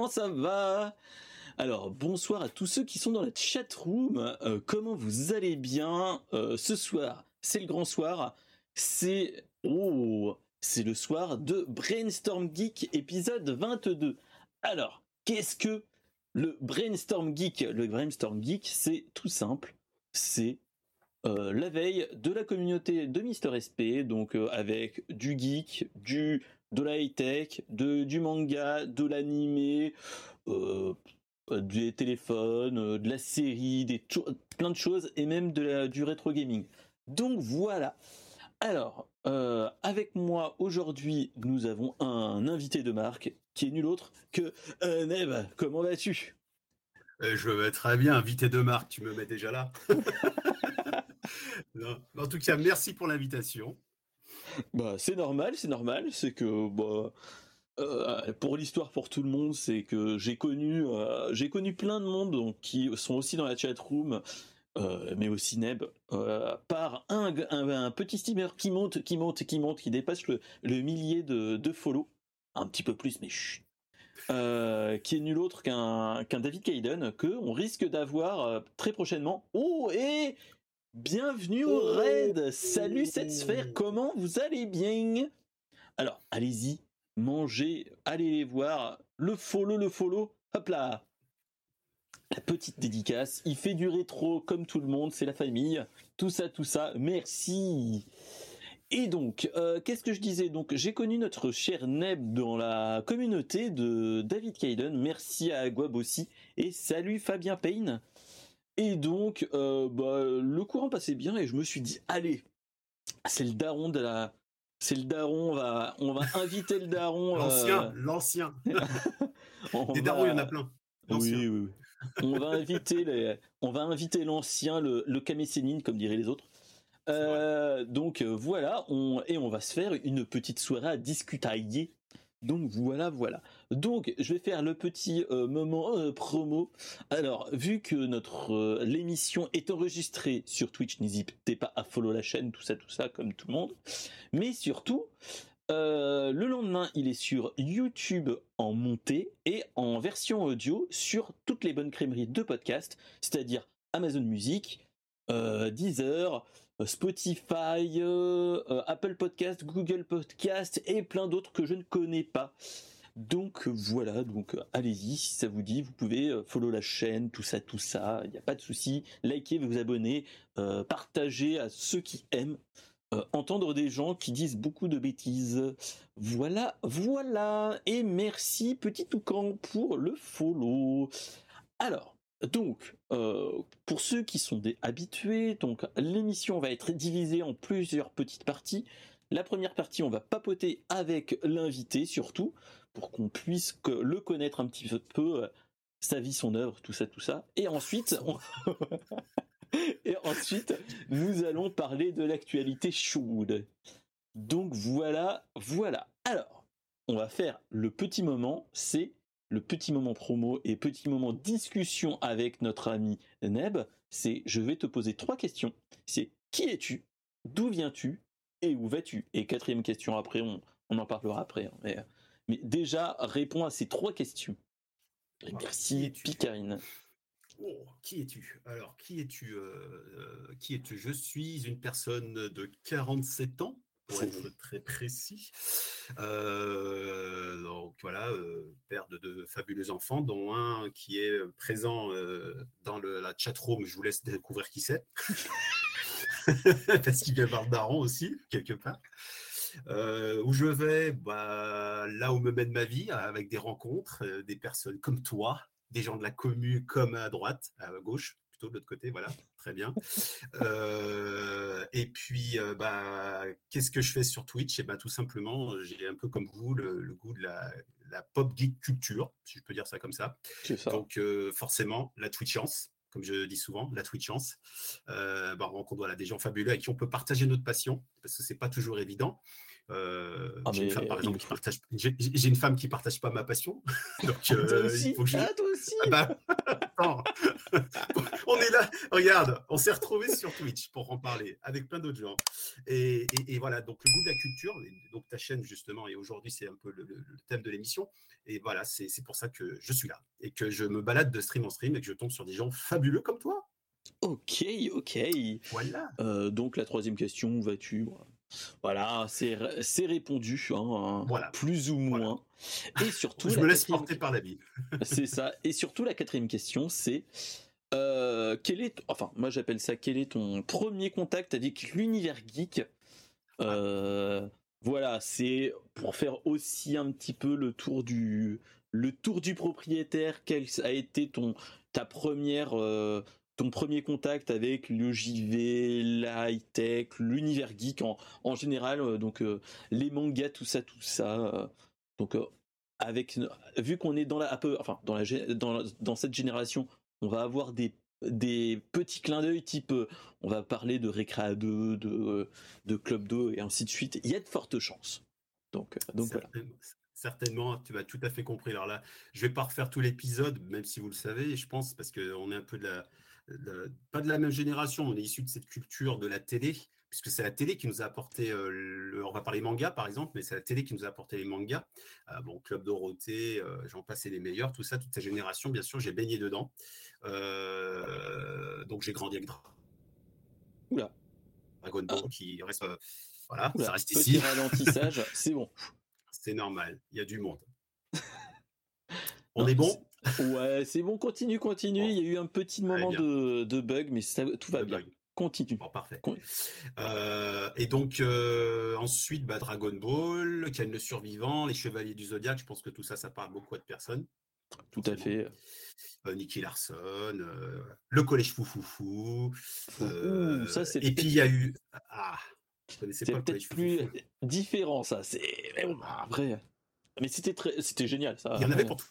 comment ça va? Alors, bonsoir à tous ceux qui sont dans la chat room. Euh, comment vous allez bien? Euh, ce soir C'est le grand soir. C'est oh, c'est le soir de Brainstorm Geek épisode 22. Alors, qu'est-ce que le Brainstorm Geek? Le Brainstorm Geek, c'est tout simple. C'est euh, la veille de la communauté de Mister SP, donc avec du geek, du de la high tech, de du manga, de l'animé, euh, des téléphones, de la série, des plein de choses et même de la, du rétro gaming. Donc voilà. Alors, avec moi aujourd'hui, nous avons un invité de marque qui est nul autre que Neb. Comment vas-tu? Je vais très bien, invité de marque, tu me mets déjà là. En tout cas, merci pour l'invitation. Bah, c'est normal, c'est normal. C'est que bah, euh, pour l'histoire, pour tout le monde, c'est que j'ai connu, euh, j'ai connu plein de monde qui sont aussi dans la chat room. Euh, mais aussi Neb, par un, petit steamer qui monte, qui monte, qui monte, qui dépasse le, millier de, follow, un petit peu plus, mais chut, qui est nul autre qu'un David Kaiden que on risque d'avoir très prochainement. Oh et Bienvenue au raid. Salut cette sphère, comment vous allez bien? Alors, allez-y, mangez, allez les voir, le follow, le follow, hop là. La petite dédicace, il fait du rétro comme tout le monde, c'est la famille, tout ça, tout ça, merci. Et donc, euh, qu'est-ce que je disais? Donc, j'ai connu notre cher Neb dans la communauté de David Kaiden. Merci à Aguab aussi. Et salut Fabien Payne. Et donc, euh, bah, le courant passait bien et je me suis dit, allez, c'est le daron de la. C'est le daron, on va, on va inviter le daron. L'ancien, euh, l'ancien. Des darons, il y en a plein. Oui, oui, oui. on va inviter les, on va inviter l'ancien, le, le comme diraient les autres. Euh, donc voilà, on, et on va se faire une petite soirée à discuter donc voilà, voilà. Donc je vais faire le petit euh, moment euh, promo. Alors vu que notre euh, l'émission est enregistrée sur Twitch, n'hésitez pas à follow la chaîne, tout ça, tout ça, comme tout le monde. Mais surtout, le lendemain, il est sur YouTube en montée et en version audio sur toutes les bonnes crèmeries de podcast, c'est-à-dire Amazon Music, Deezer, Spotify, Apple Podcast, Google Podcast et plein d'autres que je ne connais pas. Donc voilà, donc allez-y, si ça vous dit, vous pouvez euh, follow la chaîne, tout ça, tout ça, il n'y a pas de souci. Likez, vous abonner, partagez à ceux qui aiment entendre des gens qui disent beaucoup de bêtises. Voilà, voilà, et merci petit toucan pour le follow. Alors, donc, euh, pour ceux qui sont des habitués, donc l'émission va être divisée en plusieurs petites parties. La première partie, on va papoter avec l'invité surtout, pour qu'on puisse le connaître un petit peu, euh, sa vie, son œuvre, tout ça, tout ça. Et ensuite, et ensuite, nous allons parler de l'actualité chaude. Donc voilà, voilà. Alors, on va faire le petit moment, c'est le petit moment promo et petit moment discussion avec notre ami Neb, c'est je vais te poser trois questions. C'est qui es-tu? D'où viens-tu? Et où vas-tu? Et quatrième question après, on, en parlera après. Hein, mais, mais, déjà, réponds à ces trois questions. Merci, Picarine. Oh, qui es-tu? Alors, qui es-tu? Euh, euh, Qui es-tu? Je suis une personne de 47 ans, pour être très précis. Euh, donc voilà, euh, père de fabuleux enfants, dont un qui est présent dans le, la room. Je vous laisse découvrir qui c'est. Parce qu'il y a daron aussi, quelque part. Où je vais, bah, là où me mène ma vie, avec des rencontres, des personnes comme toi, des gens de la commune comme à droite, à gauche, de l'autre côté, voilà, très bien. Euh, et puis, euh, bah, qu'est-ce que je fais sur Twitch? Et eh ben, tout simplement, j'ai un peu comme vous le, goût de la, pop geek culture, si je peux dire ça comme ça. Donc, euh, forcément, la Twitchance comme je dis souvent, la Twitchance. Euh, bah, on rencontre des gens fabuleux avec qui on peut partager notre passion, parce que c'est pas toujours évident. Euh, ah, j'ai une femme, par exemple, qui partage. J'ai une femme qui partage pas ma passion. Donc, euh, toi aussi. Ah, toi aussi. Ah, bah, on est là regarde, on s'est retrouvés sur Twitch pour en parler avec plein d'autres gens. Et, voilà, donc le goût de la culture, donc ta chaîne justement, et aujourd'hui c'est un peu le, thème de l'émission. Et voilà, c'est pour ça que je suis là et que je me balade de stream en stream et que je tombe sur des gens fabuleux comme toi. Ok, ok. Voilà. Euh, donc la troisième question, où vas-tu voilà, c'est répondu, hein, voilà. plus ou moins. Et surtout, je me laisse porter par la vie. c'est ça. Et surtout, la quatrième question, c'est euh, quel est, enfin, moi j'appelle ça, quel est ton premier contact avec l'univers geek? Euh, Voilà, c'est pour faire aussi un petit peu le tour du, le tour du propriétaire. Quel a été ton, ta première, euh, ton premier contact avec le JV, la high tech, l'univers geek en, général, euh, donc euh, les mangas, tout ça, tout ça. Euh, donc avec vu qu'on est dans la peu, enfin dans la dans, dans cette génération, on va avoir des petits clins d'œil type on va parler de Récréa 2, de, Club 2 et ainsi de suite. Il y a de fortes chances. Donc. Certainement, tu as tout à fait compris. Alors là, je vais pas refaire tout l'épisode, même si vous le savez, je pense, parce qu'on est un peu de la, pas de la même génération, on est issu de cette culture de la télé, puisque c'est la télé qui nous a apporté, euh, on va parler manga par exemple, mais c'est la télé qui nous a apporté les mangas. Euh, bon, Club Dorothée, euh, j'en passais les meilleurs, tout ça, toute cette génération, bien sûr, j'ai baigné dedans. donc j'ai grandi avec Dragon Ball, ah. qui reste, voilà, ça reste ici. ralentissage, c'est bon. C'est normal, il y a du monde. On est bon? Ouais, c'est bon, continue, continue. Il y a eu un petit moment de, bug, mais tout va bien. Continue. Bon, parfait. Euh, et donc, euh, ensuite, bah, Dragon Ball, Ken le Survivant, Les Chevaliers du Zodiaque, je pense que tout ça, ça parle beaucoup à de personnes. Tout à fait. Euh, Nicky Larson, le Collège Foufoufou. ça, c'est et puis, il y a eu. Ah, c'est peut-être plus différent, ça. C'est. Après. Mais c'était très, c'était génial, ça. Il y en avait pour tout.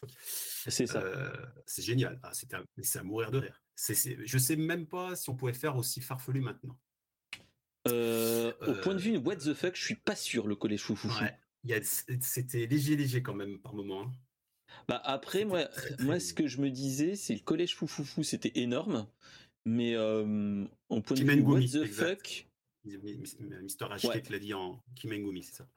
C'est ça. Euh, c'est génial. Ah, c'était c'est à mourir de rire. C'est, je sais même pas si on pouvait faire aussi farfelu maintenant. Euh, au point de vue what the fuck, je suis pas sûr le collège foufou. Ouais, c'était léger, léger quand même par moment. Hein. Bah après, moi, moi, ce que je me disais, c'est le collège foufoufou, c'était énorme. Mais euh, au point de vue what the fuck. Mister H l'a dit en Kimengumi, c'est ça.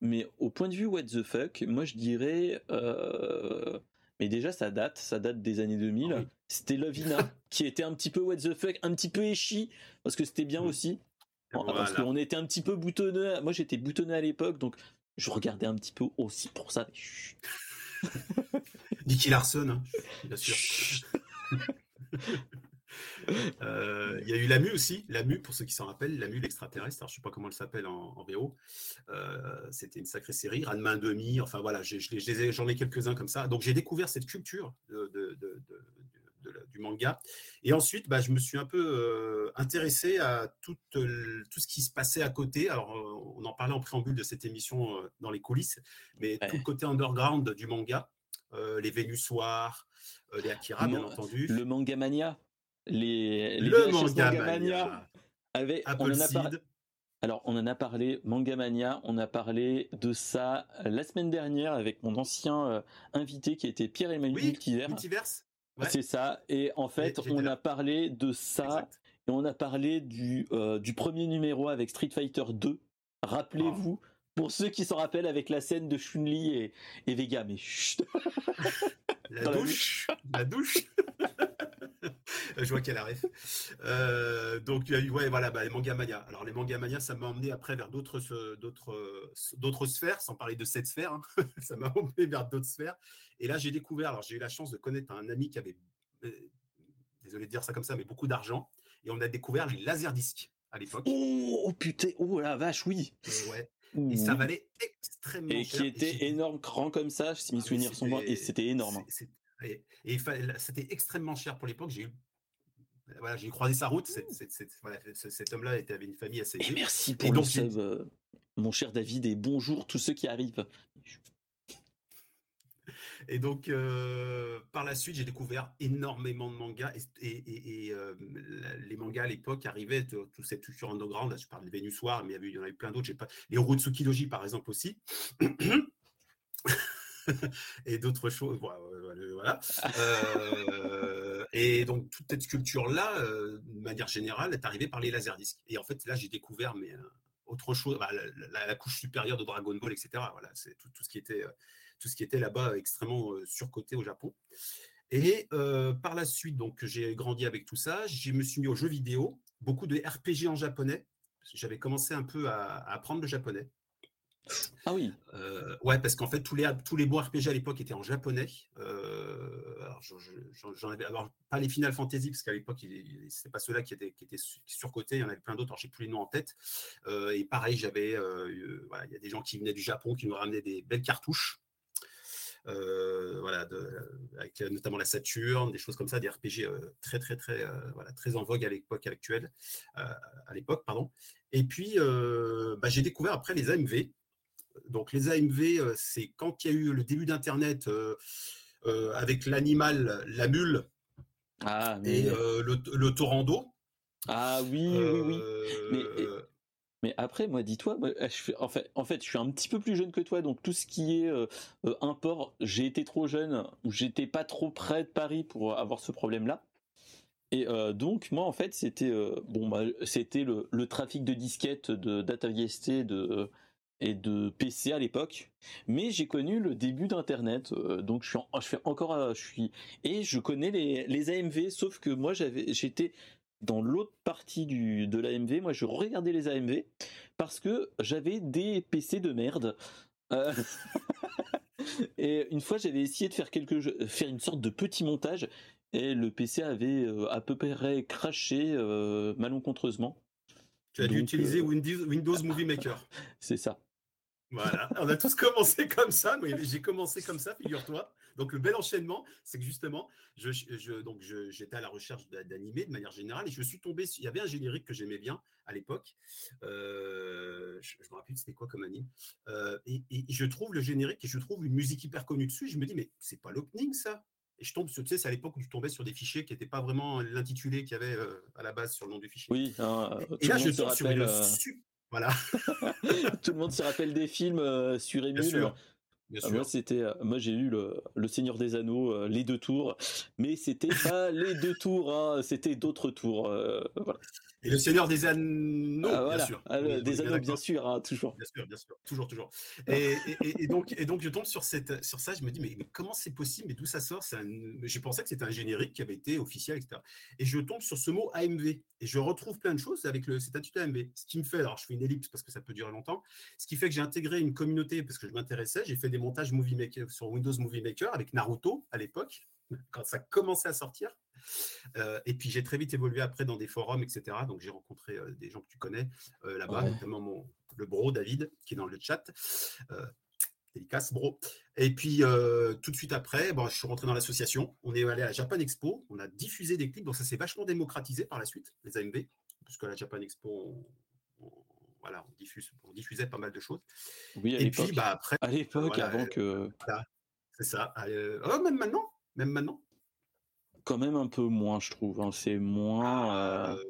Mais au point de vue what the fuck, moi je dirais. Euh, mais déjà, ça date, ça date des années 2000. Ah c'était Lovina, qui était un petit peu what the fuck, un petit peu échi, parce que c'était bien mmh. aussi. Parce qu'on était un petit peu boutonneux. Moi, j'étais boutonneux à l'époque, donc je regardais un petit peu aussi pour ça. Nicky Larson, hein, bien sûr. Euh, il y a eu Lamu aussi, Lamu pour ceux qui s'en rappellent, Lamu l'extraterrestre, je je sais pas comment elle s'appelle en, en, VO. Euh, c'était une sacrée série, Ranma demi, enfin voilà, j'en ai, quelques-uns comme ça. Donc j'ai découvert cette culture du manga. Et ensuite, bah, je me suis un peu euh, intéressé à tout, tout, ce qui se passait à côté. Alors, on en parlait en préambule de cette émission dans les coulisses, mais tout le côté underground du manga, les Vénus Soirs, les Akira, bien entendu. Le Manga Mania les, les le manga mania. Avait, on en a parlé. Alors, on en a parlé, Mangamania, on a parlé de ça la semaine dernière avec mon ancien euh, invité qui était Pierre-Emmanuel oui, Multiverse. C'est ça. Et en fait, on a parlé de ça et on a parlé du, euh, du premier numéro avec Street Fighter 2. Rappelez-vous, pour ceux qui s'en rappellent avec la scène de Chun-Li et, et Vega, mais chut. La douche, la douche. je vois qu'elle arrive. Euh, donc, ouais, voilà, bah, les manga mania. Alors, les manga mania, ça m'a emmené après vers d'autres, d'autres, d'autres sphères, sans parler de cette sphère. Hein. ça m'a emmené vers d'autres sphères. Et là, j'ai découvert, alors j'ai eu la chance de connaître un ami qui avait, euh, désolé de dire ça comme ça, mais beaucoup d'argent. Et on a découvert les laserdiscs à l'époque. Oh, oh, putain, oh la vache, oui. Et, ouais. et ça valait extrêmement et cher. Et qui était énorme, grand comme ça, si mes ah, souvenirs sont bons, et c'était énorme. Et, c'était extrêmement cher pour l'époque. J'ai eu voilà, j'ai croisé sa route. cet homme-là avait une famille assez. Et merci pour le sub, euh, mon cher David, et bonjour tous ceux qui arrivent. Et donc, euh, par la suite, j'ai découvert énormément de mangas. Et, euh, les mangas à l'époque arrivaient, toute cette culture underground. Là, je parle de Vénus Soir, mais il y, en avait plein d'autres. Pas... Les Roues de Tsukidoji, par exemple, aussi. et d'autres choses. Voilà. et donc toute cette sculpture-là, de manière générale, est arrivée par les laserdiscs. Et en fait, là, j'ai découvert mais, autre chose, bah, la, couche supérieure de Dragon Ball, etc. Voilà, c'est tout, ce qui était, tout était là-bas extrêmement surcoté au Japon. Et par la suite, donc j'ai grandi avec tout ça. Je me suis mis aux jeux vidéo, beaucoup de RPG en japonais. J'avais commencé un peu à apprendre le japonais. Ah oui. Euh, ouais, parce qu'en fait, tous les, tous les bons RPG à l'époque étaient en japonais. Euh, alors, j'en avais, alors, pas les Final Fantasy, parce qu'à l'époque, c'est pas ceux-là qui étaient, qui étaient surcotés. Il y en avait plein d'autres, alors j'ai plus les noms en tête. Euh, et pareil, j'avais, il y a des gens qui venaient du Japon qui nous ramenaient des belles cartouches. voilà, avec notamment la Saturne, des choses comme ça, des RPG très très très voilà, très en vogue à l'époque actuelle, à l'époque pardon. Et puis bah, j'ai découvert après les AMV, donc les AMV, euh, c'est quand il y a eu le début d'Internet euh, euh, avec l'animal, la mule ah, et le, le. Ah oui, oui, oui. Mais, après, moi, dis-toi, en, fait, en fait, je suis un petit peu plus jeune que toi, donc tout ce qui est import, j'ai été trop jeune, ou j'étais pas trop près de Paris pour avoir ce problème-là. Et donc moi en fait c'était bon bah, c'était le, le, trafic de disquettes de DataVST de et de PC à l'époque, mais j'ai connu le début d'Internet, euh, donc je suis, je fais encore, euh, je suis et je connais les, les AMV, sauf que moi j'avais, j'étais dans l'autre partie du de l'AMV, moi je regardais les AMV parce que j'avais des PC de merde. Euh, et une fois j'avais essayé de faire quelque faire une sorte de petit montage et le PC avait à peu près craché malencontreusement. Tu as dû utiliser Windows Movie Maker. C'est ça. Voilà, on a tous commencé comme ça. J'ai commencé comme ça, figure-toi. Donc le bel enchaînement, c'est que justement, je, donc j'étais à la recherche d'animés de manière générale et je suis tombé. Il y avait un générique que j'aimais bien à l'époque. Euh, je, me rappelle c'était quoi comme anime. Euh, et, je trouve le générique et je trouve une musique hyper connue dessus. je me dis mais c'est pas l'opening ça. Et je tombe sur, tu sais, c'est à l'époque où tu tombais sur des fichiers qui n'étaient pas vraiment l'intitulé qu'il y avait euh, à la base sur le nom du fichier. Oui. Hein, et, là, je tombe sur une, voilà. Tout le monde se rappelle des films euh, sur Emule. Ah, moi, c'était, euh, moi, j'ai eu le, le, Seigneur des Anneaux, euh, les deux tours, mais c'était pas les deux tours, hein, c'était d'autres tours. voilà. Et le Seigneur des Anneaux, ah, bien sûr. Ah, des Anneaux, bien sûr, hein, toujours. Bien sûr, bien sûr, toujours, toujours. Et, et, donc, et donc, je tombe sur, cette, sur ça, je me dis, mais, comment c'est possible? Mais d'où ça sort? J'ai pensé que c'était un générique qui avait été officiel, etc. Et je tombe sur ce mot AMV. Et je retrouve plein de choses avec le, cet statut AMV. Ce qui me fait, alors je fais une ellipse parce que ça peut durer longtemps, ce qui fait que j'ai intégré une communauté parce que je m'intéressais. J'ai fait des montages Movie Maker, sur Windows Movie Maker avec Naruto à l'époque, quand ça commençait à sortir. Euh, et puis j'ai très vite évolué après dans des forums, etc. Donc j'ai rencontré euh, des gens que tu connais euh, là-bas, notamment mon, le bro David qui est dans le chat. dédicace bro. Et puis tout de suite après, bon, je suis rentré dans l'association. On est allé à Japan Expo. On a diffusé des clips, donc ça s'est vachement démocratisé par la suite, les AMV, puisque la Japan Expo, on, voilà, on, diffuse, on diffusait pas mal de choses. Oui, à l'époque. Bah, après, à l'époque, avant que. c'est ça. oh, même maintenant, même maintenant quand même un peu moins, je trouve. Hein. C'est moins. Ah, euh,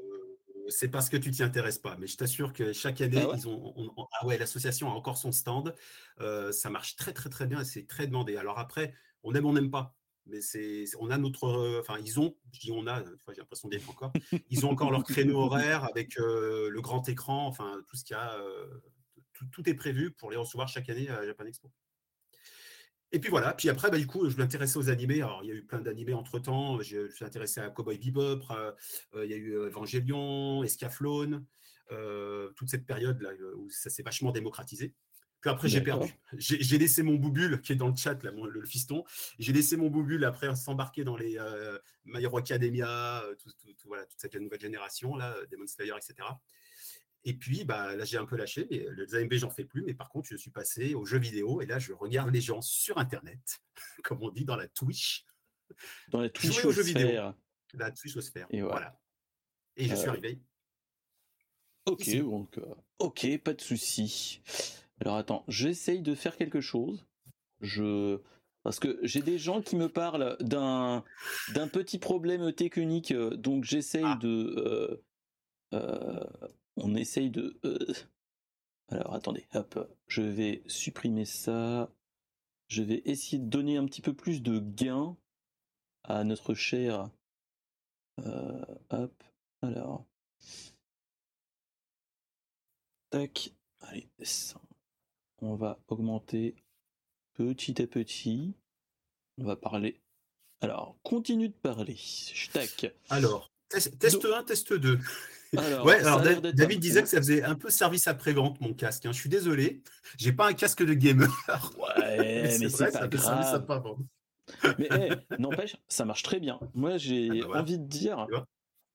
c'est parce que tu t'y intéresses pas, mais je t'assure que chaque année, ah ils ont, ah ouais, l'association a encore son stand. Euh, ça marche très très très bien et c'est très demandé. Alors après, on aime, on n'aime pas, mais c'est, on a notre, enfin ils ont, je dis on a, j'ai l'impression d'être encore, ils ont encore leur créneau horaire avec euh, le grand écran, enfin tout ce qu'il y a, tout, tout, est prévu pour les recevoir chaque année à Japan Expo. Et puis voilà, puis après, bah, du coup, je m'intéressais aux animés. Alors, il y a eu plein d'animés entre temps. Je, me suis intéressé à Cowboy Bebop, euh, il y a eu euh, Evangelion, Escaflowne, euh, toute cette période-là où ça s'est vachement démocratisé. Puis après, j'ai perdu. J'ai laissé mon boubule, qui est dans le chat, là, le, fiston. J'ai laissé mon boubule après s'embarquer dans les euh, My Hero Academia, tout, voilà, toute cette nouvelle génération, là, Demon Slayer, etc. Et puis, bah, là, j'ai un peu lâché, mais le AMB, j'en fais plus. Mais par contre, je suis passé aux jeux vidéo et là, je regarde les gens sur Internet, comme on dit dans la Twitch. Dans la Twitch aux jeux vidéo. La Twitch Et voilà. Et je suis euh, arrivé. Ok, donc, euh, ok, pas de souci. Alors attends, j'essaye de faire quelque chose. Je parce que j'ai des gens qui me parlent d'un d'un petit problème technique, euh, donc j'essaye ah. de on essaye de... Euh, alors attendez, hop, je vais supprimer ça. Je vais essayer de donner un petit peu plus de gain à notre cher hop, alors. Tac, allez, on va augmenter petit à petit. On va parler. Alors, continue de parler. Tac. Alors, test, 1, test 2. Alors, ouais, alors David disait que ça faisait un peu service après-vente mon casque. Hein. Je suis désolé, j'ai pas un casque de gamer. Ouais, mais c'est pas grave. mais n'empêche, ça marche très bien. Moi, j'ai ah bah envie de dire,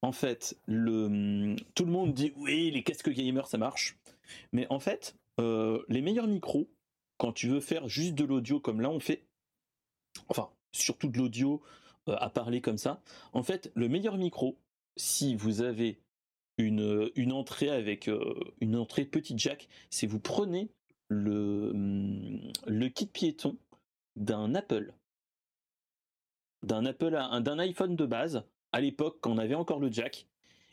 en fait, le, tout le monde dit oui, les casques gamer, ça marche. Mais en fait, euh, les meilleurs micros, quand tu veux faire juste de l'audio comme là on fait, enfin, surtout de l'audio euh, à parler comme ça, en fait, le meilleur micro, si vous avez une, une entrée avec euh, une entrée petit jack, c'est vous prenez le, hum, le kit piéton d'un Apple, d'un Apple, d'un iPhone de base, à l'époque quand on avait encore le jack.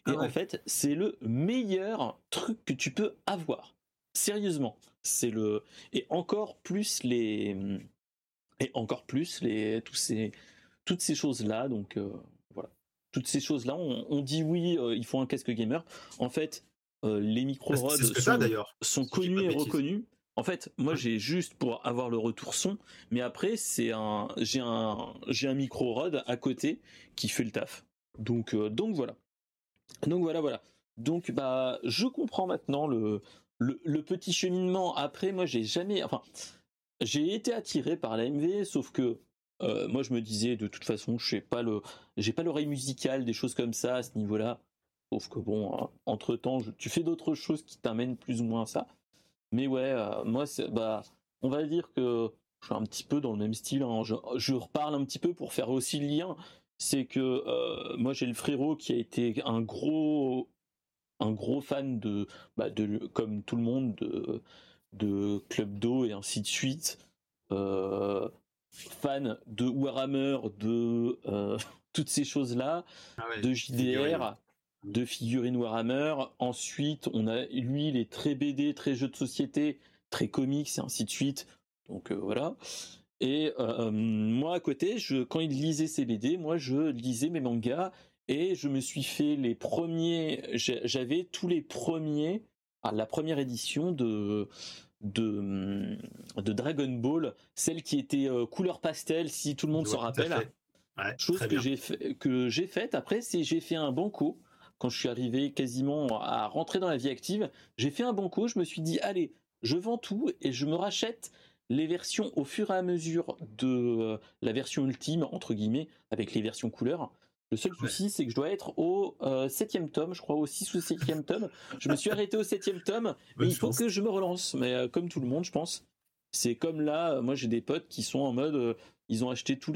Et ah en fait, c'est le meilleur truc que tu peux avoir. Sérieusement, c'est le et encore plus les et encore plus les tous ces toutes ces choses là. Donc euh, toutes ces choses là, on, dit oui, euh, il faut un casque gamer. En fait, euh, les micro rods sont, sont connus et reconnus. En fait, moi j'ai juste pour avoir le retour son, mais après c'est un j'ai un j'ai un micro rod à côté qui fait le taf. Donc donc voilà. Donc voilà voilà. Donc bah je comprends maintenant le le, petit cheminement après, moi j'ai jamais, enfin, j'ai été attiré par la MV, sauf que euh, moi je me disais de toute façon, je sais pas le, j'ai pas l'oreille musicale, des choses comme ça à ce niveau-là. Sauf que bon, hein, entre temps, tu fais d'autres choses qui t'amènent plus ou moins à ça. Mais ouais, euh, moi bah, on va dire que je suis un petit peu dans le même style. Hein. Je, je, reparle un petit peu pour faire aussi le lien. C'est que euh, moi j'ai le frérot qui a été un gros un gros fan de, bah comme tout le monde, de, de Club Do et ainsi de suite. Euh, fan de Warhammer, de euh, toutes ces choses-là, ah de JDR, de figurines Warhammer. Ensuite, on a lui, il est très BD, très jeu de société, très comics et ainsi de suite. Donc euh, voilà. Et moi à côté, je, quand il lisait ses BD, moi je lisais mes mangas et je me suis fait les premiers, j'avais tous les premiers, à la première édition de, de, de Dragon Ball, celle qui était euh, couleur pastel, si tout le monde se rappelle. chose que j'ai fait, que j'ai faite après, c'est j'ai fait un banco quand je suis arrivé quasiment à rentrer dans la vie active. J'ai fait un banco, je me suis dit allez, je vends tout et je me rachète les versions au fur et à mesure de euh, la version ultime entre guillemets avec les versions couleurs le seul souci, c'est que je dois être au euh, septième tome, je crois au 6 ou septième tome. Je me suis arrêté au septième tome, mais il faut que je me relance. Mais euh, comme tout le monde, je pense. C'est comme là, euh, moi j'ai des potes qui sont en mode, ils ont acheté tous,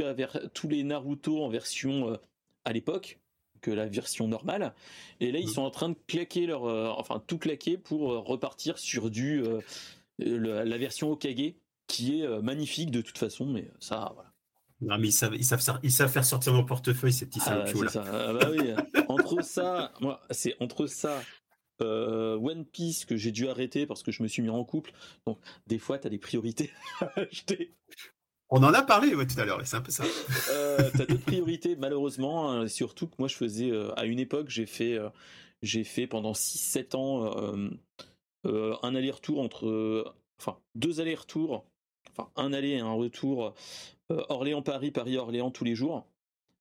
tous les Naruto en version à l'époque, que la version normale. Et là, ils sont en train de claquer leur, enfin tout claquer pour repartir sur du la version Okage, qui est magnifique de toute façon. Mais ça, voilà. Non, mais ils savent, ils savent, faire sortir mon portefeuille, ces petits ah, là. Ça. Ah, bah oui. entre ça, moi, c'est entre ça, euh, One Piece que j'ai dû arrêter parce que je me suis mis en couple. Donc, des fois, tu as des priorités à acheter. On en a parlé tout à l'heure, c'est un peu ça. euh, t'as d'autres priorités, malheureusement. Hein, surtout que moi, je faisais, euh, à une époque, j'ai fait, euh, j'ai fait pendant 6-7 ans un aller-retour entre. enfin, deux allers-retours. Enfin, un aller et un retour euh, Orléans-Paris, Paris-Orléans tous les jours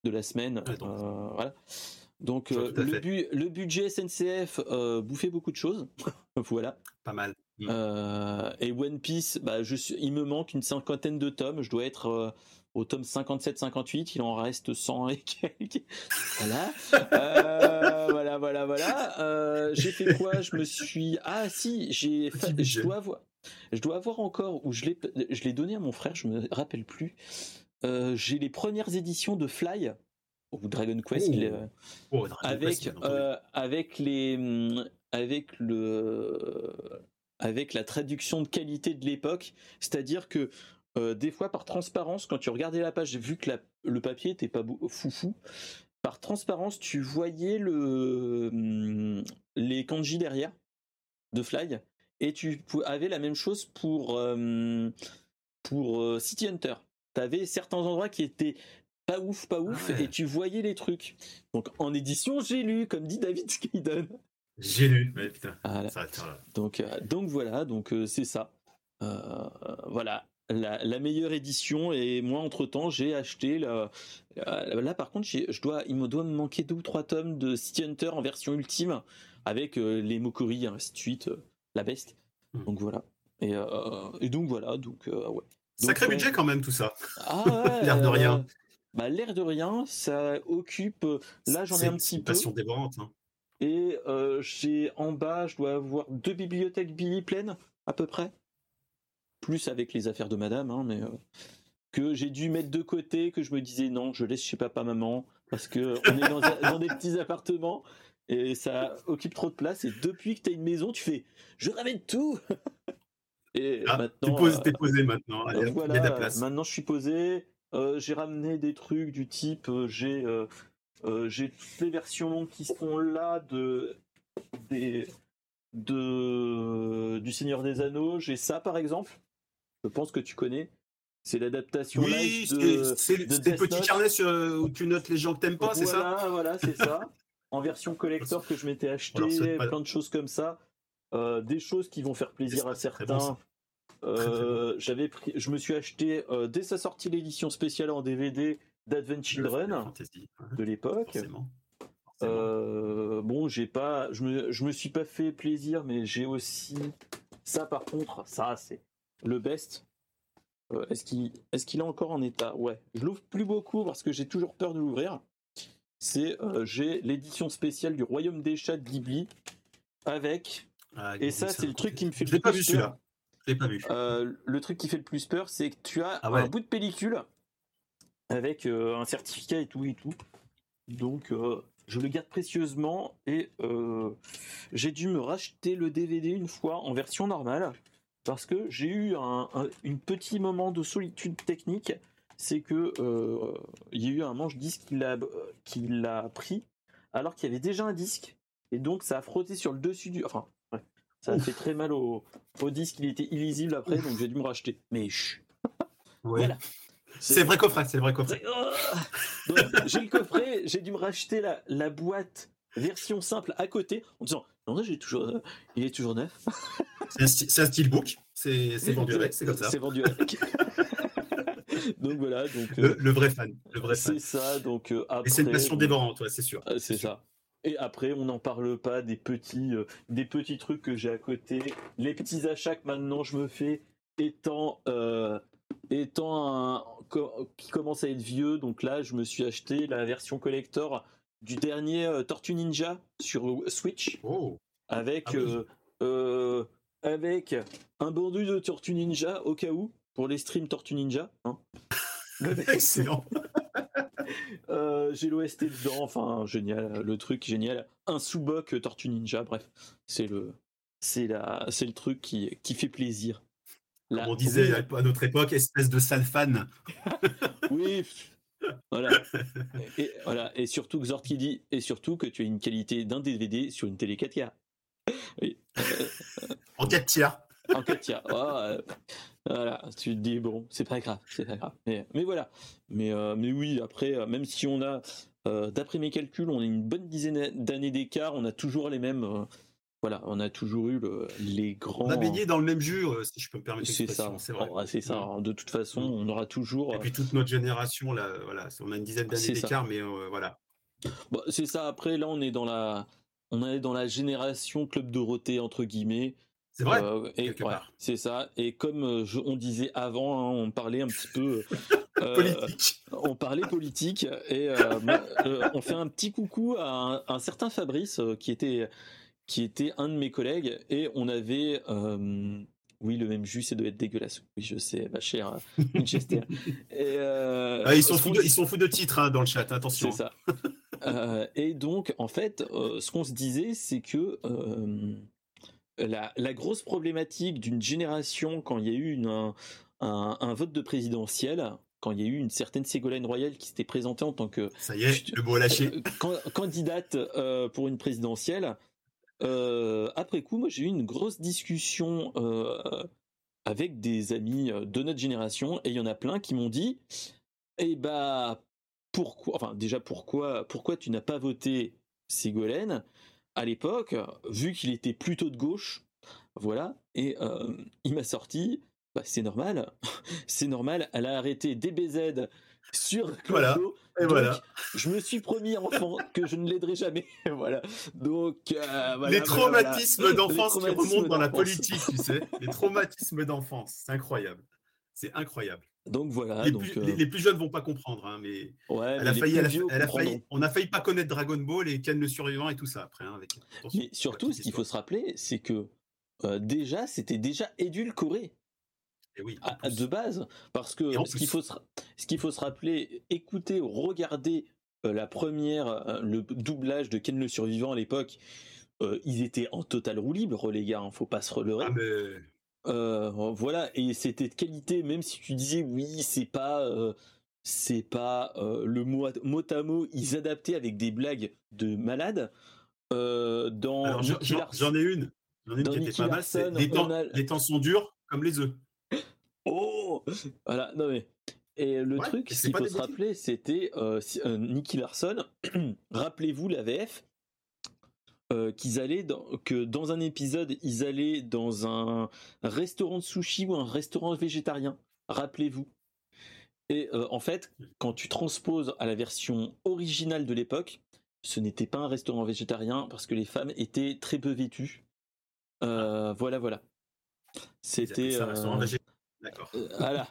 de la semaine. Euh, voilà. Donc euh, le, budget SNCF bouffait beaucoup de choses. voilà. Pas mal. Mm. et One Piece, bah, je il me manque une cinquantaine de tomes. Je dois être au tome 57-58. Il en reste 100 et quelques. Voilà. voilà, voilà, voilà. j'ai fait quoi? Je me suis. Ah si, j'ai. Je dois avoir. Je dois avoir encore, ou je l'ai, je l'ai donné à mon frère, je me rappelle plus. Euh, j'ai les premières éditions de Fly ou Dragon Quest, oh. Oh, avec euh, avec les mm, avec le avec la traduction de qualité de l'époque, c'est-à-dire que euh, des fois par transparence, quand tu regardais la page, vu que le papier était pas foufou, par transparence, tu voyais le mm, les kanji derrière de Fly et tu avais la même chose pour, euh, pour euh, City Hunter. Tu avais certains endroits qui étaient pas ouf, pas ouf, et tu voyais les trucs. Donc en édition, j'ai lu, comme dit David Skiden. J'ai lu, mais putain. Donc, euh, donc voilà, donc euh, c'est ça. Euh, voilà, la, meilleure édition. Et moi, entre temps, j'ai acheté là par contre, je dois, il me doit me manquer deux ou trois tomes de City Hunter en version ultime avec les Mokori, ainsi de suite, la best. Hmm. Donc voilà. Et, donc voilà, donc ouais. Sacré budget quand même tout ça. Ah ouais, l'air de rien. Bah, l'air de rien, ça occupe. Là, j'en ai un petit peu. Passion dévorante. Hein. Et euh, j'ai en bas, je dois avoir deux bibliothèques Billy pleines, à peu près. Plus avec les affaires de madame, hein, mais euh, que j'ai dû mettre de côté, que je me disais non, je laisse chez papa, maman, parce que on est dans, des petits appartements et ça occupe trop de place. Et depuis que tu as une maison, tu fais je ramène tout Et ah, maintenant. Tu es posé maintenant. voilà, maintenant je suis posé. Euh, j'ai ramené des trucs du type, j'ai euh, j'ai toutes les versions qui sont là de des de du Seigneur des Anneaux. J'ai ça par exemple. Je pense que tu connais. C'est l'adaptation oui, c'est des petits carnets où tu notes les gens que t'aimes pas, c'est ça Voilà, c'est ça. En version collector que je m'étais acheté, plein de choses comme ça. Euh, des choses qui vont faire plaisir à certains. Euh, j'avais pris, je me suis acheté dès sa sortie l'édition spéciale en DVD d'Advent Children de l'époque. Euh, bon, j'ai pas, je me, je me suis pas fait plaisir, mais j'ai aussi ça. Par contre, ça c'est le best. Euh, est-ce qu'il, est-ce qu'il est encore en état? Ouais, je l'ouvre plus beaucoup parce que j'ai toujours peur de l'ouvrir. C'est, euh, j'ai l'édition spéciale du Royaume des Chats de Ghibli avec. Ah, et ça, c'est le truc qui me fait le plus pas vu celui-là. Pas vu. le truc qui fait le plus peur, c'est que tu as ah un bout de pellicule avec euh, un certificat et tout et tout. Donc euh, je le garde précieusement et euh, j'ai dû me racheter le DVD une fois en version normale parce que j'ai eu un, petit moment de solitude technique. C'est que il y a eu un manche disque qui l'a pris alors qu'il y avait déjà un disque et donc ça a frotté sur le dessus du. Enfin, ça a fait très mal au, disque. Il était illisible après, donc j'ai dû me racheter. Mais chut. Voilà. C'est vrai coffret, c'est vrai coffret. Oh. j'ai le coffret, j'ai dû me racheter la, la, boîte version simple à côté en disant non, j'ai toujours, euh, il est toujours neuf. c'est un, steelbook, c'est vendu avec, c'est comme ça. C'est vendu avec. Donc voilà, donc euh, le, vrai fan, le vrai. C'est ça, donc euh, après. Et c'est une passion dévorante, ouais, c'est sûr. c'est ça. Et après, on n'en parle pas des petits, des petits trucs que j'ai à côté, les petits achats que maintenant je me fais étant étant un, qui commence à être vieux, donc là je me suis acheté la version collector du dernier euh, Tortue Ninja sur Switch oh. avec ah euh, euh, avec un bandeau de Tortue Ninja au cas où pour les streams Tortue Ninja. Hein. Excellent. j'ai l'OST dedans, enfin génial, le truc génial. Un sous-boc Tortue Ninja, bref, c'est le c'est la c'est le truc qui qui fait plaisir on disait à notre époque, espèce de sale fan. oui, voilà. Et, voilà. Et surtout que Zord qui dit, et surtout que tu as une qualité d'un DVD sur une télé 4K. en 4 tiers. En 4 tiers. Oh, voilà, tu te dis, bon, c'est pas grave, c'est pas grave. Mais, mais voilà. Mais, euh, mais oui, après, euh, même si on a, euh, d'après mes calculs, on a une bonne dizaine d'années d'écart, on a toujours les mêmes voilà, on a toujours eu les grands. On a baigné dans le même jus, euh, si je peux me permettre. C'est ça, c'est vrai. c'est ça. De toute façon, on aura toujours. Et puis toute notre génération, là, voilà, on a une dizaine d'années d'écart, mais euh, voilà. c'est ça. Après, là, on est dans la, on est dans la génération club Dorothée entre guillemets. C'est vrai. Euh, et c'est ça. Et comme on disait avant, hein, on parlait un petit peu. politique. On parlait politique et on fait un petit coucou à un certain Fabrice qui était qui était un de mes collègues, et on avait euh, oui, le même jus, c'est de être dégueulasse. Oui, je sais, ma chère Winchester. et, euh, ah, ils, sont fous de, ils sont fous de titres hein, dans le chat, attention. C'est ça. Euh, et donc, en fait, ce qu'on se disait, c'est que la, la, grosse problématique d'une génération, quand il y a eu une, un, un, vote de présidentiel, quand il y a eu une certaine Ségolène Royal qui s'était présentée en tant que ça y est, le mot lâché. candidate pour une présidentielle, euh, après coup, moi j'ai eu une grosse discussion euh, avec des amis euh, de notre génération et il y en a plein qui m'ont dit, eh bah pourquoi, enfin déjà pourquoi, pourquoi tu n'as pas voté Ségolène? À l'époque, vu qu'il était plutôt de gauche, voilà, et euh, il m'a sorti, bah, c'est normal, c'est normal, elle a arrêté DBZ sur voilà. Et voilà. Je me suis promis enfant que je ne l'aiderai jamais. voilà. Donc euh, voilà, les traumatismes d'enfance qui remontent dans la politique, tu sais. Les traumatismes d'enfance, c'est incroyable. C'est incroyable. Donc voilà. Les, donc, plus, euh... les, plus, jeunes vont pas comprendre, hein, mais ouais, elle, a failli, elle, a, elle a failli, on a failli pas connaître Dragon Ball et Ken le survivant et tout ça après. Hein, avec, mais surtout, ce qu'il faut se rappeler, c'est que euh, déjà, c'était déjà édulcoré. Et oui, à, de base, parce que ce qu'il faut, se, ce qu'il faut se rappeler, écouter, regarder euh, la première, le doublage de Ken le survivant à l'époque, ils étaient en total roue libre, les gars, hein, faut pas se relever. Ah, mais... Euh, voilà, et c'était de qualité, même si tu disais oui, c'est pas, euh, c'est pas euh, le mot, mot à mot, ils adaptaient avec des blagues de malades. dans j'en, ai une, j'en ai une qui était pas mal, c'est les temps, a... les temps sont durs comme les œufs. Oh, voilà, non mais. Et le ouais, truc, ce qu'il faut se rappeler, c'était Nicky Larson. Rappelez-vous la VF, euh, qu'ils allaient dans, que dans un épisode ils allaient dans un restaurant de sushi ou un restaurant végétarien. Rappelez-vous. Et euh, en fait, quand tu transposes à la version originale de l'époque, ce n'était pas un restaurant végétarien parce que les femmes étaient très peu vêtues. Euh, voilà, voilà. C'était. un restaurant végétarien. D'accord. voilà.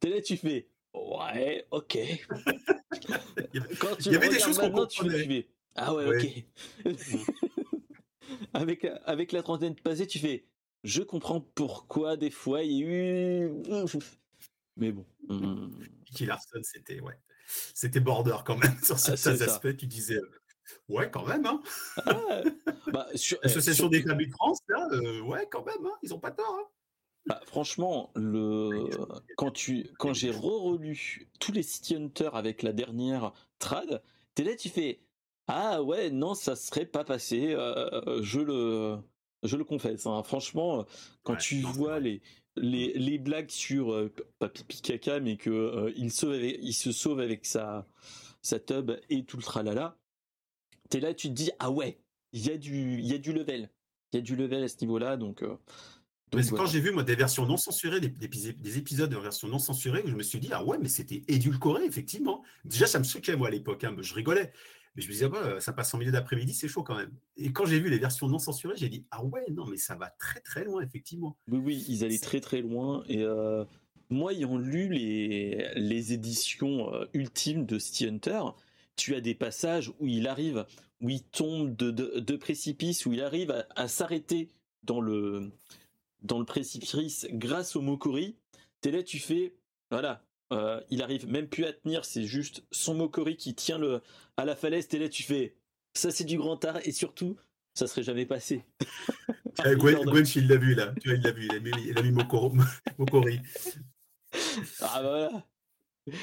T'es là, tu fais. Ouais, ok. Quand tu Il y avait des choses qu'on comprenait. Tu fais, ah ouais, ouais. ok. avec, avec la trentaine passée, tu fais je comprends pourquoi des fois il y a eu. Mais bon. Nicky Larson, c'était ouais. C'était border quand même sur certains ah, aspects. Tu disais ouais, quand même. Hein. Ah, bah, sur, L'association sur... des clubs de France, là, euh, ouais, quand même. Hein, ils ont pas tort. Hein. Bah, franchement, le quand tu quand j'ai re-relu tous les City Hunter avec la dernière trad, t'es là, tu fais ah ouais, non, ça serait pas passé. Euh, je le, je le confesse. Hein. Franchement, quand ouais, tu vois les, les, les blagues sur euh, pas pipi caca, mais que euh, il, sauve avec, il se sauve avec sa sa tub et tout le tralala, t'es là, tu te dis ah ouais, il y a du, il y a du level, il y a du level à ce niveau-là, donc. donc mais voilà. quand j'ai vu moi des versions non censurées, des, des, épisodes de version non censurée, où je me suis dit ah ouais, mais c'était édulcoré effectivement. Déjà ça me choquait moi à l'époque, hein, je rigolais. Mais je me disais, bah, ça passe en milieu d'après-midi, c'est chaud quand même. Et quand j'ai vu les versions non censurées, j'ai dit, ah ouais, non, mais ça va très très loin, effectivement. Oui, oui, ils allaient très très loin. Et euh, moi, ayant lu les, les éditions euh, ultimes de City Hunter, tu as des passages où il arrive, où il tombe de, de, de précipice, où il arrive à, à s'arrêter dans le, dans le précipice grâce au Mokori. T'es là, tu fais, voilà, euh, il arrive même plus à tenir, c'est juste son Mokori qui tient le, à la falaise. T'es là, tu fais ça, c'est du grand art et surtout, ça serait jamais passé. ah, Gwen, Gwen, il l'a vu là, tu vois, il l'a vu, il a mis, il a mis Mokoro, Mokori. Ah bah voilà.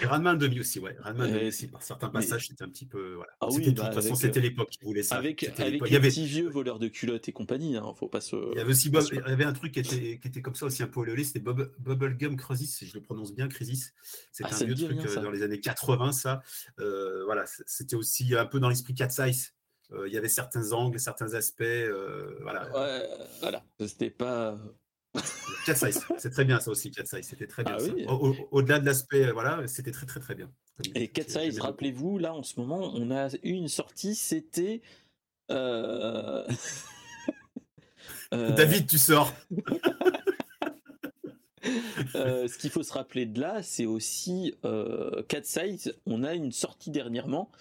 Et Ranma demi aussi, ouais. Ranma euh, aussi, par certains passages, mais... c'était un petit peu. Voilà. Ah oui, bah, de toute façon, c'était l'époque qui voulait ça. Avec, avec les il y avait... petits vieux voleurs de culottes et compagnie, hein, faut pas se. Il y avait aussi Bob... il y avait un truc qui était, qui était comme ça aussi un peu olé, c'était Bob... Bubblegum Crisis, si je le prononce bien, Crisis. C'était ah, un vieux truc rien, dans les années 80, ça. Euh, voilà, c'était aussi un peu dans l'esprit Cat Size. Euh, il y avait certains angles, certains aspects. Euh, voilà. Ouais, voilà. C'était pas. Cat Size, c'est très bien ça aussi, Cat Size, c'était très bien. Ah, oui. Au-delà de l'aspect, voilà, c'était très très très bien. Et Cat Size, rappelez-vous, là en ce moment, on a eu une sortie, c'était. Euh... euh... David, tu sors euh, ce qu'il faut se rappeler de là, c'est aussi euh, Cat Size. On a une sortie dernièrement.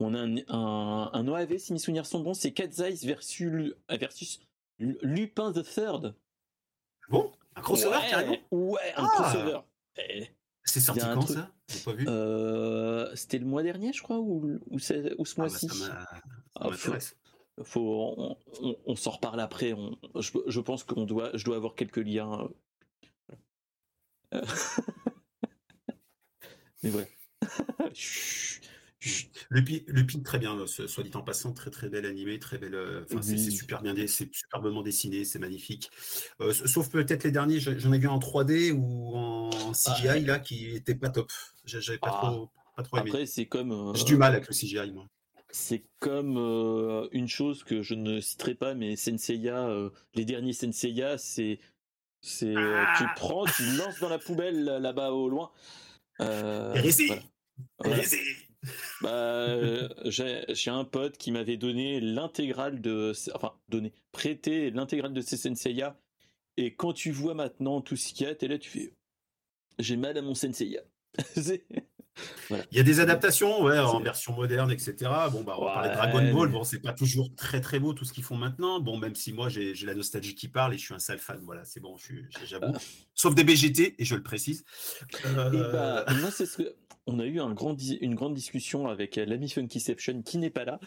On a un, un, un OAV, si mes souvenirs sont bons, c'est Cat Size versus, versus Lupin the Third. Bon, un crossover ouais, carrément Ouais, un ah crossover. C'est sorti quand truc... ça? Pas vu. Euh, C'était le mois dernier, je crois, ou, ou, ou ce mois-ci. Ah, bah, ça ah, faut, faut, on, on, on s'en reparle après. On, je, je, pense qu'on doit, je dois avoir quelques liens. Euh. Mais voilà. Lupin, Lupin, très bien, soit dit en passant, très très bel animé, très belle. Euh, enfin, oui. c'est super bien, c'est superbement dessiné, c'est magnifique. Euh, sauf peut-être les derniers, j'en ai vu en 3D ou en CGI ah, là, qui était pas top. J'avais pas ah. trop. Pas trop aimé. Après, c'est comme. euh, J'ai du mal avec le CGI, moi. C'est comme euh, une chose que je ne citerai pas, mais Senseiya, euh, les derniers Senseiya, c'est. C'est, euh, tu Ah prends, tu lances dans la poubelle là- là-bas au loin. Euh. Voilà. Bah, euh, j'ai un pote qui m'avait donné l'intégrale de, enfin donné, prêté l'intégrale de ces Senseiya. Et quand tu vois maintenant tout ce qu'il y a, t'es là, tu fais, j'ai mal à mon Senseiya. Il y a des adaptations, ouais, en version moderne, etc. Bon, bah, on va parler de Dragon Ball. Bon, c'est pas toujours très très beau tout ce qu'ils font maintenant. Bon, même si moi j'ai la nostalgie qui parle et je suis un sale fan. Voilà, c'est bon, j'avoue. Sauf des BGT, et je le précise. Euh, Et bah, moi, c'est ce que. On a eu un grand di- une grande discussion avec euh, l'ami Funkyception qui n'est pas là.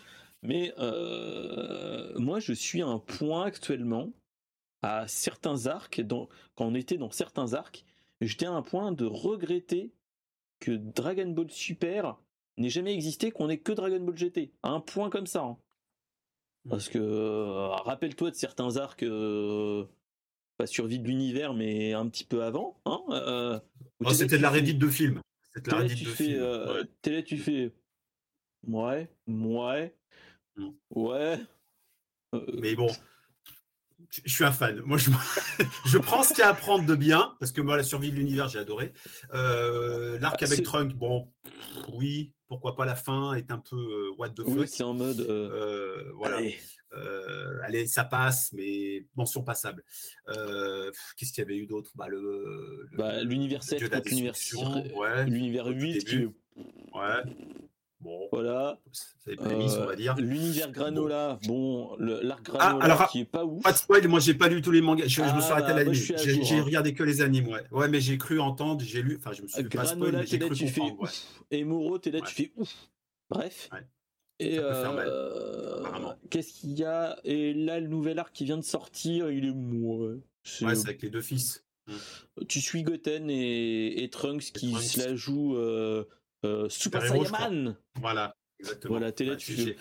Mais euh, moi, je suis à un point actuellement, à certains arcs, dans, quand on était dans certains arcs, j'étais à un point de regretter que Dragon Ball Super n'ait jamais existé, qu'on ait que Dragon Ball GT. À un point comme ça. hein. Parce que, euh, rappelle-toi de certains arcs, euh, pas survie de l'univers, mais un petit peu avant. Hein, euh, oh, C'était de la Reddit de film. La là, Reddit tu de fais, film. euh, ouais. tu fais, ouais, ouais, Mm. ouais. Euh, Mais bon, je suis un fan. Moi, je, je prends ce qu'il y a à prendre de bien, parce que moi, la survie de l'univers, j'ai adoré. Euh, L'arc Ah, avec Trunk, bon, oui, pourquoi pas la fin est un peu euh, what the oui, fuck. c'est en mode. euh, Euh, voilà. allez, Euh, allez, ça passe, mais mention passable. Euh, Qu'est-ce qu'il y avait eu d'autre? Bah, le, le- Bah, l'univers le 7 dieu de la contre l'univers destruction, 6, Ouais, l'univers au tout 8 qui début. est- ouais. Bon, Voilà. c'est des prémices, on Euh, va dire. L'univers Granola, bon, l'arc Ah, Granola alors, qui est pas ouf. Pas de spoil, moi j'ai pas lu tous les mangas, je, je me Ah, suis arrêté à bah, la moi, je limite. suis à J'ai hein. regardé que les animes, ouais. Ouais, mais j'ai cru entendre, j'ai lu, enfin je me suis pas spoil, Granola, mais j'ai cru comprendre. ouais. Et Moro, t'es là, Ouais. tu fais ouf. Bref. Ouais. Et euh, qu'est-ce qu'il y a? Et là, le nouvel arc qui vient de sortir, il est. C'est- Ouais, c'est avec les deux fils. tu suis Goten et, et Trunks qui Trunks. se la jouent euh, euh, Super Saiyaman. Voilà, exactement. Voilà, t'es là, Ouais, tu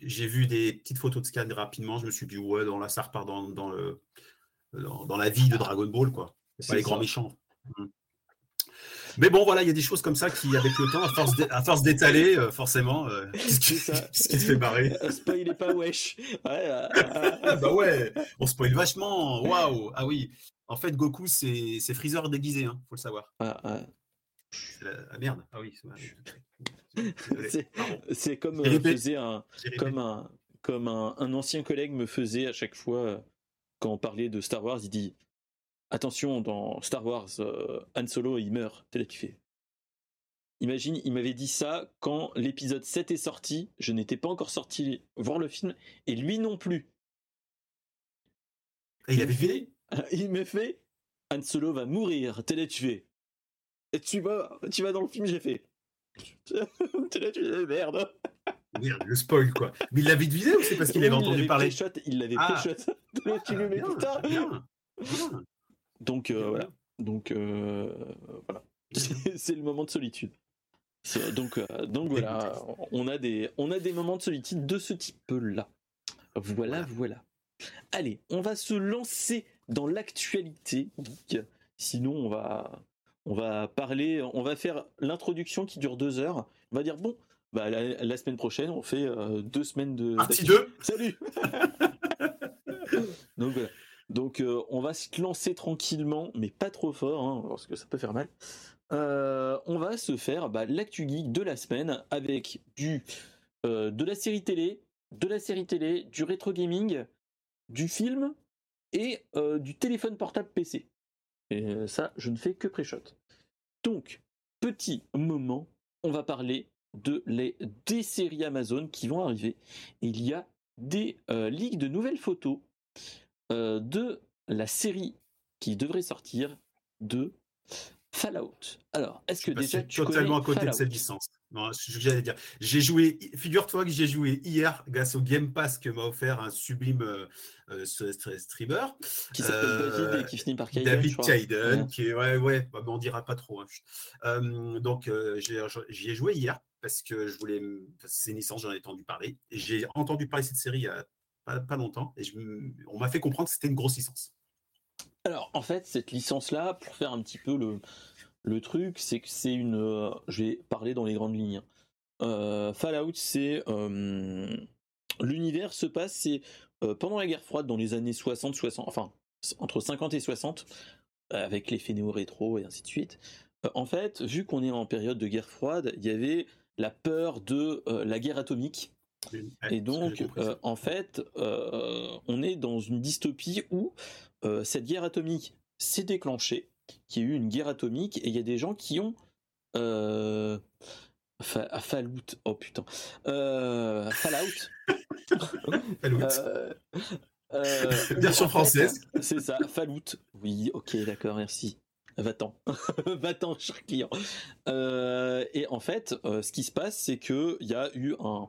j'ai- vu des petites photos de scan rapidement, je me suis dit, ouais, dans là, ça repart dans, dans, le, dans, dans la vie de Dragon Ball, quoi. C'est pas les grands méchants. Mm. Mais bon, voilà, il y a des choses comme ça qui, avec le temps, à force d'é- à force d'étaler, euh, forcément, euh, qu'est-ce qui, qu'est-ce qui te fait marrer Euh, Spoilez pas, wesh. Ouais, euh, Ah bah ouais, on spoil vachement. Waouh, ah oui. En fait, Goku, c'est Freezer déguisé, hein, faut le savoir. ah, ah. La- ah, merde. Ah oui. c'est- comme euh, faisait un, comme un, comme un, un ancien collègue me faisait à chaque fois quand on parlait de Star Wars, il dit attention dans Star Wars, euh, Han Solo il meurt. T'es là, tu fais. Imagine, il m'avait dit ça quand l'épisode 7 est sorti, je n'étais pas encore sorti voir le film et lui non plus. Et il avait vu Il me fait Han Solo va mourir. T'es là, tu fais. Et tu vas, tu vas dans le film, j'ai fait. T'es là, tu fais merde. Merde, le spoil quoi. Mais il l'avait deviné ou c'est parce qu'il Oui, avait il entendu l'avait parler? pré-shot, Il l'avait Ah. pré-shot. Tu lui mets putain. bien, bien, Donc euh, bien, voilà. Donc euh, voilà. C'est le moment de solitude. C'est- Donc, euh, donc voilà, on a, des, on a des moments de solitude de ce type-là. Voilà, voilà. Allez, on va se lancer dans l'actualité. Sinon, on va, on va parler, on va faire l'introduction qui dure deux heures. On va dire, bon, bah, la, la semaine prochaine, on fait euh, deux semaines de. Partie d'actu. 2 Salut Donc voilà. Donc euh, on va se lancer tranquillement, mais pas trop fort, hein, parce que ça peut faire mal. Euh, on va se faire bah, l'actu geek de la semaine avec du euh, de la série télé, de la série télé, du rétro gaming, du film et du téléphone portable PC. Et ça, je ne fais que pré-shot. Donc, petit moment, on va parler de les, des séries Amazon qui vont arriver. Il y a des leaks de nouvelles photos euh, de la série qui devrait sortir de Fallout. Alors, est-ce Je que déjà tu totalement à côté de cette licence. Non, que j'allais dire. J'ai joué, figure-toi que j'ai joué hier grâce au Game Pass que m'a offert un sublime euh, euh, streamer. qui s'appelle Euh, David et qui finit par Kaiden, je David. Kaiden, Ouais. qui ouais, ouais, bah, on dira pas trop. hein. Euh, donc, euh, j'y ai joué hier parce que je voulais, c'est une licence, j'en ai entendu parler. J'ai entendu parler de cette série il y a pas, longtemps et on m'a fait comprendre que c'était une grosse licence. Alors, en fait, cette licence-là, pour faire un petit peu le, Le truc, c'est que c'est une. je vais parler dans les grandes lignes. Hein. Fallout, c'est l'univers se passe, c'est pendant la guerre froide, dans les années 60, 60, enfin entre 50 et 60, avec les néo-rétro et ainsi de suite. en fait, vu qu'on est en période de guerre froide, il y avait la peur de la guerre atomique. Et donc, en fait, on est dans une dystopie où cette guerre atomique s'est déclenchée, qu'il y a eu une guerre atomique, et il y a des gens qui ont Fallout, oh putain, Fallout. Euh, Version française. C'est ça, Fallout. Oui, ok, d'accord, merci. Va-t'en, va-t'en, cher client. Euh, et en fait, euh, ce qui se passe, c'est que il y a eu un,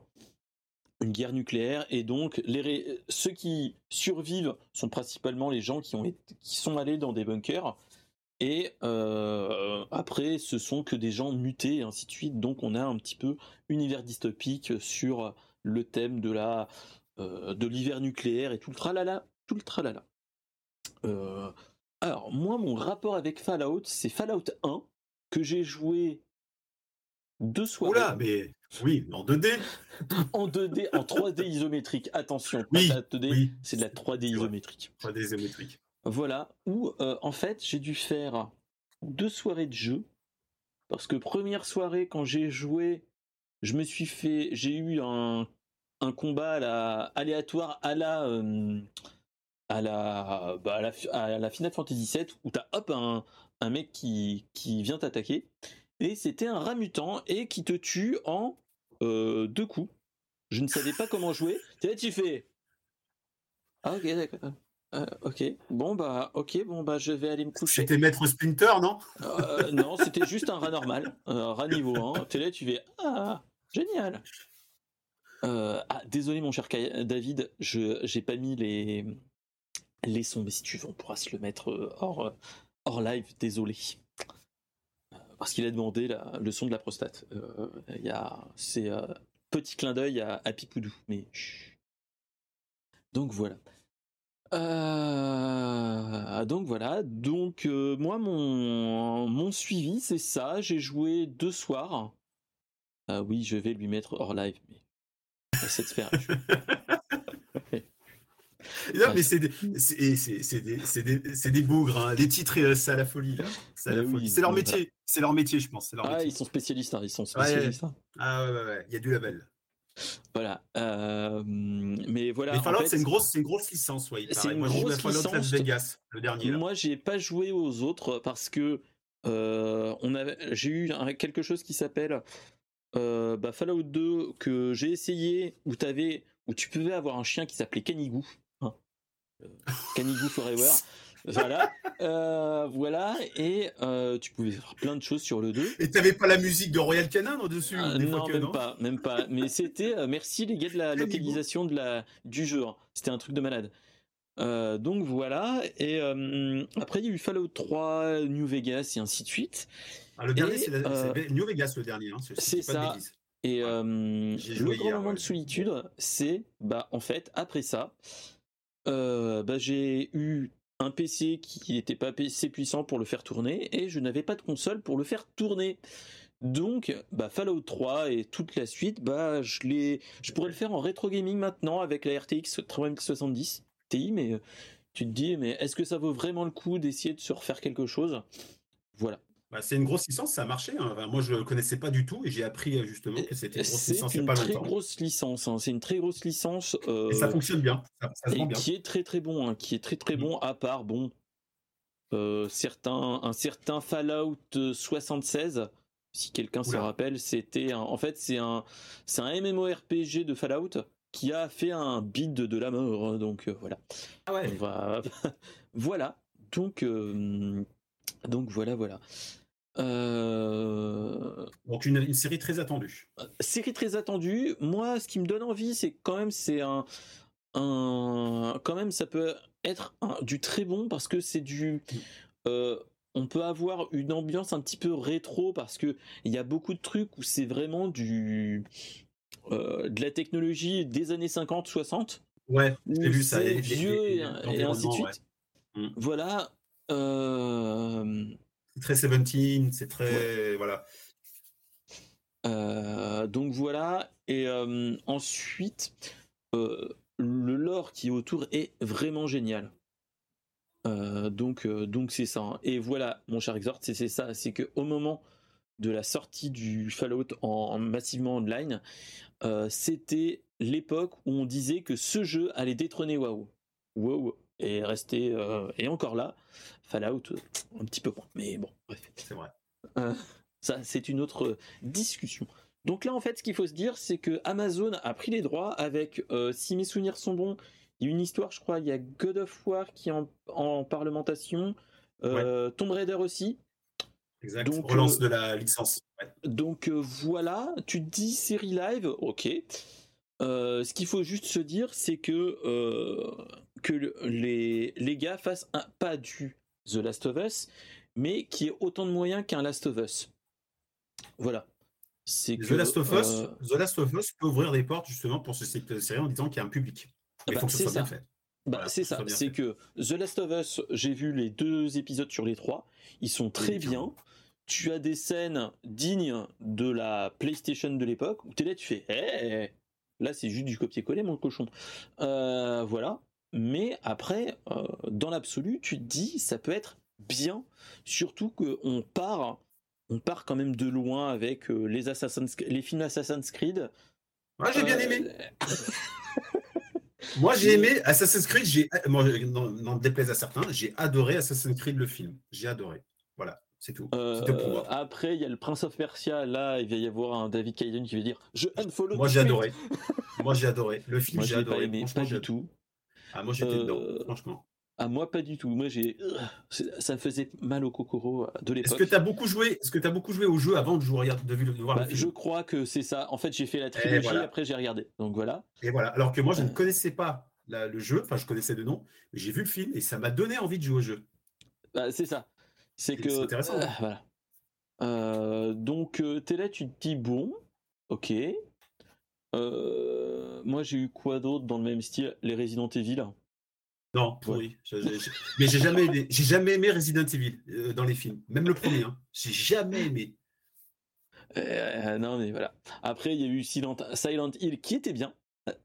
une guerre nucléaire et donc les, ceux qui survivent sont principalement les gens qui ont qui sont allés dans des bunkers et après ce sont que des gens mutés ainsi de suite. Donc on a un petit peu univers dystopique sur le thème de la euh, de l'hiver nucléaire et tout le tralala, tout le tralala. Euh, alors, moi, mon rapport avec Fallout, c'est Fallout 1, que j'ai joué deux soirées. Oula, mais oui, en 2D En 2D, en 3D isométrique. Attention, c'est de la 3D isométrique. 3D isométrique. Voilà, où euh, en fait, j'ai dû faire deux soirées de jeu. Parce que première soirée, quand j'ai joué, je me suis fait. J'ai eu un un combat aléatoire à la euh, à la, bah, à la, Final Fantasy VII où t'as hop un, un mec qui, qui vient t'attaquer et c'était un rat mutant et qui te tue en euh, deux coups. Je ne savais pas comment jouer. Tu fais ah ok d'accord. Euh, ok bon bah ok bon bah je vais aller me coucher. C'était Maître Splinter non Non c'était juste un rat normal, un rat niveau 1. Tu là tu fais ah génial. Euh, ah, désolé mon cher David, je j'ai pas mis les les sons, mais si tu veux, on pourra se le mettre euh, hors hors live. Désolé, euh, parce qu'il a demandé le son de la prostate. Il y a c'est petit clin d'œil à, à, Pipoudou, mais donc voilà. donc voilà, donc moi mon, suivi c'est ça, j'ai joué deux soirs. oui, je vais lui mettre hors live, mais cette sphère. non, mais c'est des, des, des, des, bougres, hein. les titres, euh, c'est à la folie. C'est, leur métier, c'est leur métier, je pense. ah, ils sont spécialistes, hein. ils sont spécialistes. Hein. Ah ouais, ouais, il y a du label. Voilà, euh, mais voilà. Mais Fallout, c'est une grosse, c'est une grosse licence, ouais. C'est une Moi, grosse licence. Las Vegas, le dernier. Là. Moi, j'ai pas joué aux autres parce que euh, on avait, j'ai eu quelque chose qui s'appelle euh, bah, Fallout 2 que j'ai essayé où t'avais où tu pouvais avoir un chien qui s'appelait Canigou. Euh, Forever. voilà, euh, voilà, et tu pouvais faire plein de choses sur le 2. Et t'avais pas la musique de Royal Canin dessus Non, même pas, même pas. Mais c'était, merci les gars de la localisation de la du jeu. Hein. C'était un truc de malade. donc voilà, et après il y a eu Fallout 3, New Vegas et ainsi de suite. Ah, le dernier, c'est euh, New Vegas, le dernier. Hein, c'est ça. Et euh, le grand moment de solitude, c'est, bah, en fait, après ça, euh, bah, j'ai eu un PC qui n'était pas assez puissant pour le faire tourner et je n'avais pas de console pour le faire tourner. Donc, bah, Fallout 3 et toute la suite, bah, je, je pourrais le faire en rétro gaming maintenant avec la RTX 3070 Ti, mais tu te dis, mais est-ce que ça vaut vraiment le coup d'essayer de se refaire quelque chose? Voilà. Bah, c'est une grosse licence, ça a marché. Hein. moi, je ne le connaissais pas du tout et j'ai appris euh, justement que c'était une grosse licence. C'est une très grosse licence. Hein. C'est une très grosse licence. et ça euh, fonctionne bien. Ça, et qui est très très bon. Hein. Qui est très très mmh. bon. À part bon, euh, certains, un certain Fallout 76. Si quelqu'un se rappelle, c'était en fait c'est un c'est un MMORPG de Fallout qui a fait un bid de la mort. Donc voilà. Ah ouais. voilà. Donc donc voilà voilà. Euh, Donc une, série très attendue. Série très attendue. Moi, ce qui me donne envie, c'est quand même c'est un, un, quand même ça peut être du très bon parce que c'est du. Euh, on peut avoir une ambiance un petit peu rétro parce que il y a beaucoup de trucs où c'est vraiment du euh, de la technologie des années 50, 60. Ouais, j'ai vu ça. Vieux et, ainsi de suite. Mm. Voilà. Euh, C'est très 17, c'est très. Voilà. donc voilà. Et ensuite, le lore qui est autour est vraiment génial. donc donc c'est ça. Hein. Et voilà, mon cher Exhort, c'est ça. C'est que au moment de la sortie du Fallout en, massivement online, c'était l'époque où on disait que ce jeu allait détrôner WoW. WoW est resté et encore là. Fallout un petit peu moins, mais bon, bref. C'est vrai. ça, c'est une autre discussion. Donc là, en fait, ce qu'il faut se dire, c'est que Amazon a pris les droits avec, euh, si mes souvenirs sont bons, il y a une histoire, je crois, il y a God of War qui est en, parlementation, euh, Tomb Raider aussi. Exact. Donc, Relance euh, de la licence. Donc voilà, tu te dis série live, ok. Ce qu'il faut juste se dire, c'est que, que les, les gars fassent un, pas du The Last of Us, mais qui ait autant de moyens qu'un Last of Us. Voilà. The, Last of Us, euh, The Last of Us peut ouvrir des portes justement pour ce série en disant qu'il y a un public. Il faut que ce soit bien fait. Bah, c'est ça, c'est que The Last of Us, j'ai vu les deux épisodes sur les trois, ils sont très bien. Tu as des scènes dignes de la PlayStation de l'époque où tu es là, tu fais, hey, là c'est juste du copier-coller mon cochon. Euh, voilà. Mais après, euh, dans l'absolu, tu te dis, ça peut être bien, surtout qu'on part on part quand même de loin avec euh, les Assassin's, les films Assassin's Creed. Moi, j'ai bien aimé. Moi, j'ai aimé Assassin's Creed. J'ai, n'en déplaise à certains, j'ai adoré Assassin's Creed le film. J'ai adoré. Voilà, c'est tout. Euh, après, il y a le Prince of Persia. Là, il va y avoir un David Cayden qui va dire Je unfollow. Moi, j'ai adoré. Moi, j'ai adoré. Le film, j'ai adoré. Pas, aimé, pas du tout. Ah, moi, j'étais dedans, franchement. À moi, pas du tout. Moi, j'ai, ça me faisait mal au Kokoro de l'époque. Est-ce que tu as beaucoup joué Est-ce que as beaucoup joué au jeu avant de, jouer, de, de voir bah, Je crois que c'est ça. En fait, j'ai fait la trilogie, après j'ai regardé. Donc voilà. Et voilà. Alors que moi, je ne euh. connaissais pas le jeu. Enfin, je connaissais de nom, mais j'ai vu le film et ça m'a donné envie de jouer au jeu. Bah, c'est ça. C'est que. Intéressant. Euh, voilà. Euh, donc, t'es là, tu te dis bon, ok. moi, j'ai eu quoi d'autre dans le même style? Les Resident Evil. Non, pourri. Mais j'ai jamais aimé, j'ai jamais aimé Resident Evil euh, dans les films, même le premier. Hein. J'ai jamais aimé. Euh, non, mais voilà. Après, il y a eu Silent, Silent Hill qui était bien,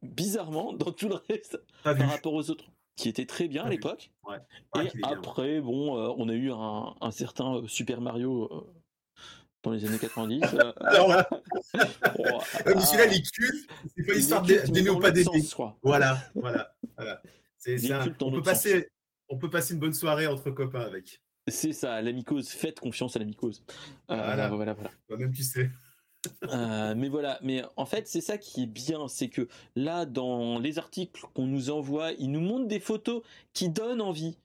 bizarrement, dans tout le reste, par rapport aux autres, qui était très bien à l'époque. Et après, bon, euh, on a eu un, certain Super Mario dans les années 90. Alors là, mais celui-là, il C'est pas histoire d'aimer ou pas d'aimer. Voilà, voilà, voilà. On, peut passer, on peut passer une bonne soirée entre copains avec. C'est ça, l'amicose. Faites confiance à l'amicose. Euh, voilà, voilà, voilà. même tu sais. Euh, mais voilà, mais en fait, c'est ça qui est bien, c'est que là, dans les articles qu'on nous envoie, ils nous montrent des photos qui donnent envie,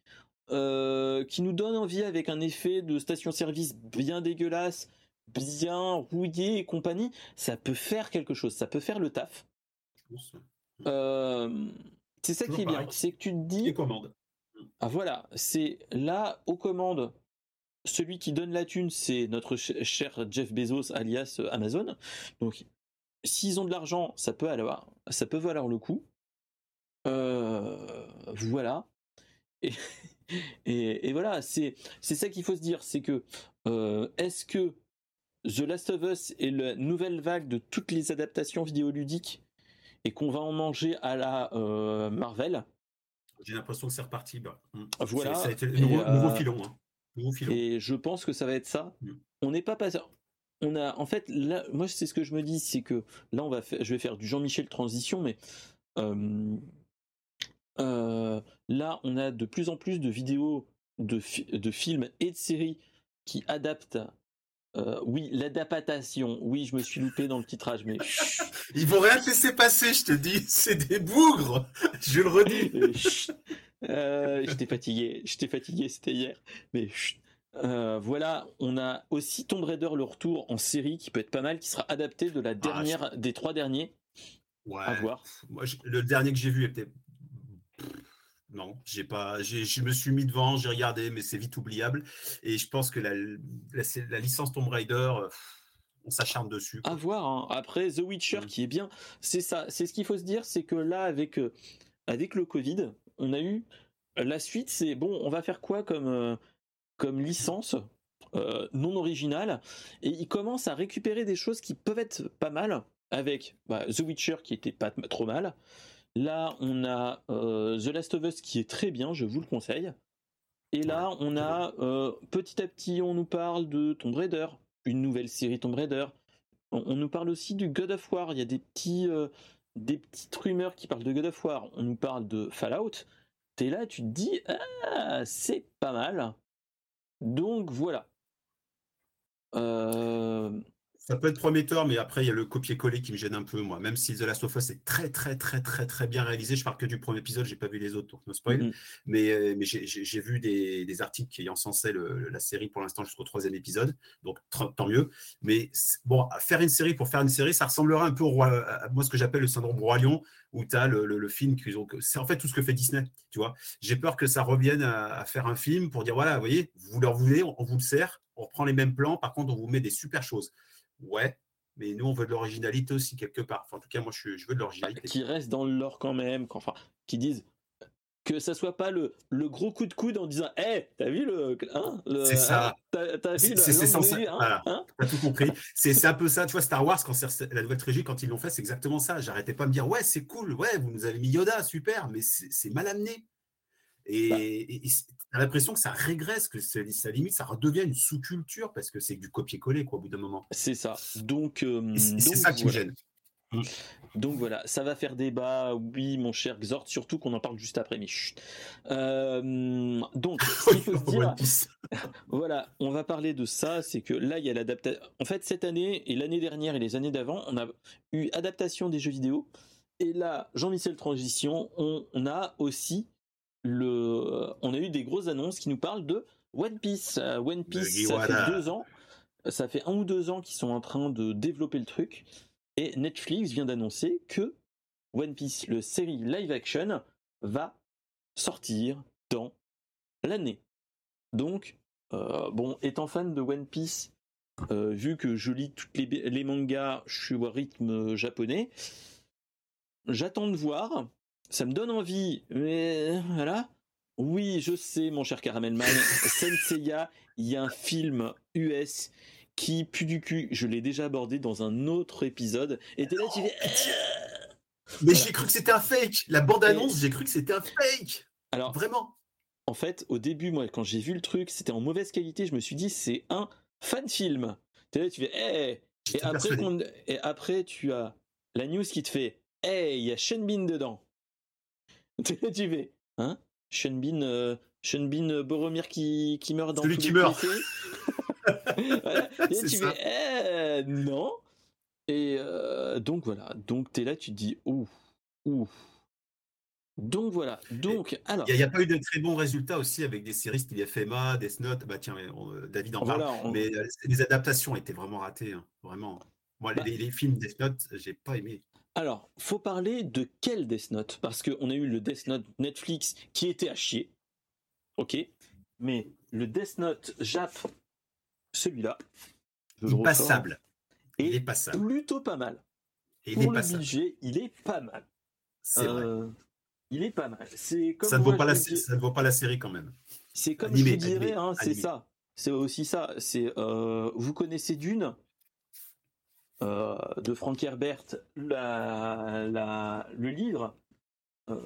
euh, qui nous donnent envie avec un effet de station-service bien dégueulasse, bien rouillé et compagnie. Ça peut faire quelque chose, ça peut faire le taf. Euh, c'est ça qui est bien, c'est que tu te dis. Les commandes. Ah voilà, c'est là aux commandes. Celui qui donne la thune, c'est notre cher Jeff Bezos, alias euh, Amazon. Donc, s'ils ont de l'argent, ça peut alors, ça peut valoir le coup. Euh, voilà. Et, et, voilà, c'est c'est ça qu'il faut se dire, c'est que euh, est-ce que The Last of Us est la nouvelle vague de toutes les adaptations vidéoludiques et qu'on va en manger à la euh, Marvel? J'ai l'impression que c'est reparti. Bah. Voilà. Ça a été le nouveau, filon, hein. Et je pense que ça va être ça. Mm. On n'est pas passé. On a, en fait, là, moi, c'est ce que je me dis, c'est que là, on va je vais faire du Jean-Michel transition, mais euh, là, on a de plus en plus de vidéos, de, de films et de séries qui adaptent euh, oui, l'adaptation. Oui, je me suis loupé dans le titrage, mais. Ils vont rien te laisser passer, je te dis. C'est des bougres. Je le redis. Euh, j'étais fatigué. J'étais fatigué, c'était hier. Mais euh, voilà, on a aussi Tomb Raider le retour en série qui peut être pas mal, qui sera adapté de la ah, dernière, des trois derniers. Ouais. À voir. Moi, le dernier que j'ai vu était non, j'ai pas. Je me suis mis devant, j'ai regardé, mais c'est vite oubliable. Et je pense que la, la, licence Tomb Raider, euh, on s'acharne dessus. À voir. Hein. Après, The Witcher, mm. qui est bien, c'est ça. C'est ce qu'il faut se dire, c'est que là, avec euh, avec le Covid, on a eu la suite. C'est bon, on va faire quoi comme euh, comme licence non originales, et il commence à récupérer des choses qui peuvent être pas mal, avec bah, The Witcher qui était pas trop mal. Là, on a The Last of Us qui est très bien, je vous le conseille. Et là, on a petit à petit, on nous parle de Tomb Raider, une nouvelle série Tomb Raider. On, nous parle aussi du God of War. Il y a des petits, des petites rumeurs qui parlent de God of War. On nous parle de Fallout. T'es là, tu te dis, ah, c'est pas mal. Donc voilà. Euh, ça peut être prometteur, mais après, il y a le copier-coller qui me gêne un peu, moi. Même si The Last of Us est très, très, très, très, très bien réalisé. Je parle que du premier épisode, j'ai pas vu les autres, donc no spoil. Mm-hmm. Mais, euh, mais j'ai vu des, des, articles qui encensaient le, la série pour l'instant jusqu'au troisième épisode, donc tant mieux. Mais bon, faire une série pour faire une série, ça ressemblera un peu au roi, à moi ce que j'appelle le syndrome Roi Lion, où tu as le, le, film qu'ils ont. C'est en fait tout ce que fait Disney, tu vois. J'ai peur que ça revienne à, à, faire un film pour dire voilà, vous voyez, vous leur voulez, on, on vous le sert, on reprend les mêmes plans, par contre, on vous met des super choses ouais, mais nous, on veut de l'originalité aussi quelque part. en tout cas, moi, je, veux de l'originalité. Qui reste dans le lore quand même, enfin, qui disent que ça soit pas le, le gros coup de coude en disant hé t'as vu le, hein, c'est ça. t'as, vu c'est, c'est censé hein, voilà. Hein? T'as tout compris. C'est, un peu ça. Tu vois Star Wars quand la nouvelle trilogie quand ils l'ont fait c'est exactement ça. J'arrêtais pas de me dire ouais c'est cool. Ouais vous nous avez mis Yoda. Super mais c'est, mal amené. Et, bah. et, l'impression que ça régresse, que ça, limite, ça redevient une sous-culture parce que c'est du copier-coller, quoi, au bout d'un moment. C'est ça. Donc, euh, c'est ça qui me gêne. Mmh. Donc voilà, ça va faire débat, oui, mon cher Xort, surtout qu'on en parle juste après, mais chut. Euh, donc, ce faut se dire, voilà, on va parler de ça, c'est que là, il y a l'adaptation. En fait, cette année et l'année dernière et les années d'avant, on a eu adaptation des jeux vidéo. Et là, Jean-Michel Transition, on, on a aussi on a eu des grosses annonces qui nous parlent de One Piece. Euh, One Piece, ça fait deux ans, ça fait un ou deux ans qu'ils sont en train de développer le truc, et Netflix vient d'annoncer que One Piece, le série live action, va sortir dans l'année. Donc, euh, bon, étant fan de One Piece, euh, vu que je lis tous les, les mangas, je suis au rythme japonais, j'attends de voir ça me donne envie, mais voilà. Oui, je sais, mon cher Caramelman, Senseiya, il y a un film US qui pue du cul. Je l'ai déjà abordé dans un autre épisode. Et t'es là, tu fais. Mais j'ai cru que c'était un fake. La bande-annonce, j'ai cru que c'était un fake. Alors, vraiment. En fait, au début, moi, quand j'ai vu le truc, c'était en mauvaise qualité. Je me suis dit, c'est un fan film. T'es là, tu fais, hey. et après, et après, tu as la news qui te fait, hey, il y a Shenbin dedans. tu vas, hein? Sean Bean, euh, euh, Boromir qui, qui meurt dans Celui qui meurt. Et tu fais, eh, non. Et euh, donc voilà, donc tu es là, tu te dis, ouf, ouf. Donc voilà, donc alors. Il n'y a, pas eu de très bons résultats aussi avec des séries style FMA, Death Note, bah tiens, David en parle, mais les adaptations étaient vraiment ratées, hein, vraiment. Moi, les, bah les, films Death Note, j'ai pas aimé. Alors, faut parler de quel Death Note? Parce qu'on a eu le Death Note Netflix qui était à chier. Ok? Mais le Death Note Jap, celui-là. Il est passable. il est passable. Plutôt pas mal. Et Pour le budget, il est pas mal. C'est vrai. Euh, il est pas mal. C'est ça, ne vaut pas la, ça ne vaut pas la série quand même. C'est comme je vous dirais, hein, c'est ça. C'est aussi ça. C'est euh, vous connaissez Dune? Euh, de Frank Herbert la, le livre, euh,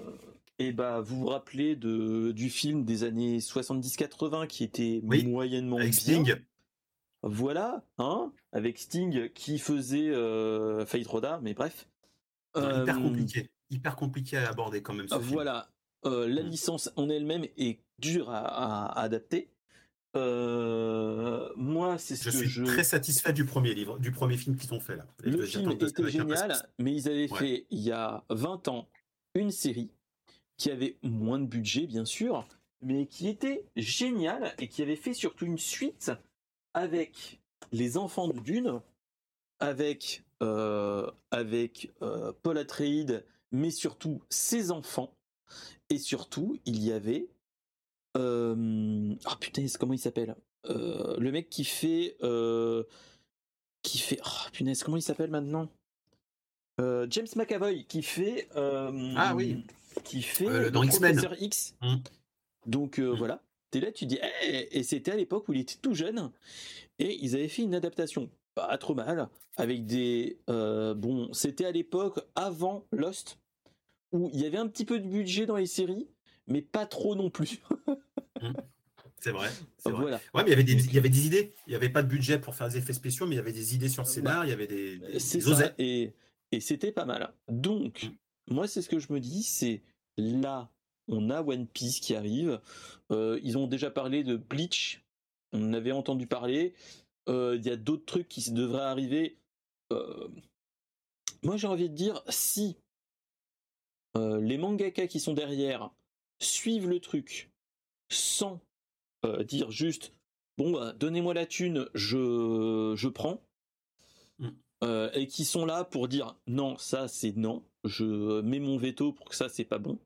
et bah vous vous rappelez de, du film des années 70-80 qui était moyennement avec Sting. Voilà, hein, avec Sting qui faisait euh, Fate Roda, mais bref. hyper euh, compliqué, hyper compliqué à aborder quand même. voilà, la mm. licence en elle-même est dure à adapter. Euh, moi, c'est ce je suis très satisfait du premier livre, du premier film qu'ils ont fait là. Le film était génial, mais ils avaient fait il y a 20 ans une série qui avait moins de budget, bien sûr, mais qui était géniale et qui avait fait surtout une suite avec les enfants de Dune, avec euh, avec euh, Paul Atreides, mais surtout ses enfants, et surtout il y avait euh... Oh putain, comment il s'appelle? Euh, Le mec qui fait. Euh... Qui fait. Oh punaise, comment il s'appelle maintenant? Euh, James McAvoy qui fait. ah oui Qui fait. dans X-Men. X. Mmh. Donc mmh. voilà. t'es là, tu dis, eh, et c'était à l'époque où il était tout jeune, et ils avaient fait une adaptation pas trop mal, avec des, euh, bon, c'était à l'époque avant Lost, où il y avait un petit peu de budget dans les séries, mais pas trop non plus. Mmh. C'est vrai. Voilà. Ouais, mais il y, avait des, il y avait des idées. Il n'y avait pas de budget pour faire des effets spéciaux, mais il y avait des idées sur le scénar, il y avait des. c'est ça. Et, et c'était pas mal. Donc, mmh. moi, c'est ce que je me dis, c'est là, on a One Piece qui arrive. Euh, ils ont déjà parlé de Bleach. On avait entendu parler. Euh, il y a d'autres trucs qui devraient arriver. Euh, moi, j'ai envie de dire, si les mangaka qui sont derrière suivent le truc sans dire juste bon bah, donnez-moi la thune, je, je prends. Mm. et qui sont là pour dire non, ça c'est non, je mets mon veto pour que ça c'est pas bon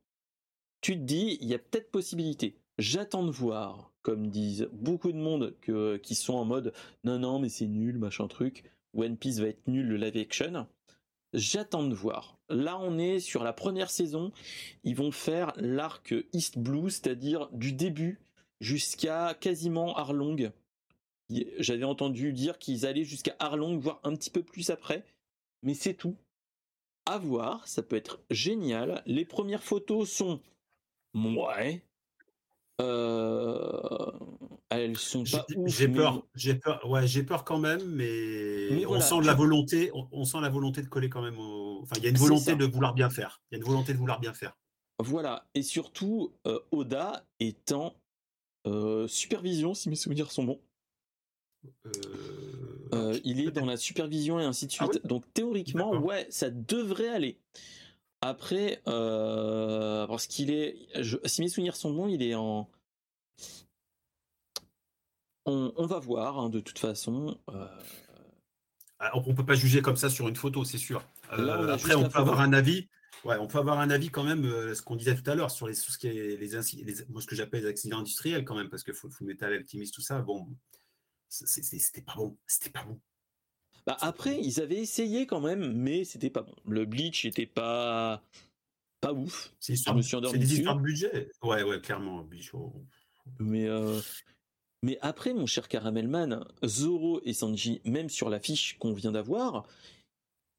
tu te dis, il y a peut-être possibilité. J'attends de voir, comme disent beaucoup de monde que, qui sont en mode non, non, mais c'est nul, machin truc. One Piece va être nul le live action. J'attends de voir. Là, on est sur la première saison. Ils vont faire l'arc East Blue, c'est-à-dire du début jusqu'à quasiment Arlong. J'avais entendu dire qu'ils allaient jusqu'à Arlong, voire un petit peu plus après. Mais c'est tout. À voir, ça peut être génial. Les premières photos sont Ouais. Euh, elles sont pas J'ai peur, j'ai peur, ouais, j'ai peur quand même, mais, on sent la volonté, on, sent la volonté de coller quand même. Enfin, il y a une volonté de vouloir bien faire. Il y a une volonté de vouloir bien faire. Voilà, et surtout euh, Oda étant euh, supervision, si mes souvenirs sont bons. il est dans la supervision et ainsi de ah suite. Donc théoriquement, ouais, ça devrait aller. Après, euh, parce qu'il est, si mes souvenirs sont bons, il est en. On, va voir, hein, de toute façon. Euh... Ah, on peut pas juger comme ça sur une photo, c'est sûr. Euh, après, on peut avoir un avis. Ouais, on peut avoir un avis quand même, euh, ce qu'on disait tout à l'heure sur les, ce qui est les, ce que j'appelle les accidents industriels quand même, parce que faut, faut mettre tout ça. Bon, c'était pas bon, c'était pas bon. Bah après, ils avaient essayé quand même, mais c'était pas bon. Le Bleach était pas pas ouf. C'est des histoires de budget. Ouais, ouais, clairement. Oh. Mais euh, mais après, mon cher Caramelman, Zoro et Sanji, même sur l'affiche qu'on vient d'avoir,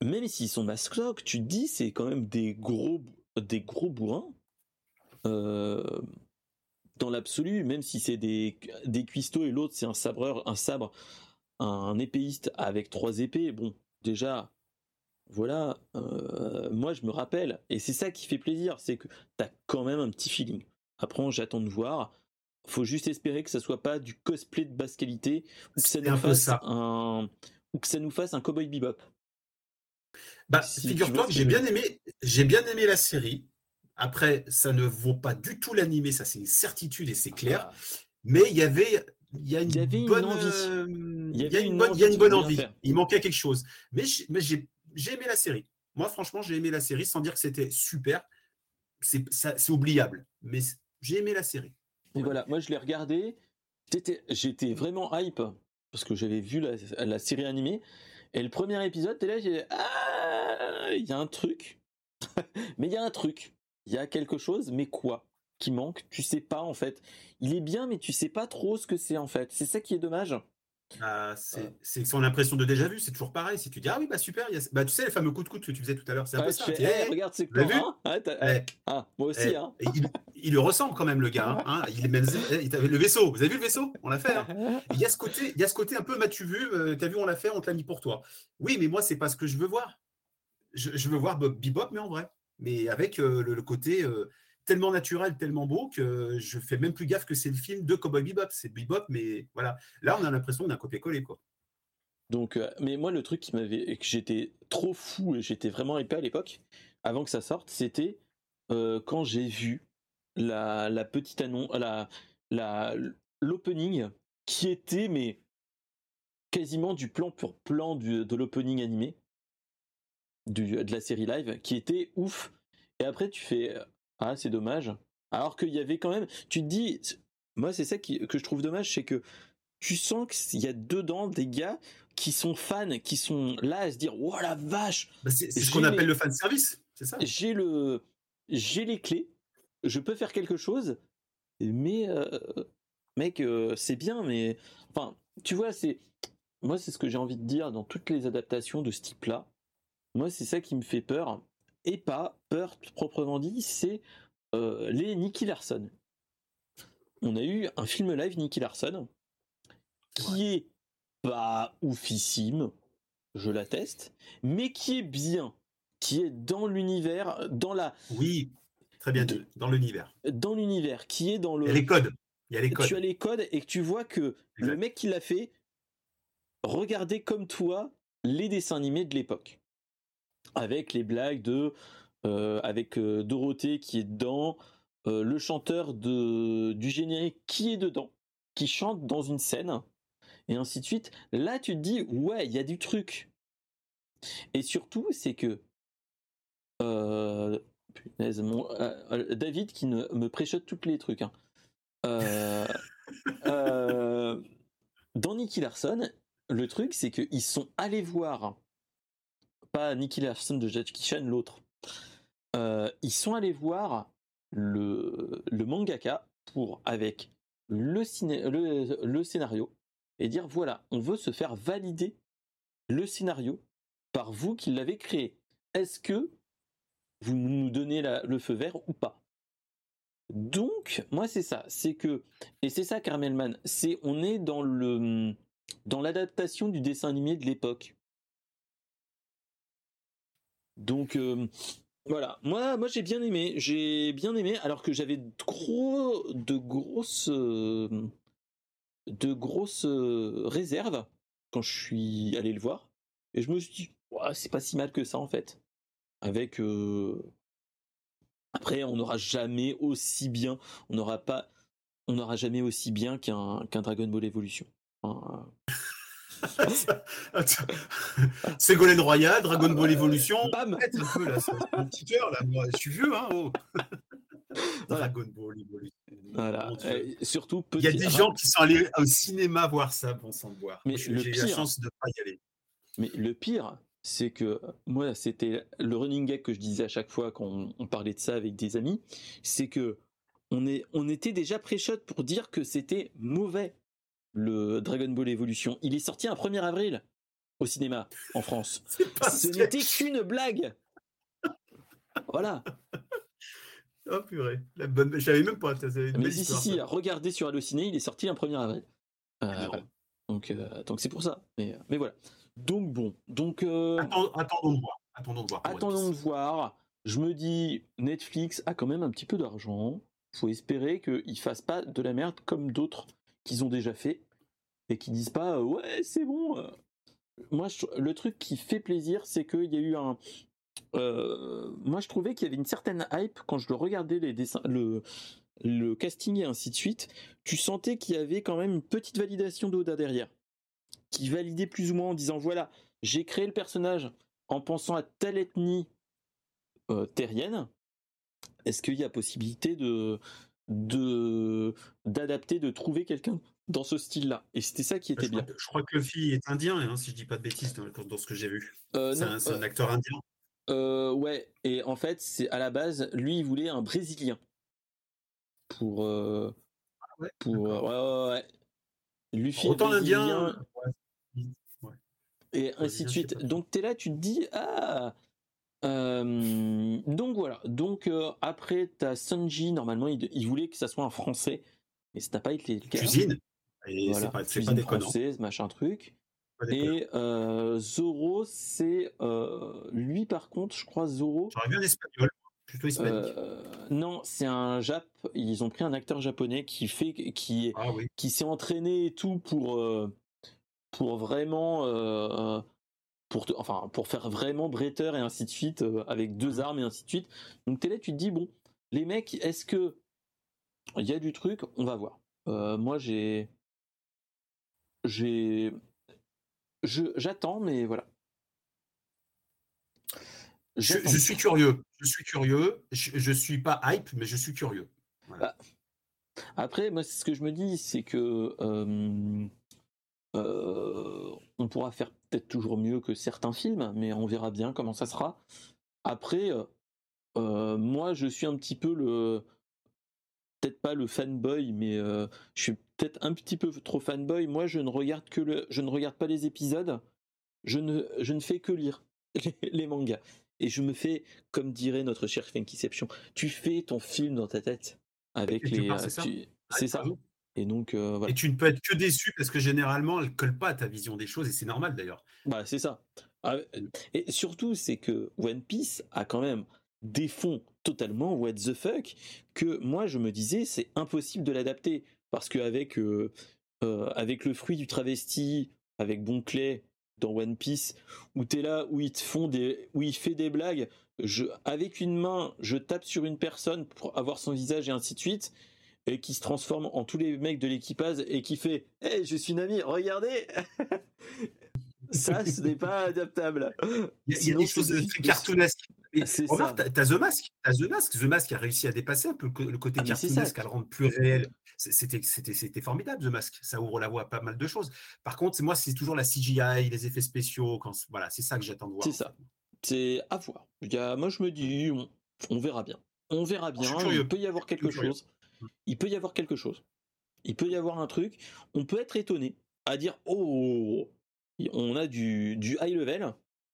même s'ils sont mascottes, tu te dis c'est quand même des gros des gros bourrins. Euh, dans l'absolu, même si c'est des, des cuistots et l'autre c'est un sabreur, un sabre un épéiste avec trois épées, bon, déjà, voilà, euh, moi je me rappelle, et c'est ça qui fait plaisir, c'est que t'as quand même un petit feeling. Après, j'attends de voir. Faut juste espérer que ça soit pas du cosplay de basse qualité ou que ça nous fasse un ou que ça nous fasse un cowboy bebop. Bah, figure-toi que j'ai bien aimé, j'ai bien aimé la série. Après, ça ne vaut pas du tout l'animé, ça c'est une certitude et c'est clair. Ah. Mais il y avait il y a une bonne envie. il y a une, bonne, envie. Il manquait quelque chose. Mais, j'ai aimé la série. Moi, franchement, j'ai aimé la série sans dire que c'était super. C'est oubliable. Mais j'ai aimé la série. Et voilà, moi je l'ai regardé. J'étais vraiment hype parce que j'avais vu la, série animée. Et le premier épisode, t'es là, j'ai ah, il y a un truc. mais il y a un truc. Il y a quelque chose, mais quoi qui manque? Tu sais pas en fait. Il est bien, mais tu sais pas trop ce que c'est en fait. C'est ça qui est dommage. Ah, c'est son impression de déjà vu, c'est toujours pareil. Si tu dis ah oui bah super, bah tu sais les fameux coups de coude que tu faisais tout à l'heure, c'est un peu ça. regarde c'est quoi hein ah, moi aussi hein. il, le ressemble quand même le gars. Hein. il est même le vaisseau. Vous avez vu le vaisseau? On l'a fait. Il y a ce côté, il y a ce côté un peu m'as-tu vu euh, T'as vu on l'a fait, on te l'a mis pour toi. Oui mais moi c'est pas ce que je veux voir. Je, veux voir Bob Bebop mais en vrai, mais avec euh, le, côté euh, tellement naturel, tellement beau que je fais même plus gaffe que c'est le film de Cowboy Bebop. C'est Bebop, mais voilà. Là, on a l'impression d'un copier-coller, quoi. Donc, euh, mais moi, le truc qui m'avait, que j'étais trop fou et j'étais vraiment épais à l'époque, avant que ça sorte, c'était quand j'ai vu la, petite annonce, la, la, l'opening qui était, mais quasiment du plan pour plan de l'opening animé du, de la série live, qui était ouf. Et après, tu fais, ah, c'est dommage. Alors qu'il y avait quand même. Tu te dis. Moi, c'est ça que je trouve dommage, c'est que tu sens qu'il y a dedans des gars qui sont fans, qui sont là à se dire Oh la vache bah, C'est ce qu'on appelle le fan service, c'est ça? J'ai le. J'ai les clés, je peux faire quelque chose, mais. Euh, mec, euh, c'est bien, mais enfin, tu vois, c'est moi, c'est ce que j'ai envie de dire dans toutes les adaptations de ce type-là. Moi, c'est ça qui me fait peur, et pas peur proprement dit, c'est euh, les Nicky Larson. On a eu un film live Nicky Larson qui est pas oufissime, je l'atteste, mais qui est bien, qui est dans l'univers, dans la. Oui, très bien, dans l'univers. Dans l'univers, qui est dans le. Il y a les codes. Il y a les codes. Tu as les codes et que tu vois que le mec qui l'a fait regardait comme toi les dessins animés de l'époque. Avec les blagues de. Euh, avec euh, Dorothée qui est dedans, euh, le chanteur de, du générique qui est dedans, qui chante dans une scène, et ainsi de suite. Là, tu te dis, ouais, il y a du truc. Et surtout, c'est que David qui ne, me préchote tous les trucs. Hein. dans Nicky Larson, le truc, c'est qu'ils sont allés voir, pas Nicky Larson de Jackie Chan, l'autre. ils sont allés voir le, mangaka pour, avec le, le, scénario, et dire voilà, on veut se faire valider le scénario par vous qui l'avez créé. Est-ce que vous nous donnez le feu vert ou pas? Donc, moi c'est ça, c'est que et c'est ça Carmelman, c'est on est dans le dans l'adaptation du dessin animé de l'époque. Donc euh, voilà, moi, moi j'ai bien aimé, j'ai bien aimé, alors que j'avais gros, de grosses, euh, de grosses euh, réserves quand je suis allé le voir, et je me suis dit, c'est pas si mal que ça en fait. Avec, après, on n'aura jamais aussi bien, on n'aura pas, on n'aura jamais aussi bien qu'un qu'un Dragon Ball Evolution. Ségolène Royal, Dragon Ball Evolution. Bam un peu là, un petit cœur là, moi, je suis vieux hein. Oh. Dragon Ball Evolution. Voilà. surtout Il y a des gens qui sont allés au cinéma voir ça, bon sans voir. Mais j'ai eu la chance de pas y aller. Mais le pire, c'est que moi, c'était le running gag que je disais à chaque fois quand on, parlait de ça avec des amis, c'est que on, est, on était déjà pré-shot pour dire que c'était mauvais le Dragon Ball Evolution. Il est sorti un 1er avril au cinéma en France. Ce n'était qu'une blague. Voilà. Oh purée, la bonne... j'avais même pas. Mais si, si, regardez sur Allociné, il est sorti un 1er avril. Euh, donc, euh, donc c'est pour ça. Mais, mais voilà. Donc bon, donc. Euh... attendons de voir. Attendons de voir. Attendons de voir. Je me dis, Netflix a quand même un petit peu d'argent. Faut espérer qu'ils fassent pas de la merde comme d'autres qu'ils ont déjà fait et qui disent pas ouais c'est bon. Euh. Moi le truc qui fait plaisir c'est qu'il y a eu un euh, moi je trouvais qu'il y avait une certaine hype quand je regardais les dessins le le casting et ainsi de suite, tu sentais qu'il y avait quand même une petite validation d'Oda derrière, qui validait plus ou moins en disant voilà, j'ai créé le personnage en pensant à telle ethnie euh, terrienne. Est-ce qu'il y a possibilité de de d'adapter, de trouver quelqu'un dans ce style-là. Et c'était ça qui était bien. je crois que Luffy est indien, hein, si je dis pas de bêtises dans, ce que j'ai vu. Euh, c'est un, euh, acteur indien. Euh, ouais, et en fait, c'est à la base, lui, il voulait un Brésilien pour. Ah ouais, pour ouais, ouais, Luffy Autant l'Indien. Et ainsi de suite. Donc, tu es là, tu te dis, ah, euh, donc voilà. Donc euh, après, t'as Sanji. Normalement, il, voulait que ça soit un Français, mais ça n'a pas été le cas. Cuisine. Et c'est pas, pas française, machin truc. Et euh, Zoro, c'est lui par contre, je crois Zoro. J'aurais bien espagnol, plutôt hispanique. non, c'est un Jap. Ils ont pris un acteur japonais qui fait, qui, ah qui s'est entraîné et tout pour pour vraiment pour, enfin, pour faire vraiment bretteur et ainsi de suite, euh, avec deux armes et ainsi de suite. Donc t'es là, tu te dis, bon, les mecs, est-ce que il y a du truc? On va voir. Euh, moi, j'ai. J'ai. J'attends, mais voilà. Je, suis curieux. Je suis curieux. Je, suis pas hype, mais je suis curieux. Bah, après, moi, ce que je me dis, c'est que euh, on pourra faire peut-être toujours mieux que certains films, mais on verra bien comment ça sera. Après, euh, euh, moi, je suis un petit peu le, peut-être pas le fanboy, mais euh, je suis peut-être un petit peu trop fanboy. Moi, je ne regarde que le, je ne regarde pas les épisodes. Je ne, je ne fais que lire les, mangas. Et je me fais, comme dirait notre cher Funkyception, tu fais ton film dans ta tête avec les. C'est ça? Et donc, euh, voilà. Et tu ne peux être que déçu parce que généralement, elle colle pas à ta vision des choses et c'est normal d'ailleurs. Bah, c'est ça. Ah, et surtout, c'est que One Piece a quand même des fonds totalement what the fuck que moi je me disais c'est impossible de l'adapter parce qu'avec euh, euh, avec le fruit du travesti avec Bonclay dans One Piece où t'es là où ils te font des où il fait des blagues je avec une main je tape sur une personne pour avoir son visage et ainsi de suite et qui se transforme en tous les mecs de l'équipage et qui fait hey, je suis Nami regardez ça ce n'est pas adaptable il y a, des choses très cartoonesques ça. T'as The Mask, as The Mask, The Mask a réussi à dépasser un peu le côté ah, cartoonesque, à le rendre plus réel. C'était formidable The Mask, ça ouvre la voie à pas mal de choses. Par contre, moi, c'est toujours la CGI, les effets spéciaux, quand voilà, c'est ça que j'attends de voir. C'est ça. C'est à voir. moi, je me dis, on, verra bien. On verra bien. Il peut y avoir quelque chose. Il peut y avoir quelque chose. Il peut y avoir un truc. On peut être étonné à dire, oh, on a du, du high level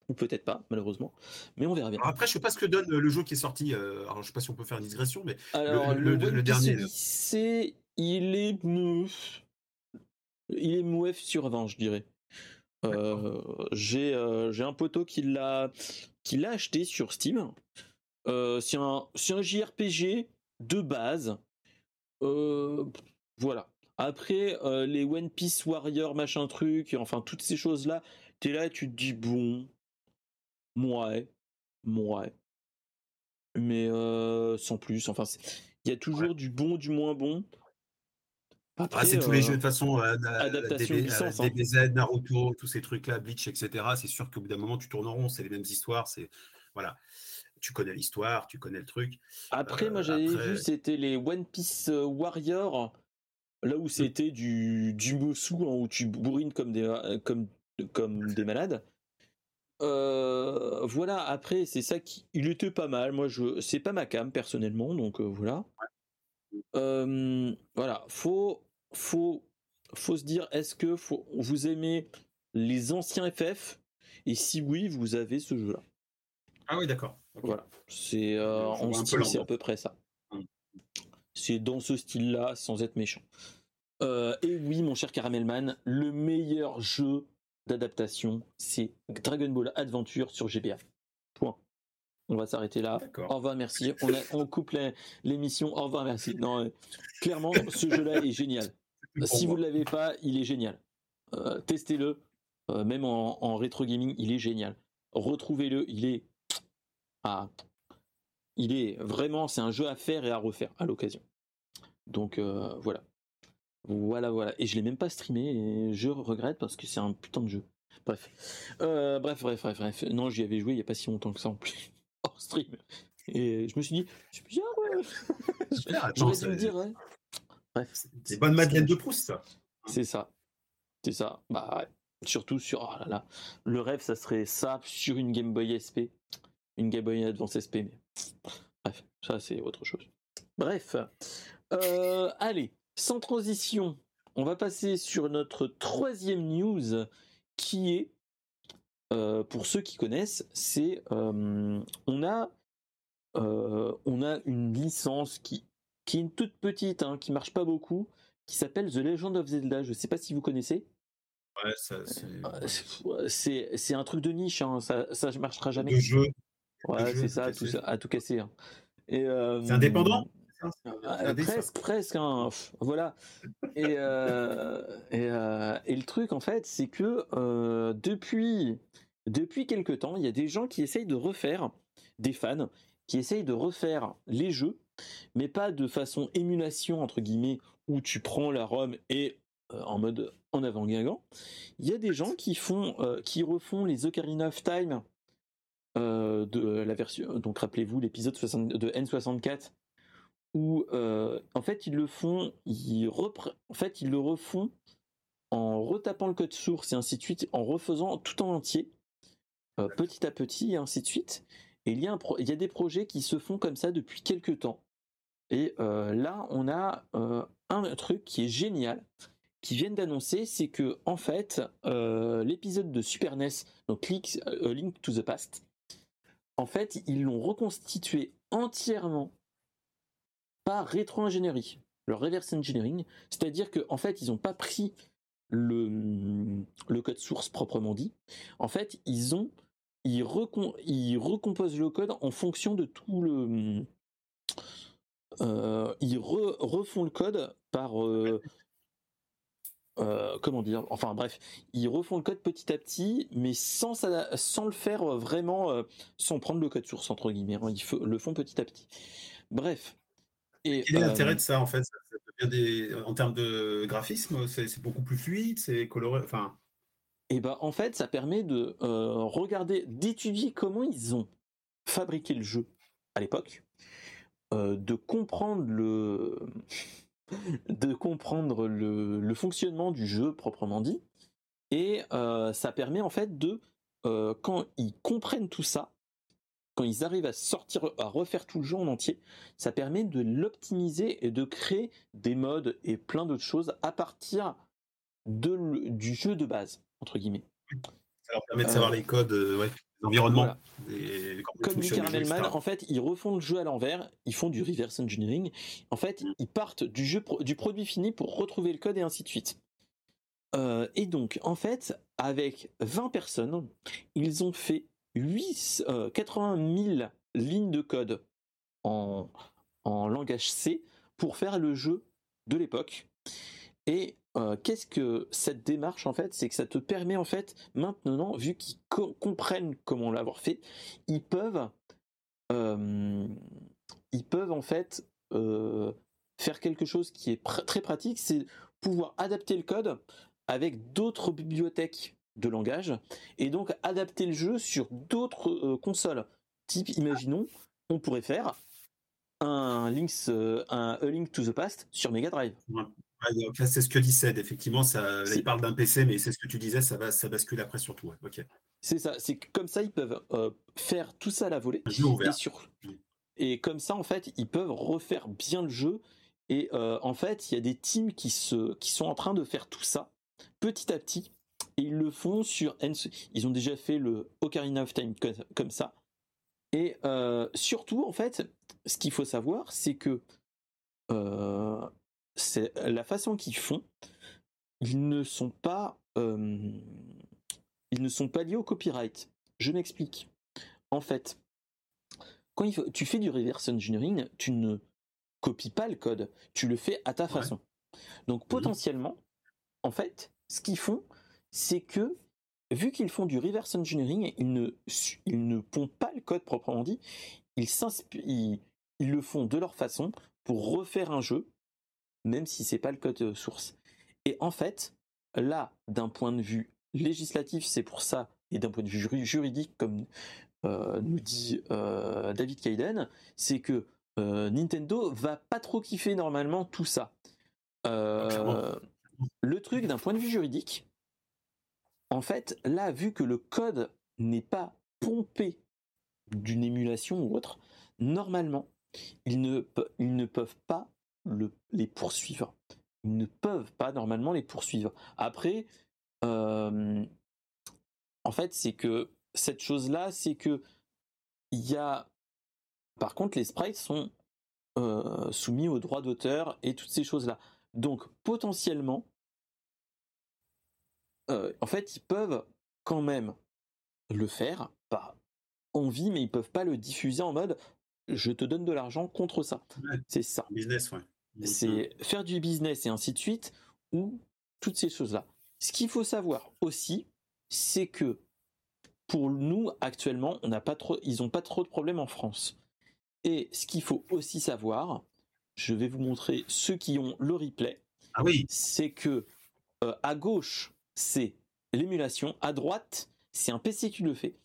ou peut-être pas, malheureusement. Mais on verra bien. après, je sais pas ce que donne le jeu qui est sorti. Euh, alors, je sais pas si on peut faire une digression, mais alors, le, dernier. C'est, il est. Il est mouef sur 20, je dirais. Euh, j'ai, euh, un poteau qui l'a, qui l'a acheté sur Steam. c'est un, c'est un JRPG de base. Voilà. Après, les One Piece Warrior, machin truc, enfin toutes ces choses-là, t'es là, tu te dis bon, Ouais, ouais. Mais sans plus. Enfin, il y a toujours du bon, du moins bon. ah, c'est tous les jeux de façon adaptation DB, licence, hein. Naruto, tous ces trucs-là, Bleach, etc. C'est sûr qu'au bout d'un moment, tu tournes en rond. C'est les mêmes histoires. C'est voilà. Tu connais l'histoire, tu connais le truc. Après, moi, j'avais vu, c'était les One Piece Warrior, là où c'était du du Mosu, hein, où tu bourrines comme des comme comme des malades. Euh, voilà, après, c'est ça qui. Il était pas mal. Moi, je. C'est pas ma cam, personnellement, donc euh, voilà. voilà, faut. Faut. Faut se dire, est-ce que faut, vous aimez les anciens FF Et si oui, vous avez ce jeu-là. Ah oui, d'accord. Voilà. C'est euh, en style, c'est à peu près ça. Mmh. C'est dans ce style-là, sans être méchant. et oui, mon cher Caramelman, le meilleur jeu d'adaptation, c'est Dragon Ball Adventure sur GBA. Point. On va s'arrêter là. Au revoir, merci. On, on coupe l'émission. Au revoir, merci. Non, euh, clairement, ce jeu-là est génial. Si vous ne l'avez pas, il est génial. Euh, testez-le. Euh, même en, rétro gaming, il est génial. Retrouvez-le. Il est. Ah, il est vraiment. C'est un jeu à faire et à refaire à l'occasion. Donc voilà. Voilà, voilà. Et je l'ai même pas streamé et je regrette parce que c'est un putain de jeu. Bref. Euh, bref, bref, bref, bref. Non, j'y avais joué il y a pas si longtemps que ça en plus. Hors stream. Et je me suis dit, c'est bien, ouais. J'aurais dû me dire, ouais. Bref. C'est bonne Madeleine de Proust, ça. C'est ça. C'est ça. Bah. Surtout sur, oh là là. Le rêve, ça serait ça sur une Game Boy SP. Une Game Boy Advance SP, mais. Bref, ça, c'est autre chose. Bref. Euh, allez. Sans transition, on va passer sur notre troisième news qui est, euh, pour ceux qui connaissent, c'est euh, on a on a une licence qui qui est une toute petite, hein, qui marche pas beaucoup, qui s'appelle The Legend of Zelda. Je sais pas si vous connaissez. Ouais, c'est c'est un truc de niche, hein, ça ça marchera jamais. De jeu. Ouais, c'est ça, tout ça, à tout casser. Hein. C'est indépendant. Ah, presque, presque. Hein. Voilà. Et, euh, euh, et, le truc, en fait, c'est que euh, depuis, depuis quelque temps, il y a des gens qui essayent de refaire, des fans, qui essayent de refaire les jeux, mais pas de façon émulation, entre guillemets, où tu prends la ROM et en mode en avant guingant. Il y a des gens qui font, qui refont les Ocarina of Time de la version. Donc rappelez-vous l'épisode de N64 où euh, en fait ils le font, ils en fait ils le refont en retapant le code source et ainsi de suite, en refaisant tout en entier, euh, petit à petit et ainsi de suite. Et il y, a il y a des projets qui se font comme ça depuis quelques temps. Et là, on a un truc qui est génial, qui viennent d'annoncer, c'est que en fait, l'épisode de Super NES, donc Link, Link to the Past, en fait, ils l'ont reconstitué entièrement par rétro-ingénierie, leur reverse engineering, c'est-à-dire qu'en en fait, ils n'ont pas pris le, le code source proprement dit. En fait, ils ont ils, ils recomposent le code en fonction de tout le euh, ils refont le code par euh, euh, comment dire enfin bref ils refont le code petit à petit mais sans sans le faire vraiment sans prendre le code source entre guillemets hein. ils le font petit à petit. Bref. Et quel est l'intérêt de ça en fait? En termes de graphisme c'est beaucoup plus fluide c'est coloré enfin. Et eh ben en fait ça permet de regarder d'étudier comment ils ont fabriqué le jeu à l'époque euh, de comprendre le de comprendre le, fonctionnement du jeu proprement dit. Et euh, ça permet en fait de euh, quand ils comprennent tout ça quand ils arrivent à sortir à refaire tout le jeu en entier ça permet de l'optimiser et de créer des modes et plein d'autres choses à partir du jeu de base entre guillemets ça leur permet de savoir les codes ouais l'environnement. Comme dit Caramelman, en fait, ils refont le jeu à l'envers, ils font du reverse engineering. En fait, mm. ils partent du jeu du produit fini pour retrouver le code et ainsi de suite. Euh, et donc, en fait, avec 20 personnes, ils ont fait 8, 80 000 lignes de code en, en langage C pour faire le jeu de l'époque. Et euh, qu'est-ce que cette démarche en fait C'est que ça te permet en fait maintenant, vu qu'ils comprennent comment l'avoir fait, ils peuvent, euh, ils peuvent en fait euh, faire quelque chose qui est très pratique, c'est pouvoir adapter le code avec d'autres bibliothèques de langage et donc adapter le jeu sur d'autres consoles. Type, imaginons, on pourrait faire un Link's, un Link to the Past sur Mega Drive c'est ce que dit Ced, effectivement, ça, il parle d'un PC, mais c'est ce que tu disais, ça, va, ça bascule après sur tout. C'est ça, c'est comme ça ils peuvent euh, faire tout ça à la volée. Et, sur... Et comme ça, en fait, ils peuvent refaire bien le jeu. Et euh, en fait, il y a des teams qui, se, qui sont en train de faire tout ça petit à petit. Et ils le font sur. Ils ont déjà fait le Ocarina of Time comme ça. Et euh, surtout, en fait, ce qu'il faut savoir, c'est que c'est la façon qu'ils font. Ils ne sont pas, euh, ils ne sont pas liés au copyright. Je m'explique. En fait, quand tu fais du reverse engineering, tu ne copies pas le code, tu le fais à ta façon. Donc potentiellement, en fait, ce qu'ils font, c'est que vu qu'ils font du reverse engineering, ils ne, ils ne pompent pas le code proprement dit, ils, ils, ils le font de leur façon pour refaire un jeu même si c'est pas le code euh, source. Et en fait, là, d'un point de vue législatif, c'est pour ça, et d'un point de vue juridique, comme euh, nous dit euh, David Kaiden, c'est que Nintendo va pas trop kiffer normalement tout ça. le truc d'un point de vue juridique, en fait, là, vu que le code n'est pas pompé d'une émulation ou autre, normalement, ils ne, ils ne peuvent pas les poursuivre. Ils ne peuvent pas normalement les poursuivre. Après, en fait, c'est que cette chose-là, c'est que il y a, par contre, les sprites sont soumis aux droits d'auteur et toutes ces choses-là. Donc, potentiellement, en fait, ils peuvent quand même le faire, pas envie, mais ils peuvent pas le diffuser en mode je te donne de l'argent contre ça. C'est ça. Business, ouais. C'est faire du business et ainsi de suite, ou toutes ces choses-là. Ce qu'il faut savoir aussi, c'est que pour nous, actuellement, on n'a pas trop, ils n'ont pas trop de problèmes en France. Et ce qu'il faut aussi savoir, je vais vous montrer ceux qui ont le replay. Ah oui. C'est que euh, à gauche, c'est l'émulation, à droite, c'est un PC qui le fait.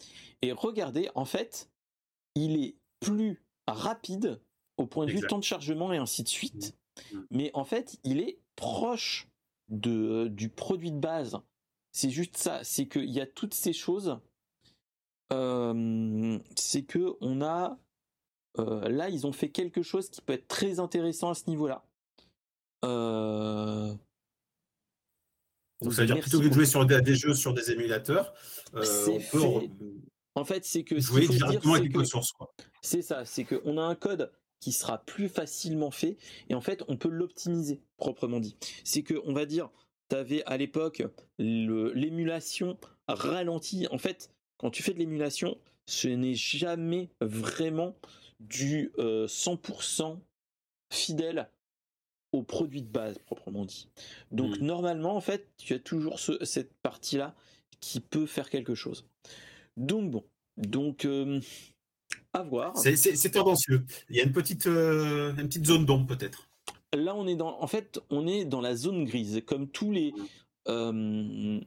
Et regardez, en fait, il est plus rapide au point de vue temps de chargement et ainsi de suite. Mmh. Mmh. Mais en fait, il est proche de, du produit de base. C'est juste ça, c'est qu'il y a toutes ces choses. c'est que on a là, ils ont fait quelque chose qui peut être très intéressant à ce niveau-là. Euh... Donc, ça veut dire plutôt que de jouer sur des, jeux sur des émulateurs, on peut en fait, c'est que avec code source. C'est ça, c'est qu'on a un code qui sera plus facilement fait et en fait, on peut l'optimiser proprement dit. C'est que on va dire, tu avais à l'époque l'émulation ralentie. En fait, quand tu fais de l'émulation, ce n'est jamais vraiment du 100% euh, fidèle au produit de base proprement dit. Donc mmh. normalement en fait tu as toujours cette partie là qui peut faire quelque chose. Donc bon, donc euh, à voir. C'est tendancieux. Il y a une petite, euh, une petite zone d'ombre peut-être. Là on est dans, en fait on est dans la zone grise comme tous les mmh.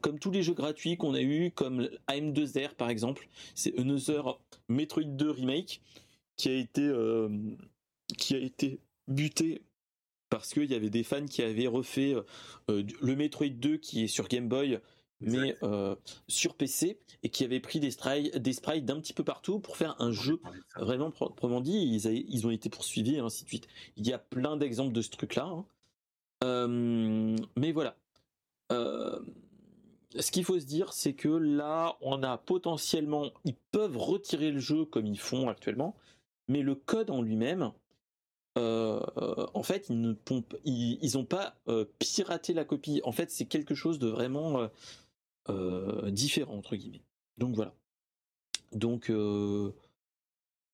comme tous les jeux gratuits qu'on a eu, comme AM2R par exemple, c'est Another Metroid 2 Remake qui a été, euh, qui a été buté parce qu'il y avait des fans qui avaient refait euh, le Metroid 2 qui est sur Game Boy mais euh, sur PC et qui avaient pris des, des sprites d'un petit peu partout pour faire un jeu vraiment proprement dit. Ils, ils, ont été poursuivis et ainsi de suite. Il y a plein d'exemples de ce truc-là. Hein. Euh, mais voilà. ce qu'il faut se dire, c'est que là, on a potentiellement, ils peuvent retirer le jeu comme ils font actuellement, mais le code en lui-même, euh, en fait, ils ne ils, ont pas euh, piraté la copie. En fait, c'est quelque chose de vraiment euh, différent entre guillemets. Donc voilà. Donc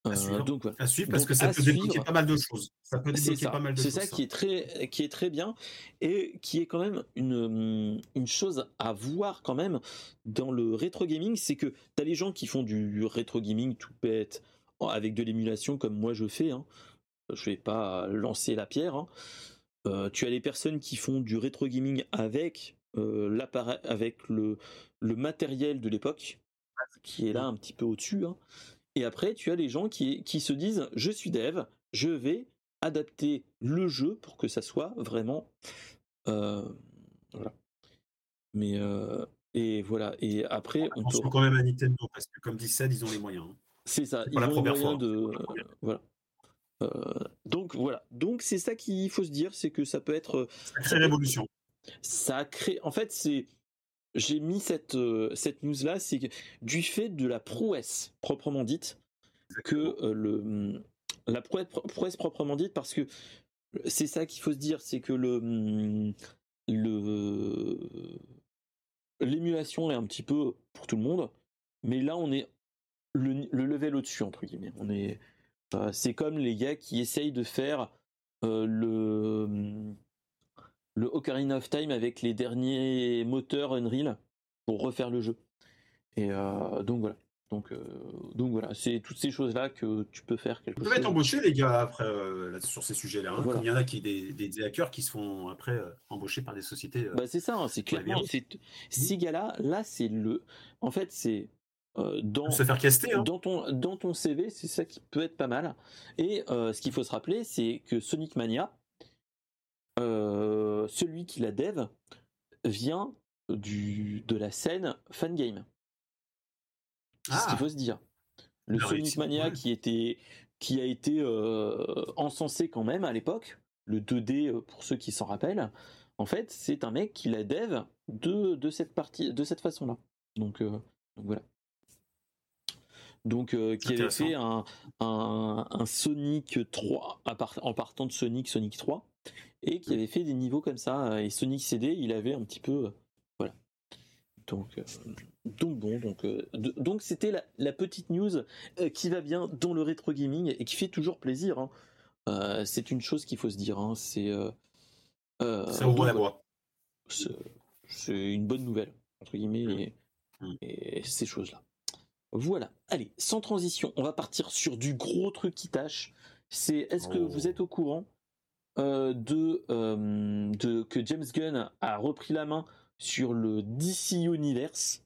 à suivre. donc voilà. À suivre parce que ça peut débloquer pas mal de choses. Ça peut débloquer pas mal de choses. C'est ça qui est très qui est très bien et qui est quand même une une chose à voir quand même dans le rétro gaming, c'est que tu as les gens qui font du rétro gaming tout bête avec de l'émulation comme moi je fais. Hein je vais pas lancer la pierre. Hein. Euh, tu as les personnes qui font du rétro gaming avec euh, l'appareil, avec le, le matériel de l'époque, qui est là un petit peu au-dessus. Hein. Et après, tu as les gens qui, qui se disent je suis dev, je vais adapter le jeu pour que ça soit vraiment euh, voilà. Mais et voilà. Et après, on peut... quand même à Nintendo parce que comme dit Sad, ils ont les moyens. Hein. C'est ça. Ils ont les moyens de voilà. Euh, donc voilà. Donc c'est ça qu'il faut se dire, c'est que ça peut être. Ça crée révolution. Ça crée. En fait, c'est. J'ai mis cette euh, cette news là, c'est du fait de la prouesse proprement dite que euh, le la prouesse, proprement dite parce que c'est ça qu'il faut se dire, c'est que le le l'émulation est un petit peu pour tout le monde, mais là on est le, le level au-dessus entre guillemets. On est euh, c'est comme les gars qui essayent de faire euh, le le Ocarina of Time avec les derniers moteurs Unreal pour refaire le jeu. Et euh, donc voilà. Donc, donc voilà, c'est toutes ces choses-là que tu peux faire quelque. Vous être embaucher les gars après sur ces sujets-là. Hein. Il y en a qui des, des, hackers qui se font après embaucher par des sociétés. bah c'est ça, hein, c'est clairement ces gars-là, là c'est le, en fait c'est euh, dans, se faire caster, hein. dans, ton, dans ton CV, c'est ça qui peut être pas mal. Et euh, ce qu'il faut se rappeler, c'est que Sonic Mania, euh, celui qui la dev, vient du, de la scène fangame. C'est ce qu'il ah. faut se dire. Le Sonic Mania qui, était, qui a été encensé quand même à l'époque, le 2D pour ceux qui s'en rappellent, en fait, c'est un mec qui la dev de, de cette partie, de cette façon-là. Donc, donc voilà donc euh, qui avait fait un, un, Sonic 3 en partant de Sonic Sonic 3 et qui avait fait des niveaux comme ça et Sonic CD il avait un petit peu euh, voilà donc euh, donc bon donc donc c'était la, petite news qui va bien dans le rétro gaming et qui fait toujours plaisir hein. c'est une chose qu'il faut se dire hein. c'est la voie c'est une bonne nouvelle entre guillemets mmh. et ces choses là voilà. Allez, sans transition, on va partir sur du gros truc qui tâche. C'est est-ce que vous oh. êtes au courant euh, euh, de, que James Gunn a repris la main sur le DC Universe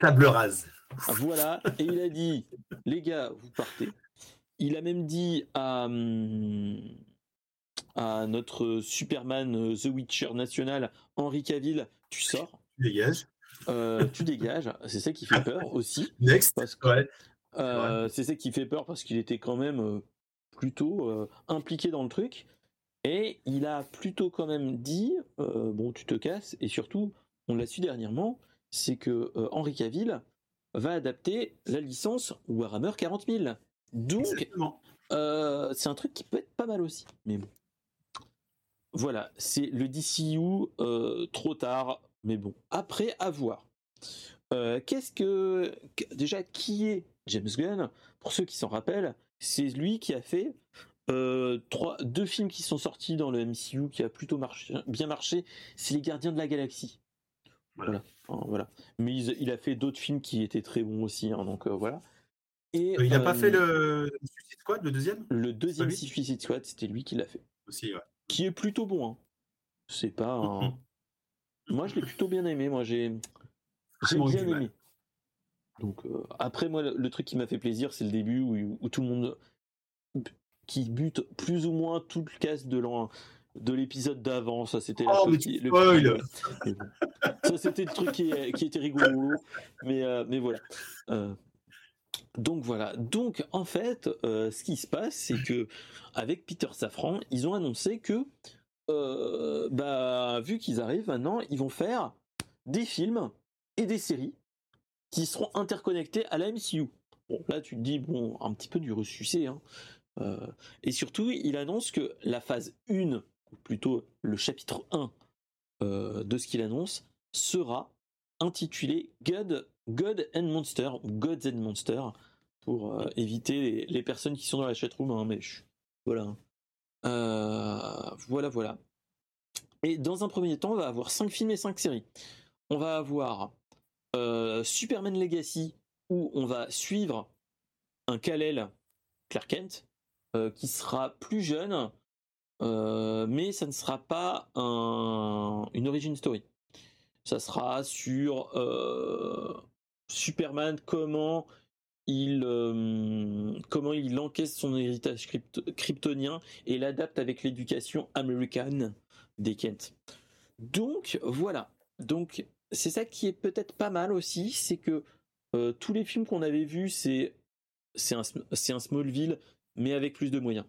Table rase. Voilà, et il a dit les gars, vous partez. Il a même dit à, à notre Superman euh, The Witcher national, Henri Cavill, tu sors. Tu dégages. Euh, tu dégages. C'est ça qui fait peur aussi. Next. Parce que, c'est ça qui fait peur parce qu'il était quand même plutôt impliqué dans le truc. Et il a plutôt quand même dit, bon, tu te casses, et surtout, on l'a su dernièrement, c'est que Henri Cavill va adapter la licence Warhammer 40 000. Donc, c'est un truc qui peut être pas mal aussi. Mais bon. Voilà, c'est le DCU trop tard, mais bon. Après, à voir. Qu'est-ce que. Déjà, qui est James Gunn? Pour ceux qui s'en rappellent, c'est lui qui a fait trois, deux films qui sont sortis dans le MCU qui a plutôt marché, bien marché. C'est Les Gardiens de la Galaxie. Voilà. voilà. Mais il, a fait d'autres films qui étaient très bons aussi. Hein, donc voilà. Et, il n'a pas fait le Suicide Squad, le deuxième? Le deuxième Suicide Squad, c'était lui qui l'a fait. Aussi, ouais. Qui est plutôt bon. Hein. C'est pas un... Moi, je l'ai plutôt bien aimé. Moi, j'ai bien aimé. Donc euh, après moi le, truc qui m'a fait plaisir c'est le début où, tout le monde qui bute plus ou moins tout le cast de de l'épisode d'avant ça c'était oh, le, ça c'était le truc qui, était rigolo mais euh, mais voilà euh, donc voilà donc en fait ce qui se passe c'est que avec Peter Safran ils ont annoncé que bah vu qu'ils arrivent maintenant ils vont faire des films et des séries qui seront interconnectées à la MCU. Bon, là, tu te dis, bon, un petit peu du ressucé. Hein. Euh, et surtout, il annonce que la phase 1, ou plutôt le chapitre 1 euh, de ce qu'il annonce, sera intitulé God, God and Monster, ou Gods and Monster, pour euh, éviter les, personnes qui sont dans la chatroom, hein, mais voilà. voilà, voilà. Et dans un premier temps, on va avoir 5 films et 5 séries. On va avoir Superman Legacy, où on va suivre un Kal-El, Clark Kent, qui sera plus jeune, euh, mais ça ne sera pas une origin story. Ça sera sur Superman, comment il, comment il encaisse son héritage kryptonien et l'adapte avec l'éducation américaine des Kent. Donc voilà. Donc c'est ça qui est peut-être pas mal aussi, c'est que euh, tous les films qu'on avait vus, c'est c'est un, un Smallville, mais avec plus de moyens.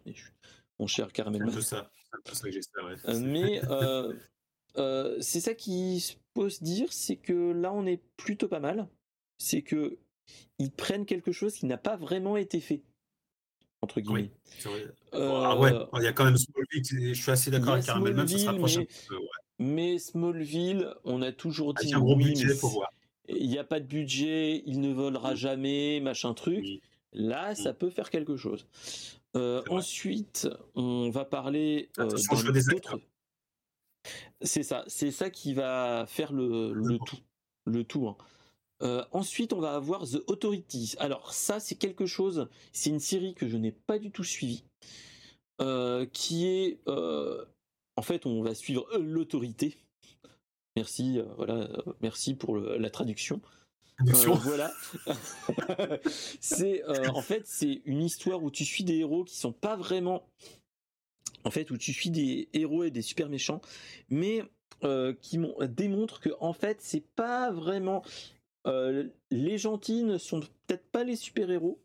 Mon cher Caramel. C'est ça, c'est ça que j'espère. Euh, mais euh, c'est ça qui peut se dire, c'est que là on est plutôt pas mal. C'est que ils prennent quelque chose qui n'a pas vraiment été fait entre guillemets. Oui, ah ouais, il y a quand même Smallville. Je suis assez d'accord avec Caramel, même ça se rapproche un peu. Mais Smallville, on a toujours dit. Il n'y a pas de budget, il ne volera jamais, machin truc. Là, mm. ça peut faire quelque chose. Euh, ensuite, on va parler euh, d'autres. C'est ça, c'est ça qui va faire le, tout, le tout. Hein. Euh, ensuite, on va avoir The Authorities. Alors ça, c'est quelque chose. C'est une série que je n'ai pas du tout suivie, qui est en fait, on va suivre l'autorité. Merci, voilà, merci pour la traduction. Voilà. c'est en fait c'est une histoire où tu suis des héros qui sont pas vraiment en fait où tu suis des héros et des super méchants mais qui démontrent que en fait c'est pas vraiment les gentils ne sont peut-être pas les super héros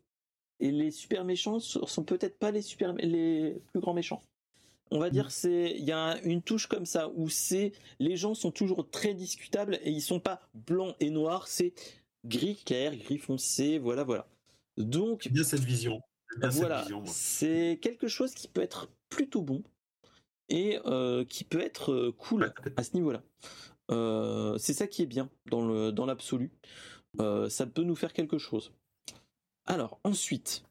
et les super méchants sont peut-être pas les super les plus grands méchants on va dire mm. c'est il y a une touche comme ça où c'est les gens sont toujours très discutables et ils sont pas blancs et noirs, c'est gris clair, gris foncé, voilà voilà. Donc bien cette vision. voilà, c'est quelque chose qui peut être plutôt bon et euh, qui peut être euh, cool à ce niveau-là. Euh, c'est ça qui est bien dans le dans l'absolu. ça peut nous faire quelque chose. Alors ensuite,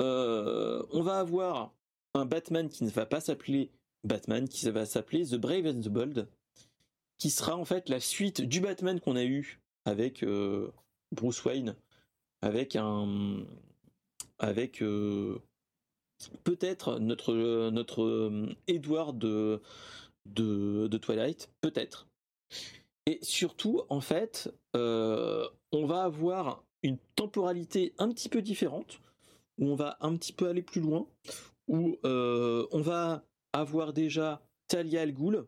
on va avoir un Batman qui ne va pas s'appeler Batman, qui va s'appeler The Brave and the Bold, qui sera en fait la suite du Batman qu'on a eu avec Bruce Wayne, avec un, avec euh, peut-être notre notre euh, Edward de, Twilight, peut-être. Et surtout, en fait, on va avoir une temporalité un petit peu différente, où on va un petit peu aller plus loin, où euh, on va avoir déjà Talia Al Ghul,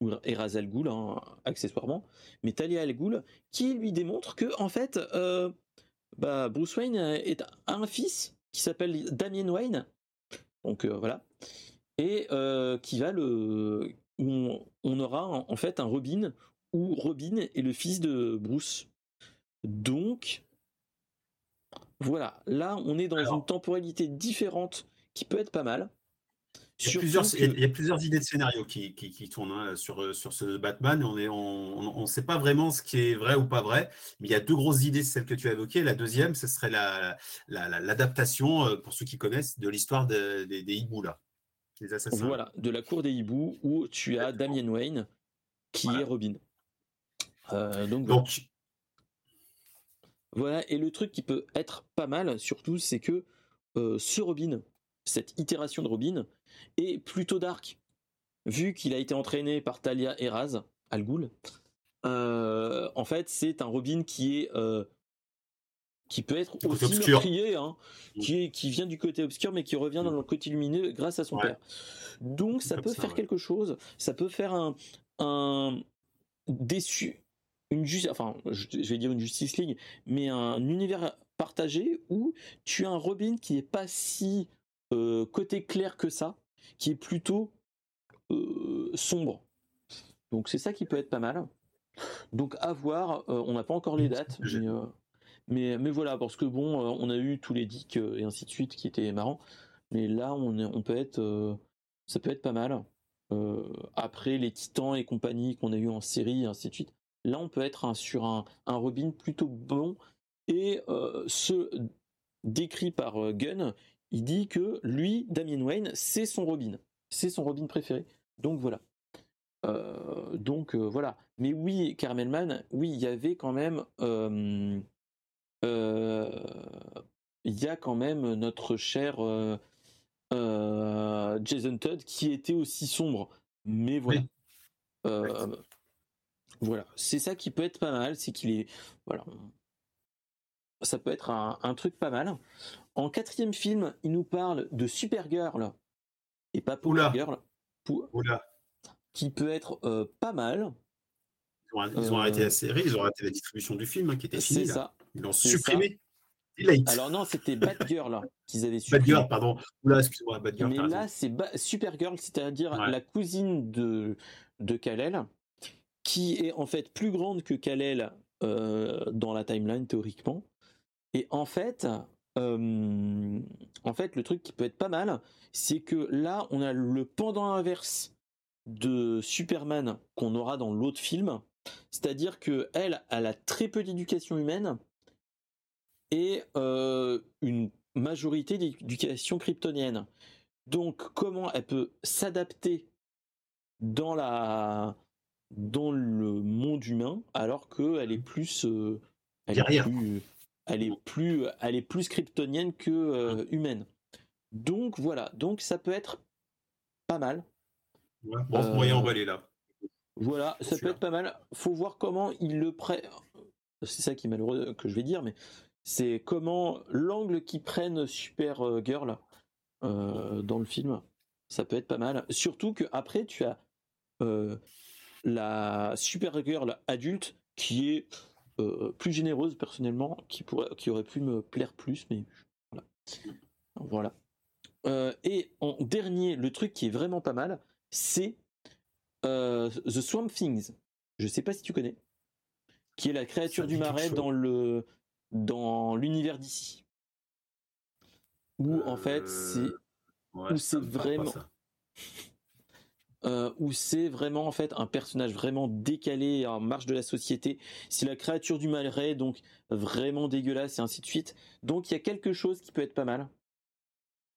ou Eraz Al Ghul, hein, accessoirement, mais Talia Al Ghul, qui lui démontre que, en fait, euh, bah, Bruce Wayne est, a un fils qui s'appelle Damien Wayne. Donc voilà. Et qui va le. On, on aura en, fait un Robin où Robin est le fils de Bruce. Donc, voilà, là on est dans une temporalité différente qui peut être pas mal. Il y, a plusieurs, il y, a plusieurs, idées de scénario qui, qui, tournent hein, sur, sur ce Batman. On ne on, on sait pas vraiment ce qui est vrai ou pas vrai, mais il y a deux grosses idées, celles que tu as évoquées. La deuxième, ce serait l'adaptation, la, euh, pour ceux qui connaissent, de l'histoire des hiboux, là, les assassins. Voilà, de la cour des hiboux, où tu as Damien Wayne, qui est Robin. Euh, donc, donc voilà, et le truc qui peut être pas mal, surtout, c'est que euh, ce Robin, cette itération de Robin, est plutôt dark. Vu qu'il a été entraîné par Talia Eraz, Al Ghul, euh, en fait, c'est un Robin qui est. Euh, qui peut être aussi meurtrier, hein, qui, qui vient du côté obscur, mais qui revient dans le côté lumineux grâce à son père. Donc, ça peut faire quelque chose, ça peut faire un, un déçu, une enfin, je vais dire une Justice League, mais un univers partagé où tu as un Robin qui n'est pas si euh, côté clair que ça, qui est plutôt euh, sombre. Donc c'est ça qui peut être pas mal. Donc à voir, euh, on n'a pas encore les dates, mais, mais, voilà, parce que bon, on a eu tous les dicks et ainsi de suite qui étaient marrants, mais là on, est, on peut être, ça peut être pas mal. après les Titans et compagnie qu'on a eu en série et ainsi de suite, Là, on peut être sur un, Robin plutôt bon. Et ce décrit par Gunn, il dit que lui, Damien Wayne, c'est son Robin. C'est son Robin préféré. Donc voilà. Euh, donc voilà. Mais oui, Carmelman, oui, il y avait quand même. il y a quand même notre cher Jason Todd qui était aussi sombre. Mais voilà. Voilà, c'est ça qui peut être pas mal, c'est qu'il est, voilà, ça peut être un, truc pas mal. En quatrième film, il nous parle de Supergirl et pas Power Girl, qui peut être euh, pas mal. Ils ont, arrêté la euh, série, ils ont arrêté la distribution du film hein, qui était fini. C'est ça. Ils l'ont supprimé. Alors non, c'était Batgirl qu'ils avaient supprimé. Batgirl, pardon. Oula, excuse-moi, Batgirl. Mais là, c'est Supergirl, c'est-à-dire la cousine de de Kal-El, qui est en fait plus grande que Kal-El euh, dans la timeline théoriquement. Et en fait, euh, en fait, le truc qui peut être pas mal, c'est que là, on a le pendant inverse de Superman qu'on aura dans l'autre film, c'est-à-dire que elle, elle a très peu d'éducation humaine et euh, une majorité d'éducation kryptonienne. Donc, comment elle peut s'adapter dans la dans le monde humain, alors qu'elle est plus, euh, elle, est plus elle est plus, elle est plus kryptonienne que euh, humaine. Donc voilà, donc ça peut être pas mal. Ouais, bon, euh, moyen emballé là. Voilà, ça peut être pas mal. Faut voir comment il le prend. C'est ça qui est malheureux que je vais dire, mais c'est comment l'angle qu'ils prennent Super Girl dans le film, ça peut être pas mal. Surtout que après tu as la Supergirl adulte qui est euh, plus généreuse personnellement, qui, pourrait, qui aurait pu me plaire plus, mais voilà. voilà. Euh, et en dernier, le truc qui est vraiment pas mal, c'est euh, The Swamp Things. Je sais pas si tu connais. Qui est la créature du marais dans le dans l'univers d'ici. Où en fait c'est où c'est vraiment euh, où c'est vraiment en fait un personnage vraiment décalé en marge de la société. C'est la créature du malrais, donc vraiment dégueulasse et ainsi de suite. Donc il y a quelque chose qui peut être pas mal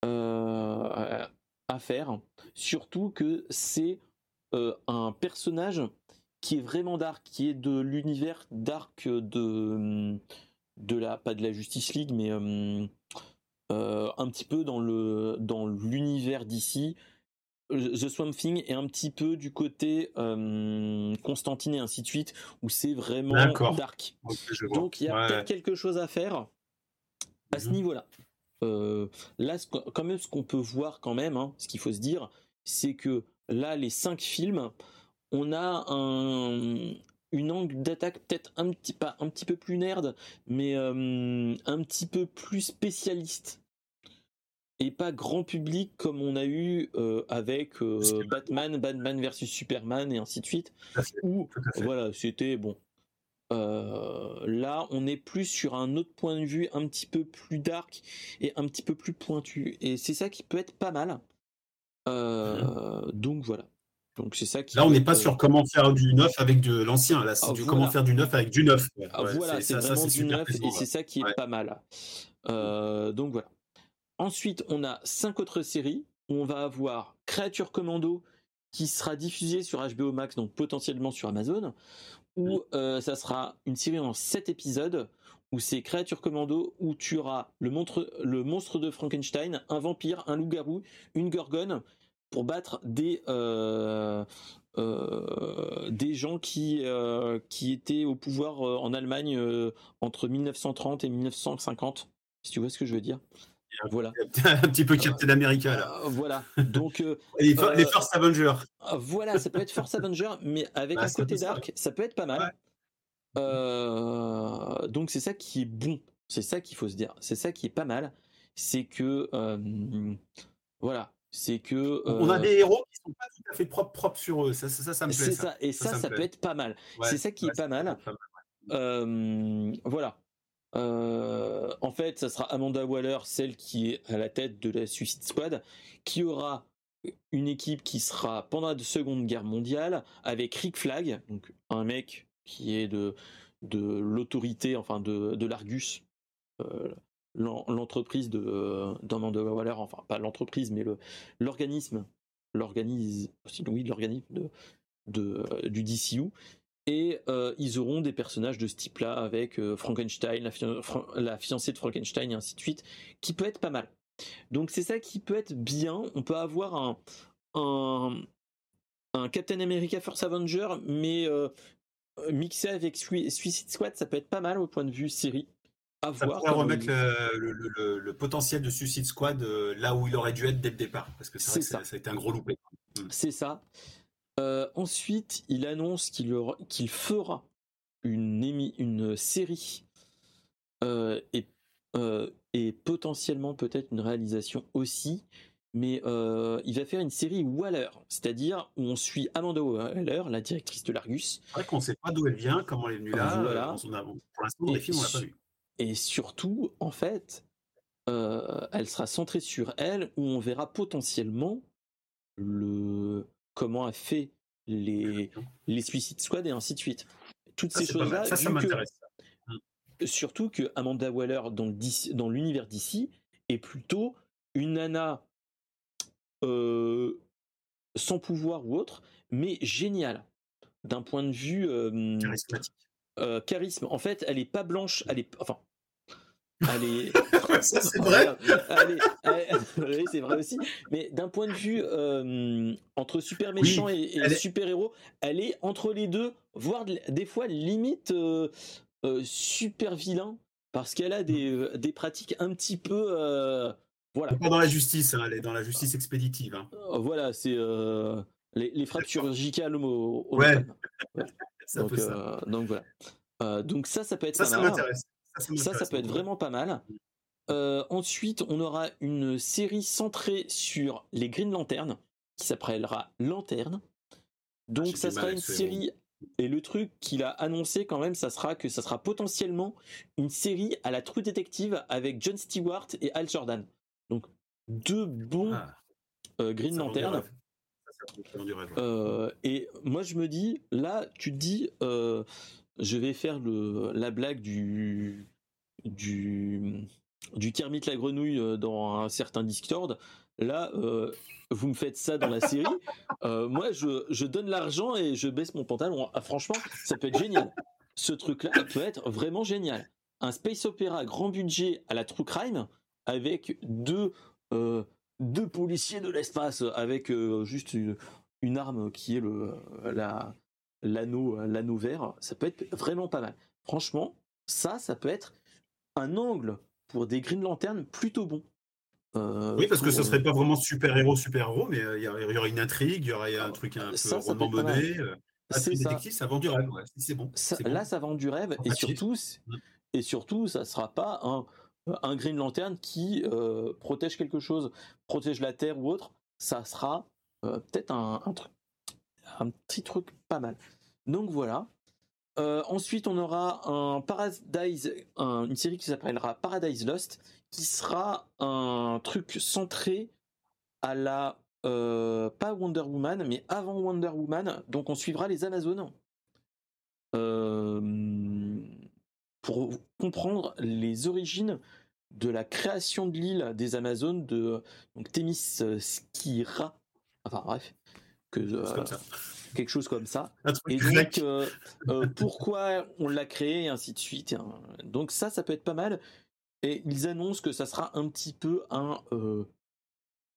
euh, à faire. Surtout que c'est euh, un personnage qui est vraiment dark, qui est de l'univers dark de de la pas de la Justice League, mais un petit peu dans le dans l'univers d'ici The Swamp Thing est un petit peu du côté euh, Constantine et ainsi de suite, où c'est vraiment dark. Donc il y a peut-être quelque chose à faire à ce mhm. niveau-là. Euh, là, quand même, ce qu'on peut voir quand même, hein, ce qu'il faut se dire, c'est que là, les cinq films, on a un, une angle d'attaque peut-être un petit pas un petit peu plus nerd, mais euh, un petit peu plus spécialiste et pas grand public comme on a eu euh, avec euh, Batman, Batman versus Superman et ainsi de suite. Où voilà, c'était bon. là, on est plus sur un autre point de vue, un petit peu plus dark et un petit peu plus pointu. Et c'est ça qui peut être pas mal. Mmh. Donc voilà. Donc c'est ça qui. Là, on n'est pas sur comment faire du neuf avec de l'ancien. Là, c'est ah, du comment faire du neuf avec du neuf. Ah, voilà, c'est vraiment du neuf et c'est ça qui est pas mal. Euh, donc voilà. Ensuite, on a cinq autres séries. On va avoir Créature Commando qui sera diffusée sur HBO Max, donc potentiellement sur Amazon, où euh, ça sera une série en sept épisodes où c'est Créature Commando, où tu auras le monstre, le monstre de Frankenstein, un vampire, un loup-garou, une gorgone, pour battre des euh, euh, des gens qui qui étaient au pouvoir en Allemagne entre 1930 et 1950 si tu vois ce que je veux dire voilà un petit peu Captain America là voilà donc les, Force Avengers voilà ça peut être Force Avengers mais avec bah, un côté dark ça. peut être pas mal donc c'est ça qui est bon c'est ça qu'il faut se dire c'est ça qui est pas mal c'est que voilà c'est que on a euh, des héros qui sont pas tout à fait propres propres sur eux. Ça, ça, ça, me plaît. Ça. et ça, ça, peut être pas mal. c'est ça qui est pas mal. Euh, voilà. Euh, en fait, ça sera Amanda Waller, celle qui est à la tête de la Suicide Squad, qui aura une équipe qui sera pendant la Seconde Guerre mondiale avec Rick Flag, donc un mec qui est de de l'autorité, enfin de, de l'Argus, l'entreprise de euh, d'Amanda Waller, enfin pas l'entreprise, mais l'organisme, l'organisme, oui, l'organisme de, de, euh, du DCU. Et euh, ils auront des personnages de ce type-là avec Frankenstein, la, fiancée de Frankenstein et ainsi de suite, qui peut être pas mal. Donc c'est ça qui peut être bien. On peut avoir un, un, un Captain America First Avenger, mais mixé avec Suicide Squad, ça peut être pas mal au point de vue série ça pourrait remettre le, potentiel de Suicide Squad euh, là où il aurait dû être dès le départ, parce que c'est ça. ça. a été un gros loupé. C'est ça. Euh, ensuite, il annonce qu'il fera une, une série euh, et, et potentiellement peut-être une réalisation aussi, mais il va faire une série Waller, c'est-à-dire où on suit Amanda Waller, la directrice de l'Argus. C'est vrai qu'on ne sait pas d'où elle vient, comment elle est venue là. Voilà. pour l'instant, les films, on l'a pas vu. Et surtout, en fait, euh, elle sera centrée sur elle, où on verra potentiellement le comment a fait les, les Suicide Squad et ainsi de suite. Toutes ces choses-là. Ça, ça m'intéresse. Surtout que Amanda Waller dans, l'univers d'ici est plutôt une nana euh, sans pouvoir ou autre, mais géniale d'un point de vue euh, charismatique. Euh, charisme. En fait, elle est pas blanche, elle est, enfin, est. Ça, c'est vrai. oui, c'est vrai aussi. Mais d'un point de vue euh, entre super méchant et, super héros, elle est entre les deux, voire des fois limite euh, super vilain, parce qu'elle a des, des, pratiques un petit peu. voilà. Pas dans la justice, hein, elle est dans la justice expéditive. Hein. voilà, c'est les, les frappes chirurgicales au, au ouais. donc, ça. donc voilà. Euh, donc ça, ça peut être ça, ça m'intéresse. Ça, ça, peut être vraiment pas mal. Euh, ensuite, on aura une série centrée sur les Green Lanterns qui s'appellera Lanterne. Donc ah, ça sera une série et le truc qu'il a annoncé quand même, ça sera que ça sera potentiellement une série à la True Detective avec John Stewart et Al Jordan. Donc deux bons ah. euh, Green Lanterns. et moi je me dis, là tu te dis, je vais faire le, la blague du, du, du Kermit la grenouille euh, dans un certain Discord. Là, euh, vous me faites ça dans la série. Euh, moi, je, je donne l'argent et je baisse mon pantalon. Ah, franchement, ça peut être génial. Ce truc-là peut être vraiment génial. Un space opéra grand budget à la True Crime avec deux, deux policiers de l'espace avec juste une, une, arme qui est le, la, l'anneau euh, l'anneau vert, ça peut être vraiment pas mal. Franchement, ça, ça peut être un angle pour des Green Lantern plutôt bon. Euh, oui, parce que ce serait pas vraiment super héros, super héros, mais euh, il y, aurait une intrigue, il y aurait un truc un peu rondement mené. c'est ça. ça vend du rêve, ouais. c'est bon, Là, ça vend du rêve, et surtout, et surtout, ça sera pas un, un Green Lantern qui euh, protège quelque chose, protège la Terre ou autre. Ça sera euh, peut-être un, un, truc, un petit truc pas mal. Donc voilà. Euh, ensuite, on aura un Paradise, une série qui s'appellera Paradise Lost, qui sera un truc centré à la euh, pas Wonder Woman, mais avant Wonder Woman. Donc, on suivra les Amazones euh, pour comprendre les origines de la création de l'île des Amazones de donc Thémis Skira. Enfin bref, que quelque chose comme ça. Et donc, euh, euh, pourquoi on l'a créé et ainsi de suite. Hein. Donc ça, ça peut être pas mal. Et ils annoncent que ça sera un petit peu un euh,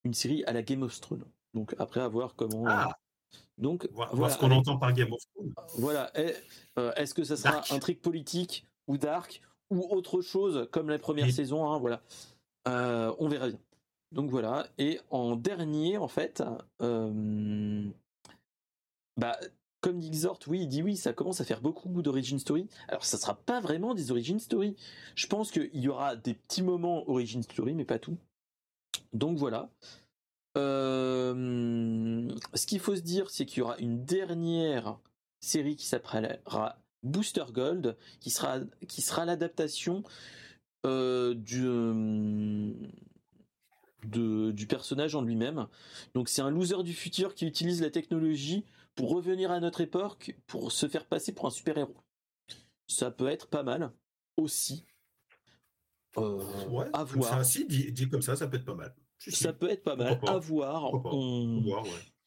une série à la Game of Thrones. Donc après, à voir comment. Ah. Donc voir, ce qu'on entend par Game of Thrones. Voilà. Est-ce que ça sera un truc politique ou dark ou autre chose comme la première saison hein, Voilà. on verra bien. Donc voilà. Et en dernier, en fait, bah, comme dit Xort, oui, il dit oui, ça commence à faire beaucoup d'origin story. Alors, ça sera pas vraiment des origin story. Je pense qu'il y aura des petits moments origin story, mais pas tout. Donc voilà. Euh, ce qu'il faut se dire, c'est qu'il y aura une dernière série qui s'appellera Booster Gold, qui sera, qui sera l'adaptation euh, du, du personnage en lui-même. Donc c'est un loser du futur qui utilise la technologie pour revenir à notre époque, pour se faire passer pour un super-héros. Ça peut être pas mal aussi. Euh, ouais, à voir. Ça, dit, comme ça, ça peut être pas mal. ça peut être pas mal. À voir.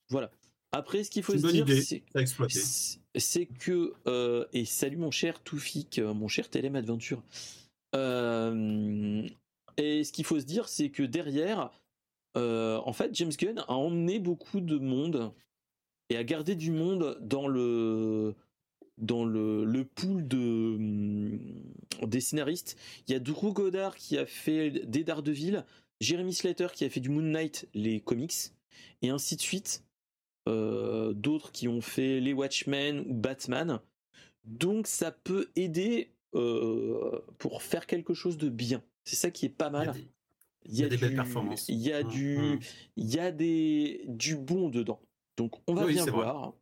Voilà. Après, ce qu'il faut se dire, c'est que euh, et salut mon cher Toufik, euh, mon cher Telem Adventure. Euh, et ce qu'il faut se dire, c'est que derrière, en fait, James Gunn a emmené beaucoup de monde et à garder du monde dans le dans pool de hum, des scénaristes. Il y a Drew Goddard qui a fait des Daredevil, Jeremy Slater qui a fait du Moon Knight, les comics, et ainsi de suite. Euh, d'autres qui ont fait les Watchmen ou Batman. Donc ça peut aider euh, pour faire quelque chose de bien. C'est ça qui est pas mal. Il y a des, belles performances. Il y a mmh, du, mmh. il y a des du bon dedans. Donc on va bien voir.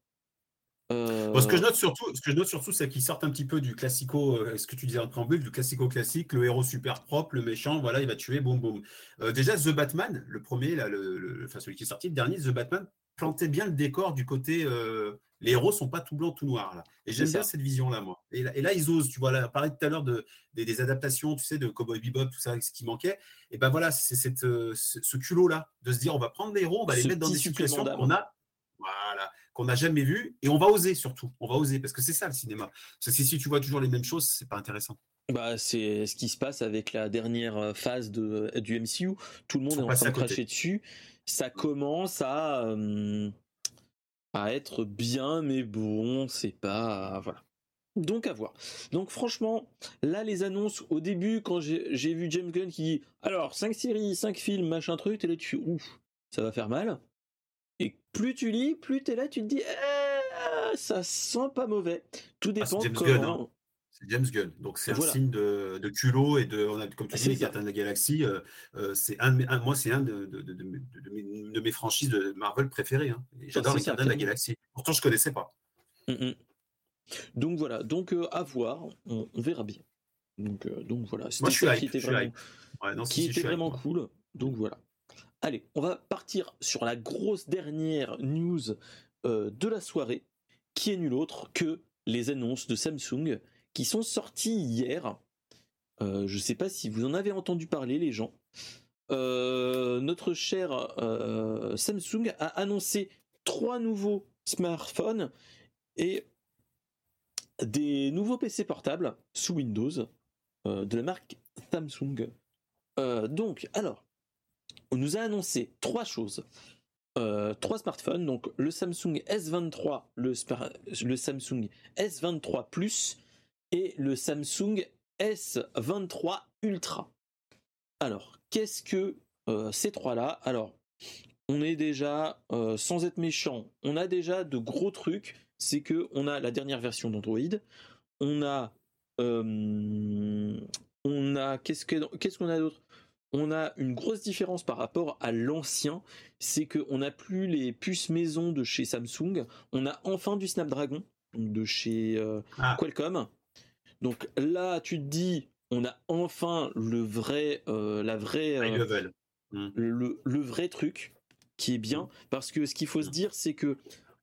ce que je note surtout, ce que je note surtout, c'est qu'ils sortent un petit peu du classico, euh, ce que tu disais en préambule, du classico classique, le héros super propre, le méchant, voilà, il va tuer, boum boum. Euh, déjà, The Batman, le premier, là, le, enfin, celui qui est sorti, le dernier, The Batman, plantait bien le décor du côté. Euh, les héros sont pas tout blancs, tout noirs là. Et j'aime bien cette vision-là, moi. Et là, ils osent, tu vois, là, parlait tout à l'heure de, des, adaptations, tu sais, de Cowboy Bebop, tout ça, ce qui manquait. Et ben voilà, c'est cette, ce, culot-là, de se dire, on va prendre les héros, on va les mettre dans des situations qu'on a voilà, qu'on n'a jamais vu. Et on va oser surtout. On va oser parce que c'est ça le cinéma. Parce que si tu vois toujours les mêmes choses, c'est pas intéressant. Bah, c'est ce qui se passe avec la dernière euh, phase de, du MCU. Tout le monde est en train de cracher dessus. Ça commence à, euh, à être bien, mais bon, c'est pas. Voilà. Donc à voir. Donc franchement, là les annonces au début quand j'ai vu James Gunn qui dit alors 5 séries, 5 films, machin truc, et là tu ouf, ça va faire mal. Plus tu lis, plus tu es là, tu te dis, eh, ça sent pas mauvais. Tout ah, dépend de comment. Hein. C'est James Gunn. Donc c'est un signe de, de, culot et de, on a, comme tu dis, les Gardiens de la Galaxie. Euh, euh, c'est un, moi, c'est un de, de, mes, franchises de Marvel préférées. Hein. J'adore les Gardiens de la Galaxie. Pourtant, je connaissais pas. Mmh donc voilà. Donc euh, à voir. On, verra bien. Donc, donc voilà. Suis qui était vraiment, qui était vraiment cool. Donc voilà. Allez, on va partir sur la grosse dernière news euh, de la soirée, qui est nulle autre que les annonces de Samsung qui sont sorties hier. Euh, je ne sais pas si vous en avez entendu parler, les gens. Euh, notre cher Samsung a annoncé trois nouveaux smartphones et des nouveaux PC portables sous Windows de la marque Samsung. donc, alors, on nous a annoncé trois choses. Euh, trois smartphones, donc le Samsung S23, le, Samsung S23 Plus et le Samsung S23 Ultra. Alors, qu'est-ce que euh, ces trois-là? Alors, on est déjà, euh, sans être méchant, on a déjà de gros trucs. C'est que on a la dernière version d'Android, on a, on a, qu'est-ce qu'on a d'autre? On a une grosse différence par rapport à l'ancien, c'est que on n'a plus les puces maison de chez Samsung, on a enfin du Snapdragon de chez euh, Ah. Qualcomm. Donc là, tu te dis, on a enfin le vrai, euh, la vraie, euh, level. le, le vrai truc qui est bien parce que ce qu'il faut se dire c'est que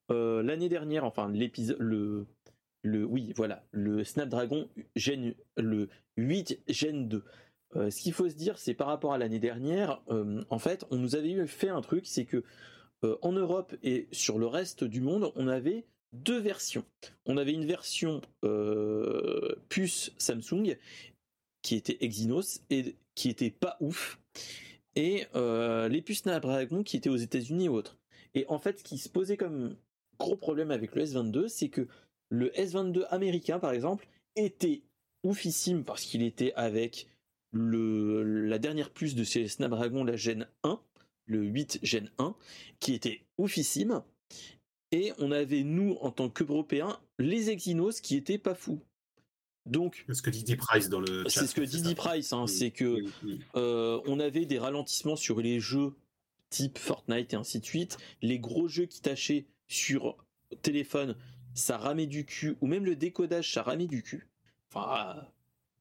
l'année dernière enfin l'épisode le le oui voilà le Snapdragon Gen le 8 Gen 2 Euh, ce qu'il faut se dire c'est par rapport à l'année dernière euh, en fait on nous avait eu fait un truc c'est que euh, en Europe et sur le reste du monde on avait deux versions on avait une version puce Samsung qui était Exynos et qui était pas ouf et les puces Snapdragon qui étaient aux États-Unis et autres. Et en fait, ce qui se posait comme gros problème avec le S22, c'est que le S22 américain, par exemple, était oufissime parce qu'il était avec le, la dernière puce de chez Snapdragon, la Gen 1, le 8 Gen 1, qui était oufissime. Et on avait, nous, en tant qu'Européens, les Exynos qui étaient pas fous. Donc, C'est ce que dit Dee Price dans le c'est ce que dit Dee Price, hein, Mm, c'est que mm, mm. euh, on avait des ralentissements sur les jeux type Fortnite et ainsi de suite. Les gros jeux qui tâchaient sur téléphone, ça ramait du cul, ou même le décodage, ça ramait du cul. Enfin,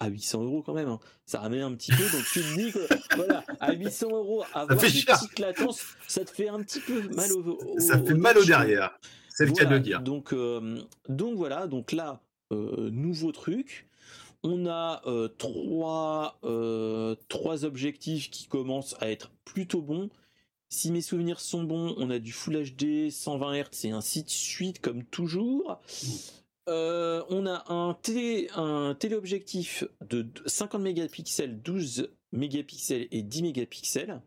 à- à 800 euros quand même, hein. ça ramait un petit peu. Donc tu te dis que, voilà, à 800 euros, avoir des cher. petites latences, ça te fait un petit peu mal au. au- Ça fait mal au derrière. C'est le cas de le dire. Donc, euh, donc voilà, donc là, euh, nouveau truc. On a euh, trois, trois objectifs qui commencent à être plutôt bons. Si mes souvenirs sont bons, on a du Full HD, 120 Hz et ainsi de suite, comme toujours. Euh, on a un, télé, un téléobjectif de 50 mégapixels, 12 mégapixels et 10 mégapixels.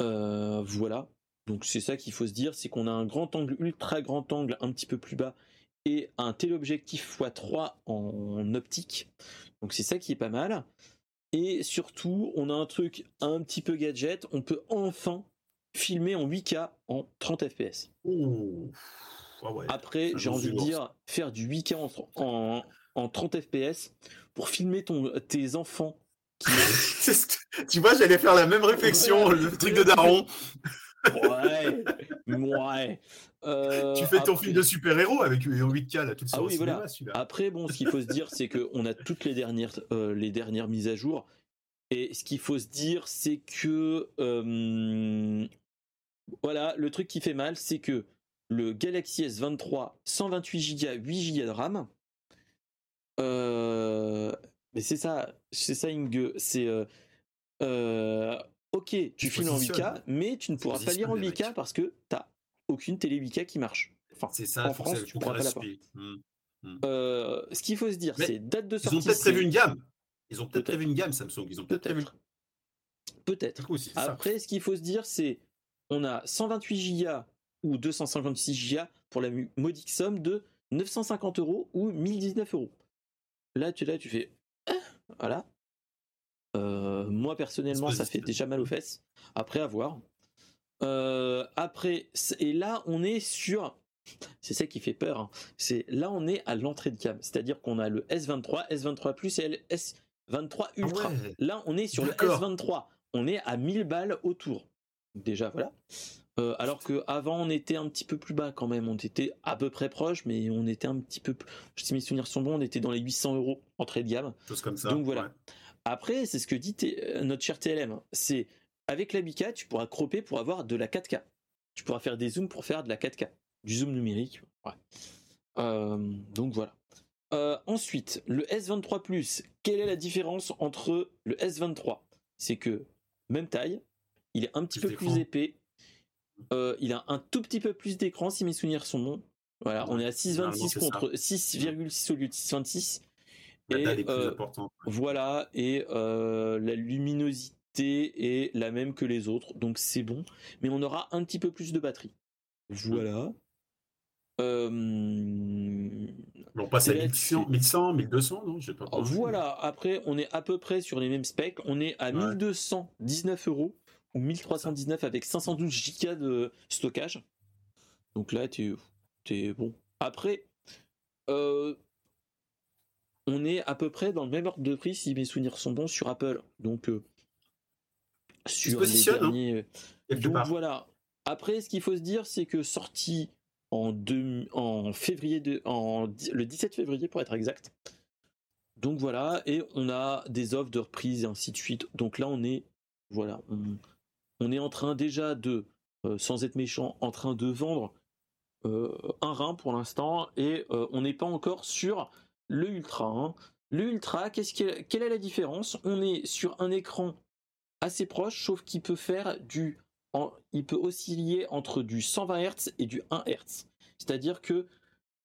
Euh, voilà. Donc c'est ça qu'il faut se dire, c'est qu'on a un grand angle, ultra grand angle un petit peu plus bas et un téléobjectif x3 en optique. Donc c'est ça qui est pas mal. Et surtout, on a un truc un petit peu gadget, on peut enfin filmer en 8K en 30 fps. Ah ouais. Après, j'ai envie de dire, faire du 8K en, en, en 30 fps pour filmer ton, tes enfants. tu vois, j'allais faire la même réflexion, Ouais. le truc de Daron. ouais, ouais. Euh, tu fais ton après- film de super-héros avec en 8K, là, tout Ah oui, voilà. Après, bon, ce qu'il faut se dire, c'est qu'on a toutes les dernières, euh, les dernières mises à jour. Et ce qu'il faut se dire, c'est que. euh, voilà, le truc qui fait mal, c'est que le Galaxy S23, 128 Go, 8 Go de RAM. euh, mais c'est ça, c'est ça, Inge. C'est. euh, euh, ok, tu filmes en 8K, positionnes. mais tu ne pourras pas lire en positionnes, les 8K mecs. parce que t'as aucune télé 8K qui marche. Enfin, C'est ça, en France, tu pourras pas la respire. Hmm. euh, ce qu'il faut se dire, c'est date de Ils sortie. ont peut-être prévu une gamme. Ils ont peut-être Peut-être. prévu une gamme, Samsung. Ils ont peut-être prévu. Peut-être. Après, ce qu'il faut se dire, c'est on a 128 Go ou 256 Go pour la modique somme de 950 euros ou 1019 euros. Là, tu là, tu fais Ah, voilà. Euh, moi personnellement, ça fait déjà mal aux fesses. Après, à voir. Euh, après, et là, on est sur. C'est ça qui fait peur. hein. C'est là, on est à l'entrée de gamme. C'est-à-dire qu'on a le S23, S23 Plus et le S23 Ultra. Ouais. Là, on est sur le D'accord. S23. On est à 1000 balles autour. Déjà, voilà. Euh, alors que avant, on était un petit peu plus bas quand même. On était à peu près proche, mais on était un petit peu. plus- Si mes souvenirs sont bons, on était dans les 800 euros entrée de gamme. Chose comme ça. Donc voilà. ouais. Après, c'est ce que dit euh, notre cher TLM. C'est avec la 8K, tu pourras cropper pour avoir de la 4K. Tu pourras faire des zooms pour faire de la 4K. Du zoom numérique. Ouais. Euh, donc voilà. Euh, ensuite, le S23 Plus. Quelle est la différence entre le S23 C'est que même taille, il est un petit Plus peu plus épais. Euh, il a un tout petit peu plus d'écran si mes souvenirs sont bons. Voilà, on est à Généralement, 6,26 c'est ça. contre 6,6 au lieu de 6,26. La Et, euh, voilà, et euh, la luminosité est la même que les autres, donc c'est bon. Mais on aura un petit peu plus de batterie. Voilà. Euh, On passe à c'est 1100, 1100, 1200, non pas. voilà, après on est à peu près sur les mêmes specs, on est à Ouais. 1219 euros ou 1319 avec 512 Go de stockage. Donc là, tu es bon. Après, euh, on est à peu près dans le même ordre de prix si mes souvenirs sont bons sur Apple. Donc euh, sur les hein, derniers. donc voilà. Après, ce qu'il faut se dire, c'est que sorti en, en février, de, en, le 17 février pour être exact. Donc voilà, et on a des offres de reprise et ainsi de suite. Donc là, on est, voilà, on, est en train déjà de, euh, sans être méchant, en train de vendre euh, un rein pour l'instant, et euh, on n'est pas encore sur le Ultra. Hein. Le Ultra, qu'est-ce quelle est la différence? On est sur un écran assez proche, sauf qu'il peut faire du, il peut osciller entre du 120 Hz et du 1 Hz. C'est-à-dire que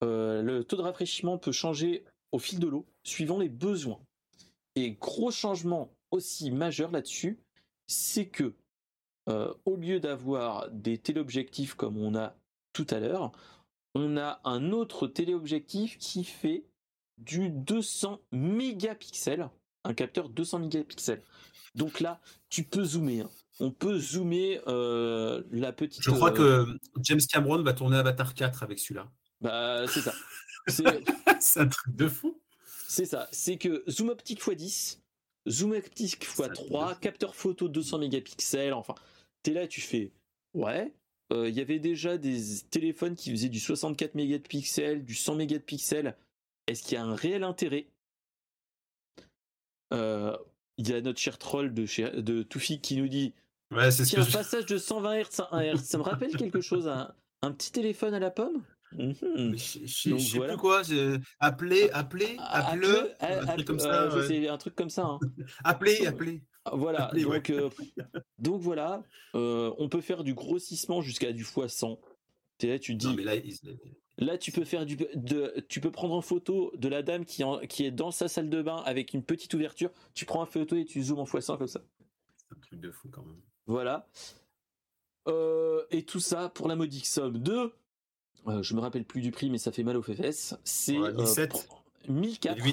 le taux de rafraîchissement peut changer au fil de l'eau, suivant les besoins. Et gros changement aussi majeur là-dessus, c'est que euh, au lieu d'avoir des téléobjectifs comme on a tout à l'heure, on a un autre téléobjectif qui fait du 200 mégapixels, un capteur 200 mégapixels. Donc là, tu peux zoomer. Hein. On peut zoomer euh, la petite. Je crois euh, que James Cameron va tourner Avatar 4 avec celui-là. Bah, c'est ça. C'est un truc de fou. C'est ça. C'est que zoom optique x10, zoom optique x3, capteur photo 200 mégapixels. Enfin, t'es là, tu fais ouais. Euh, il y avait déjà des téléphones qui faisaient du 64 mégapixels, du 100 mégapixels. Est-ce qu'il y a un réel intérêt? Euh, Il y a notre cher troll de, de Toufik qui nous dit Ouais, c'est ce un passage de 120 Hz à 1 Hz, ça me rappelle quelque chose, un petit téléphone à la pomme? Mmh je sais plus quoi, appeler, appeler, appeler, un truc comme ça. un truc comme ça. appeler, appeler. Voilà, donc, euh, donc voilà, euh, on peut faire du grossissement jusqu'à du x100. Là, tu dis, là, tu peux faire du, de, tu peux prendre en photo de la dame qui, qui est dans sa salle de bain avec une petite ouverture. Tu prends une photo et tu zoomes en x100 comme ça. C'est un truc de fou quand même. Voilà. Euh, et tout ça pour la modique somme de euh, je me rappelle plus du prix, mais ça fait mal aux fesses. C'est ouais, 17, 1004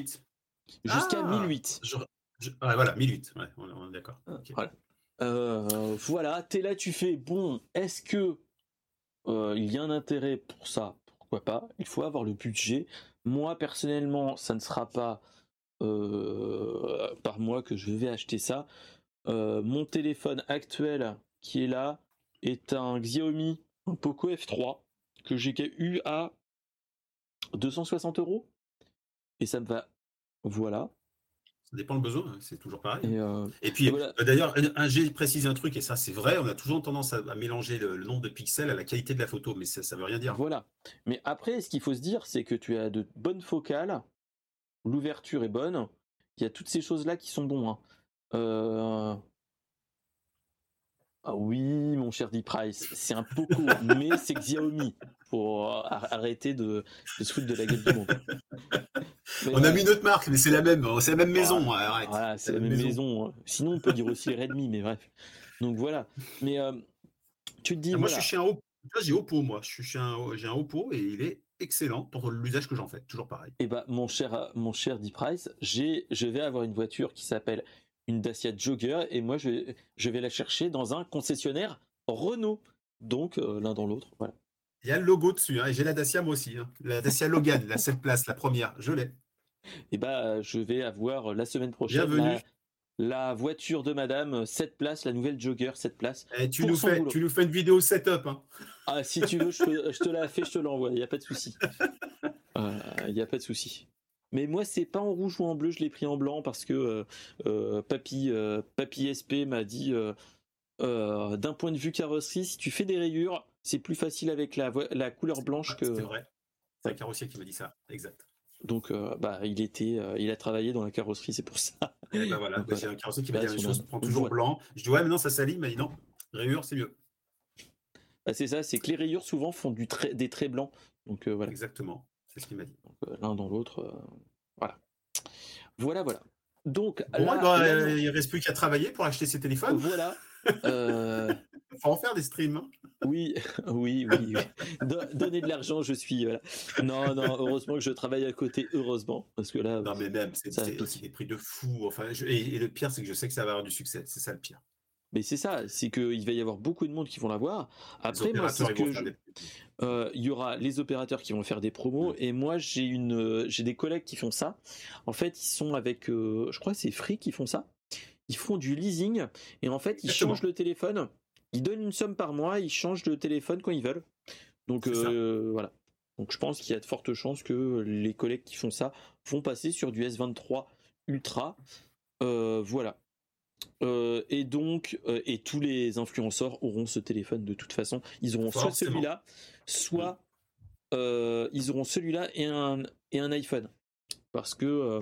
jusqu'à 1008. Ah, voilà, 1008. Ouais, on, est d'accord. Voilà. Euh, voilà, t'es là, tu fais bon. Est-ce que euh, il y a un intérêt pour ça? Pourquoi pas? Il faut avoir le budget. Moi personnellement, ça ne sera pas par mois que je vais acheter ça. mon téléphone actuel qui est là est un Xiaomi Poco F3 que j'ai eu à 260 euros. Et ça me va. Voilà. Ça dépend le besoin, hein, c'est toujours pareil. Et, euh, puis, euh, d'ailleurs, j'ai précisé un truc, et ça c'est vrai, on a toujours tendance à, mélanger le, nombre de pixels à la qualité de la photo, mais ça ne veut rien dire. Voilà. Mais après, ce qu'il faut se dire, c'est que tu as de bonnes focales, l'ouverture est bonne, il y a toutes ces choses-là qui sont bons. Hein. Euh, ah oui, mon cher D-Price, c'est un Poco, mais c'est Xiaomi. Pour arrêter de, se foutre de la gueule du monde. On a mis une autre marque, mais c'est la même, c'est la même maison. Arrête. Voilà, c'est la, même maison. Hein. Sinon, on peut dire aussi Redmi, mais bref. Donc voilà. Mais euh, tu te dis. Ah, moi, je suis chez un Oppo. J'ai Oppo, moi. Je suis un, j'ai un Oppo et il est excellent pour l'usage que j'en fais. Toujours pareil. Et eh bah, mon cher, mon cher D-Price, je vais avoir une voiture qui s'appelle une Dacia Jogger et moi je, je vais la chercher dans un concessionnaire Renault. Donc euh, l'un dans l'autre, voilà. Il y a le logo dessus, hein, et j'ai la Dacia moi aussi. Hein. La Dacia Logan, la 7 place, la première, je l'ai. Et eh bah je vais avoir la semaine prochaine la, voiture de madame, 7 places, la nouvelle Jogger, 7 places. Eh, tu, nous fais, tu nous fais une vidéo setup. Hein. Ah si tu veux, je, te la fais, je te l'envoie, il n'y a pas de souci. Euh, il n'y a pas de souci. Mais moi, c'est pas en rouge ou en bleu, je l'ai pris en blanc parce que euh, euh, papy, euh, papy SP m'a dit d'un point de vue carrosserie, si tu fais des rayures, c'est plus facile avec la, la couleur blanche que. C'est vrai. C'est un carrossier qui m'a dit ça, exact. Donc, bah, il était, il a travaillé dans la carrosserie, c'est pour ça. Et bah voilà, c'est un carrossier qui m'a dit la chose, prend toujours blanc. Je dis ouais, mais non, ça s'aligne, mais non, rayures, c'est mieux. Bah, c'est ça, c'est que les rayures souvent font du des traits blancs. Donc voilà. Exactement. C'est ce qu'il m'a dit. Euh, l'un dans l'autre, euh, voilà. Voilà, voilà. Donc, bon, bah, il ne reste plus qu'à travailler pour acheter ses téléphones. Voilà. Euh... faut en faire des streams. Hein. Oui, oui, oui. Donner de l'argent, je suis. Non, non, heureusement que je travaille à côté, heureusement. Parce que là. Non, mais même, c'est des prix de fou. Enfin, et, le pire, c'est que je sais que ça va avoir du succès. C'est ça le pire. Mais c'est ça, c'est qu'il va y avoir beaucoup de monde qui vont l'avoir. Après, moi, que euh, il y aura les opérateurs qui vont faire des promos et moi j'ai une j'ai des collègues qui font ça. En fait, ils sont avec euh, je crois c'est Free qui font ça. Ils font du leasing et en fait, ils changent le téléphone. Ils donnent une somme par mois, ils changent le téléphone quand ils veulent. Donc euh, voilà. Donc je pense qu'il y a de fortes chances que les collègues qui font ça vont passer sur du S23 Ultra. voilà. Euh, et donc, euh, et tous les influenceurs auront ce téléphone de toute façon. Ils auront soit celui-là, soit euh, ils auront celui-là et un, et un iPhone. Parce que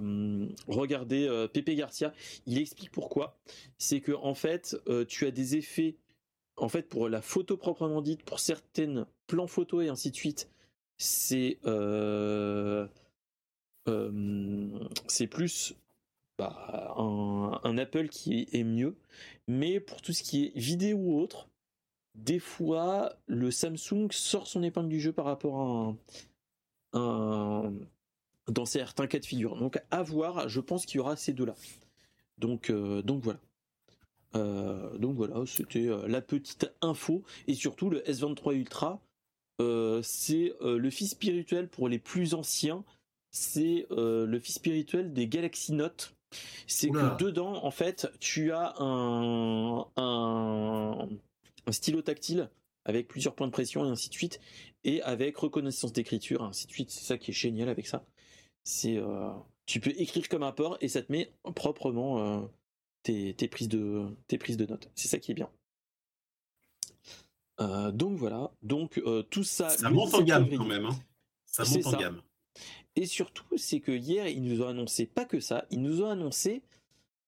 regardez, Pepe Garcia, il explique pourquoi. C'est que en fait, tu as des effets. En fait, pour la photo proprement dite, pour certaines plans photo et ainsi de suite, c'est c'est plus bah, un, Apple qui est mieux. Mais pour tout ce qui est vidéo ou autre, des fois, le Samsung sort son épingle du jeu par rapport à un, dans certains cas de figure. Donc à voir, je pense qu'il y aura ces deux-là. Donc, euh, donc voilà. Euh, donc voilà, c'était euh, la petite info. Et surtout, le S23 Ultra, c'est le fils spirituel pour les plus anciens. C'est le fils spirituel des Galaxy Note c'est que dedans, en fait, tu as un, un, stylo tactile avec plusieurs points de pression et ainsi de suite, et avec reconnaissance d'écriture, ainsi de suite. C'est ça qui est génial avec ça. C'est euh, tu peux écrire comme un port et ça te met proprement euh, tes, prises de tes prises de notes. C'est ça qui est bien. Euh, donc voilà, donc tout ça. Ça monte en gamme quand même. Hein. Ça monte en gamme. Et surtout, c'est que hier, ils nous ont annoncé pas que ça, ils nous ont annoncé,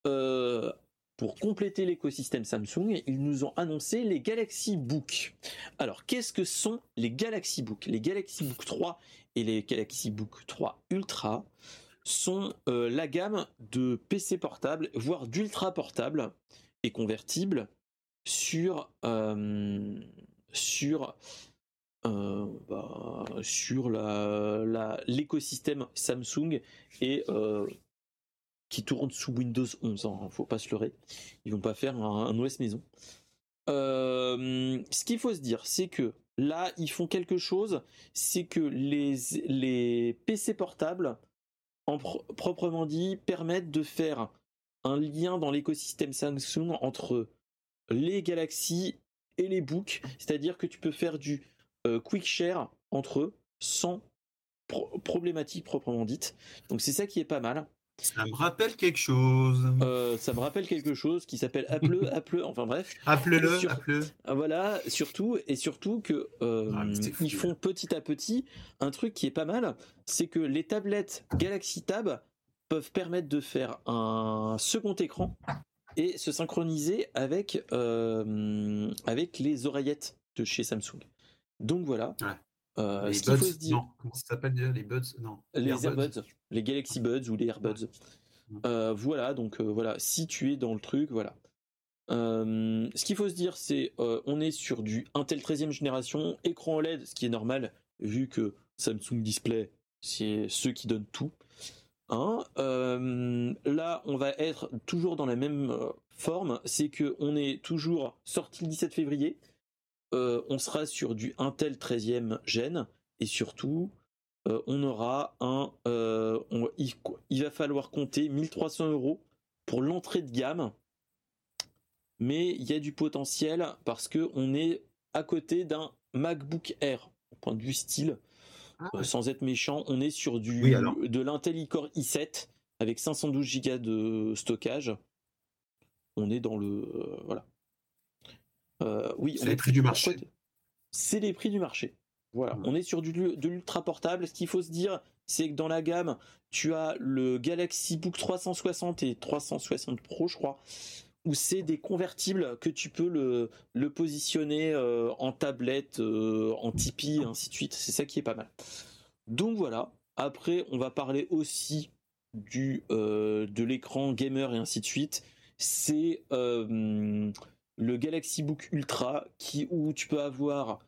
euh, pour compléter l'écosystème Samsung, ils nous ont annoncé les Galaxy Book. Alors, qu'est-ce que sont les Galaxy Book? Les Galaxy Book 3 et les Galaxy Book 3 Ultra sont euh, la gamme de PC portables, voire d'ultra portables et convertibles sur, euh, sur euh, bah, sur l'écosystème Samsung et qui tourne sous Windows 11. Hein, faut pas se leurrer. Ils vont pas faire un, OS maison. Ce qu'il faut se dire, c'est que là, ils font quelque chose, c'est que les, les PC portables, en proprement dit, permettent de faire un lien dans l'écosystème Samsung entre les Galaxy et les books, c'est-à-dire que tu peux faire du euh, quick share entre eux sans problématique proprement dite. Donc c'est ça qui est pas mal. Ça me rappelle quelque chose. Euh, ça me rappelle quelque chose qui s'appelle Apple, Apple, enfin bref. Apple-le, Apple. Ah, voilà, surtout et surtout que euh, ah, ils font petit à petit un truc qui est pas mal, c'est que les tablettes Galaxy Tab peuvent permettre de faire un second écran et se synchroniser avec avec les oreillettes de chez Samsung. Donc voilà. Euh, les Buds, non, comment ça s'appelle déjà les Buds? Non. Les, AirBuds, les Galaxy Buds ou les AirBuds. Euh, voilà, donc euh, voilà, si tu es dans le truc, voilà. ce qu'il faut se dire, c'est on est sur du Intel 13e génération, écran OLED, ce qui est normal, vu que Samsung Display, c'est ceux qui donnent tout. Hein. Là, on va être toujours dans la même forme, c'est que on est toujours sorti le 17 février, euh, on sera sur du Intel 13e gène et surtout euh, on aura un euh, il, va falloir compter 1300 euros pour l'entrée de gamme. Mais il y a du potentiel parce que on est à côté d'un MacBook Air au point de vue style. Ah. Sans être méchant on est sur du de l'Intel iCore i7 avec 512 Go de stockage. On est dans le voilà euh, oui, c'est les prix du marché. C'est les prix du marché. Voilà, mmh. on est sur du, de l'ultra portable. Ce qu'il faut se dire, c'est que dans la gamme, tu as le Galaxy Book 360 et 360 Pro, je crois, où c'est des convertibles que tu peux le, le positionner euh, en tablette, euh, en Tipeee, ainsi de suite. C'est ça qui est pas mal. Donc voilà. Après, on va parler aussi du de l'écran gamer et ainsi de suite. C'est le Galaxy Book Ultra qui où tu peux avoir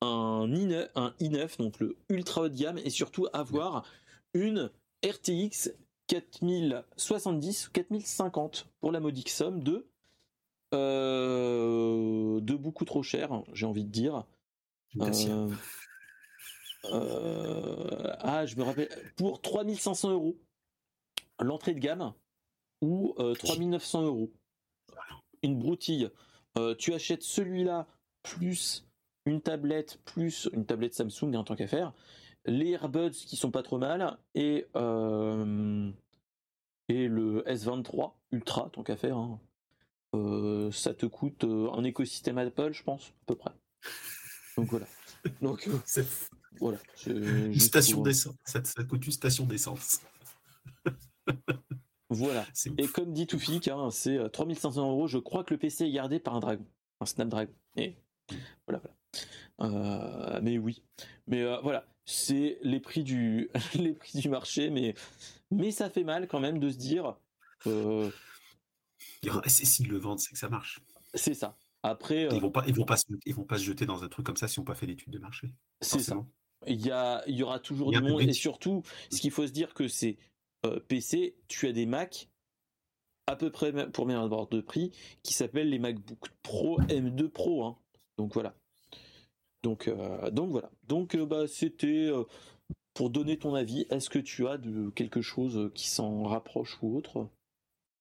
un i9, un i9 donc le ultra haut de gamme et surtout avoir une RTX 4070 ou 4050 pour la modique somme de de beaucoup trop cher, j'ai envie de dire. ah, je me rappelle, pour 3500 euros, l'entrée de gamme, ou 3900 euros. Une broutille. Tu achètes celui-là plus une tablette, plus une tablette Samsung en tant qu'affaire, les AirBuds qui sont pas trop mal, et, et le S23 Ultra tant qu'affaire. Hein. ça te coûte un écosystème Apple, je pense, à peu près. Donc voilà. Donc voilà. Une station d'essence. Ça, ça coûte une station d'essence. Voilà. Et comme dit Toufik, hein, c'est 3500 euros. Je crois que le PC est gardé par un Dragon, un Snapdragon. Et voilà, voilà. Euh, mais oui. Mais euh, voilà, c'est les prix du les prix du marché, mais mais ça fait mal quand même de se dire. Euh, S'ils le vendent, c'est que ça marche. C'est ça. Après, ils vont pas, ils vont pas, se, ils vont pas se jeter dans un truc comme ça si on pas fait d'études de marché. C'est ça. Il y a, il y aura toujours du monde et surtout, ce qu'il faut se dire que c'est euh, PC, tu as des Mac à peu près pour même ordre de prix qui s'appellent les MacBook Pro M2 Pro. Hein. Donc voilà. Donc, euh, voilà. Donc euh, bah, c'était pour donner ton avis. Est-ce que tu as de quelque chose qui s'en rapproche ou autre?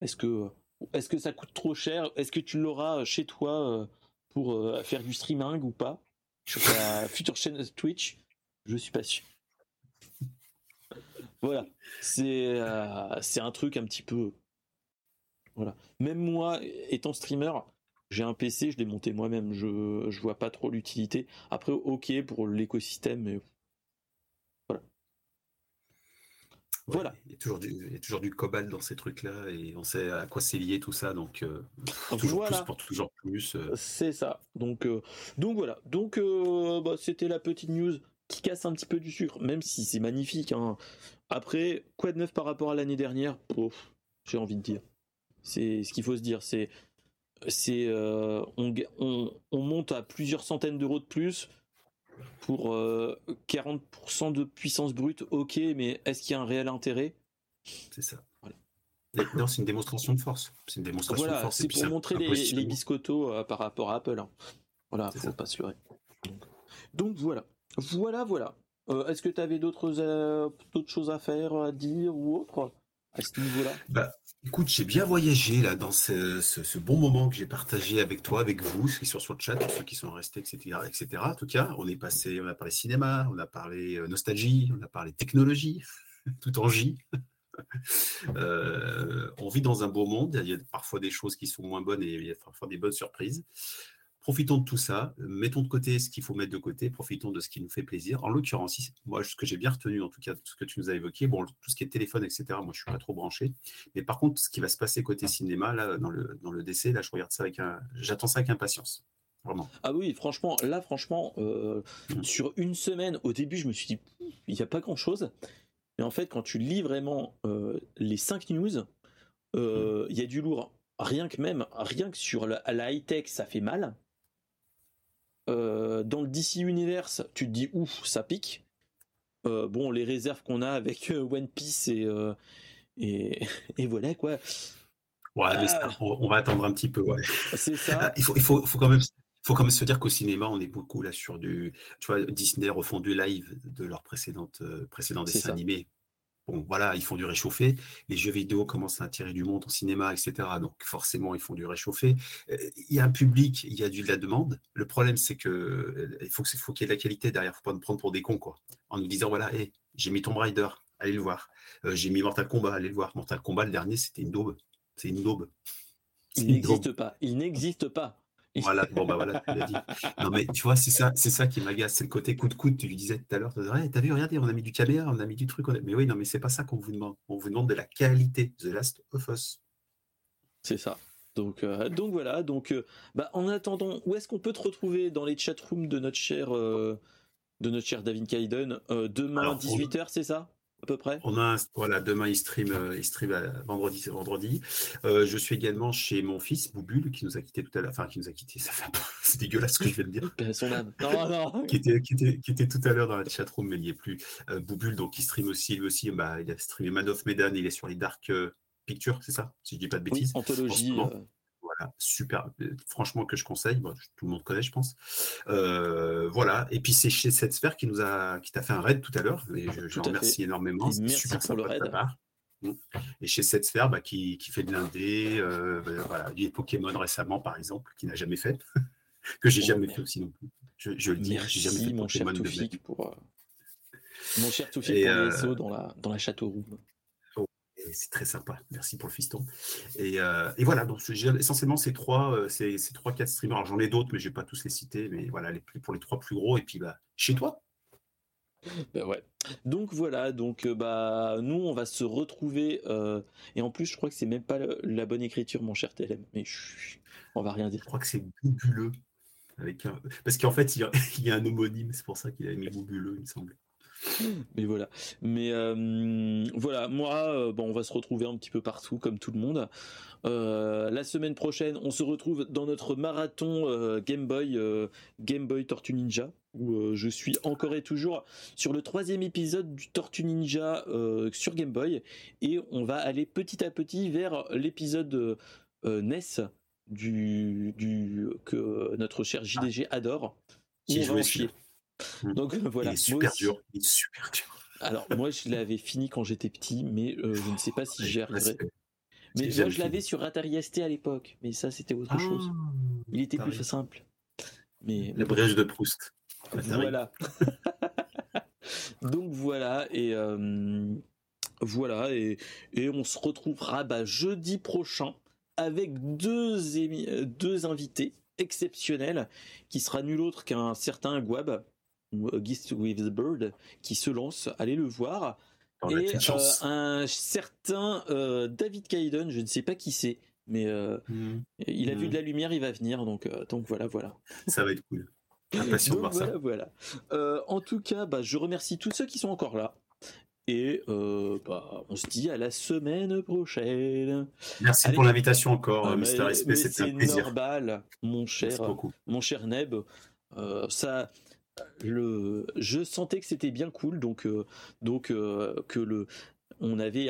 Est-ce que, ça coûte trop cher? Est-ce que tu l'auras chez toi pour faire du streaming ou pas? Sur ta future chaîne Twitch? Je suis pas sûr. Voilà, c'est euh, c'est un truc un petit peu. Voilà. Même moi, étant streamer, j'ai un PC, je l'ai monté moi-même, je, je vois pas trop l'utilité. Après, ok pour l'écosystème, mais voilà. voilà. Il y, a toujours du, il y a toujours du cobalt dans ces trucs-là et on sait à quoi c'est lié tout ça, donc euh, toujours plus pour toujours plus. Euh. C'est ça. Donc, donc voilà. Donc bah, c'était la petite news qui casse un petit peu du sucre, même si c'est magnifique. Hein. Après, quoi de neuf par rapport à l'année dernière? J'ai envie de dire. C'est ce qu'il faut se dire. C'est, c'est, euh, on, monte à plusieurs centaines d'euros de plus pour 40% euh, de puissance brute. Ok, mais est-ce qu'il y a un réel intérêt? C'est ça. Non, c'est une démonstration de force. C'est une démonstration de force. C'est pour montrer les, biscottos euh, par rapport à Apple. Hein. Voilà, faut pas se leurrer. donc voilà. Voilà, voilà. Euh, est-ce que tu avais euh, d'autres choses à faire, à dire ou autre à ce niveau-là? Bah, Écoute, j'ai bien voyagé là dans ce, bon moment que j'ai partagé avec toi, avec vous, ceux qui sont sur le chat, ceux qui sont restés, etc.. En tout cas, on est passé, on a parlé cinéma, on a parlé euh, nostalgie, on a parlé technologie, tout en J. on vit dans un beau monde. Il y a parfois des choses qui sont moins bonnes et il y a parfois des bonnes surprises. Profitons de tout ça, mettons de côté ce qu'il faut mettre de côté, profitons de ce qui nous fait plaisir. En l'occurrence, moi, ce que j'ai bien retenu, en tout cas, ce que tu nous as évoqué, bon, tout ce qui est téléphone, etc., moi, je suis pas trop branché. Mais par contre, ce qui va se passer côté cinéma, là, dans le, dans le décès, là, je regarde ça avec un, j'attends ça avec impatience. Vraiment. Ah oui, franchement, là, franchement, euh, mmh. sur une semaine, au début, je me suis dit, il n'y a pas grand chose. Mais en fait, quand tu lis vraiment euh, les 5 news, euh, mmh. il y a du lourd. Rien que même, rien que sur la high-tech, ça fait mal. Euh, dans le DC Universe, tu te dis ouf, ça pique. Euh, bon, les réserves qu'on a avec euh, One Piece et, et, et, voilà quoi. Ouais, mais ah. on, va attendre un petit peu. Ouais. C'est ça. Il faut, il faut, faut quand même faut quand même se dire qu'au cinéma, on est beaucoup là sur du. Tu vois, Disney refont du live de leurs précédentes, précédents dessins animés bon, voilà, ils font du réchauffé. Les jeux vidéo commencent à attirer du monde au cinéma, etc. Donc, forcément, ils font du réchauffé. Euh, il y a un public, il y a du, de la demande. Le problème, c'est que euh, il faut qu'il faut qu'il y ait de la qualité derrière. Il ne faut pas nous prendre pour des cons, quoi. En nous disant, voilà, j'ai mis Tomb Raider, allez le voir. Euh, j'ai mis Mortal Kombat, allez le voir. Mortal Kombat, le dernier, c'était une daube. C'est une daube. Il n'existe pas. Il n'existe pas. Voilà, bon bah voilà, tu l'as dit. Non mais tu vois, c'est ça, c'est ça qui m'agace, c'est le côté coup de coude. Tu lui disais tout à l'heure, t'as vu, regardez, on a mis du caméra, on a mis du truc. Mais oui, non, mais c'est pas ça qu'on vous demande. On vous demande de la qualité. The Last of Us. C'est ça. Donc, euh, donc voilà. Donc, euh, bah, en attendant, où est-ce qu'on peut te retrouver dans les chatrooms de notre cher, euh, de notre cher David Kaiden demain 18h, c'est ça? À peu près? On a voilà demain il stream, euh, il stream vendredi c'est vendredi. Euh, je suis également chez mon fils Boubul qui nous a quitté tout à l'heure, enfin qui nous a quitté, ça c'est dégueulasse ce que je viens de dire. Son âme. Non non. qui, était, qui, était, qui était tout à l'heure dans la chatroom mais il n'y est plus. Euh, Boubul donc il stream aussi lui aussi bah, il a streamé Man of Medan, il est sur les Dark Pictures c'est ça? Si je dis pas de bêtises. anthologie. Voilà, super. Franchement, que je conseille. tout le monde connaît, je pense. voilà. Et puis, c'est chez cette sphère qui nous a, qui t'a fait un raid tout à l'heure. Et je, je remercie énormément. C'est super pour le raid. Mmh. Et chez cette sphère, bah, qui, qui, fait de l'indé, euh, bah, voilà, il y a Pokémon récemment, par exemple, qui n'a jamais fait, que j'ai oh, jamais fait aussi non plus. Je, je le dis, j'ai jamais fait mon Pokémon cher Toufik pour, euh, mon cher Toufik pour euh... les dans la, dans la Château Room. C'est très sympa, merci pour le fiston. Et, euh, et voilà, donc essentiellement ces trois, euh, ces, ces trois quatre streamers. J'en ai d'autres, mais je ne vais pas tous les citer. Mais voilà, les, pour les trois plus gros. Et puis bah, chez toi, bah ouais. Donc voilà, donc euh, bah nous on va se retrouver euh, et en plus je crois que c'est même pas la bonne écriture mon cher TLM, mais on va rien dire. Je crois que c'est boubuleux avec parce qu'en fait il y, a, un homonyme, c'est pour ça qu'il a mis boubuleux il me semble. Mais voilà, mais euh, voilà, moi bon on va se retrouver un petit peu partout comme tout le monde. la semaine prochaine, on se retrouve dans notre marathon Game Boy, Game Boy Tortue Ninja où euh, je suis encore et toujours sur le troisième épisode du Tortue Ninja euh, sur Game Boy et on va aller petit à petit vers l'épisode euh, NES du, du que notre cher JDG adore. Qui joue chier. Hmm. Donc voilà. Il est super dur. Il est super dur. Alors moi je l'avais fini quand j'étais petit, mais je ne sais pas si j'y arriverai. Mais moi je l'avais sur Atari ST à l'époque, mais ça c'était autre chose. Ah, il était plus simple. Mais la brèche de Proust. Voilà. Donc voilà et euh, voilà et, et, on se retrouvera bah, jeudi prochain avec deux, deux invités exceptionnels qui sera nul autre qu'un certain Guab Gist with the Bird qui se lance, allez le voir. et euh, un certain euh, David Kaiden, je ne sais pas qui c'est, mais hmm. il a vu hmm. de la lumière, il va venir, donc, donc voilà, voilà. Ça va être cool. voilà, euh, en tout cas, bah, je remercie tous ceux qui sont encore là. Et euh, bah, on se dit à la semaine prochaine. Merci pour l'invitation encore, ah, Mister SP, c'était un plaisir. normal, mon cher, mon cher Neb. Euh, ça, le, je sentais que c'était bien cool, donc, donc que le, on avait,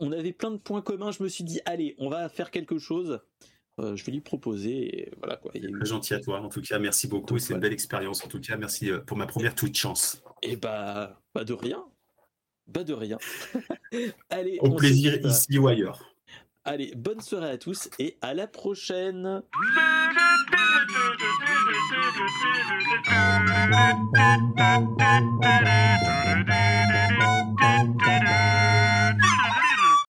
on avait plein de points communs. Je me suis dit, allez, on va faire quelque chose. Euh, je vais lui proposer. Et voilà quoi. Très gentil à toi. En tout cas, merci beaucoup. C'est une belle expérience. En tout cas, merci euh, pour ma première Twitch chance. Et bah, pas de rien. Pas de rien. Allez. Au plaisir ici ou ailleurs. Allez, bonne soirée à tous et à la prochaine. Thank you.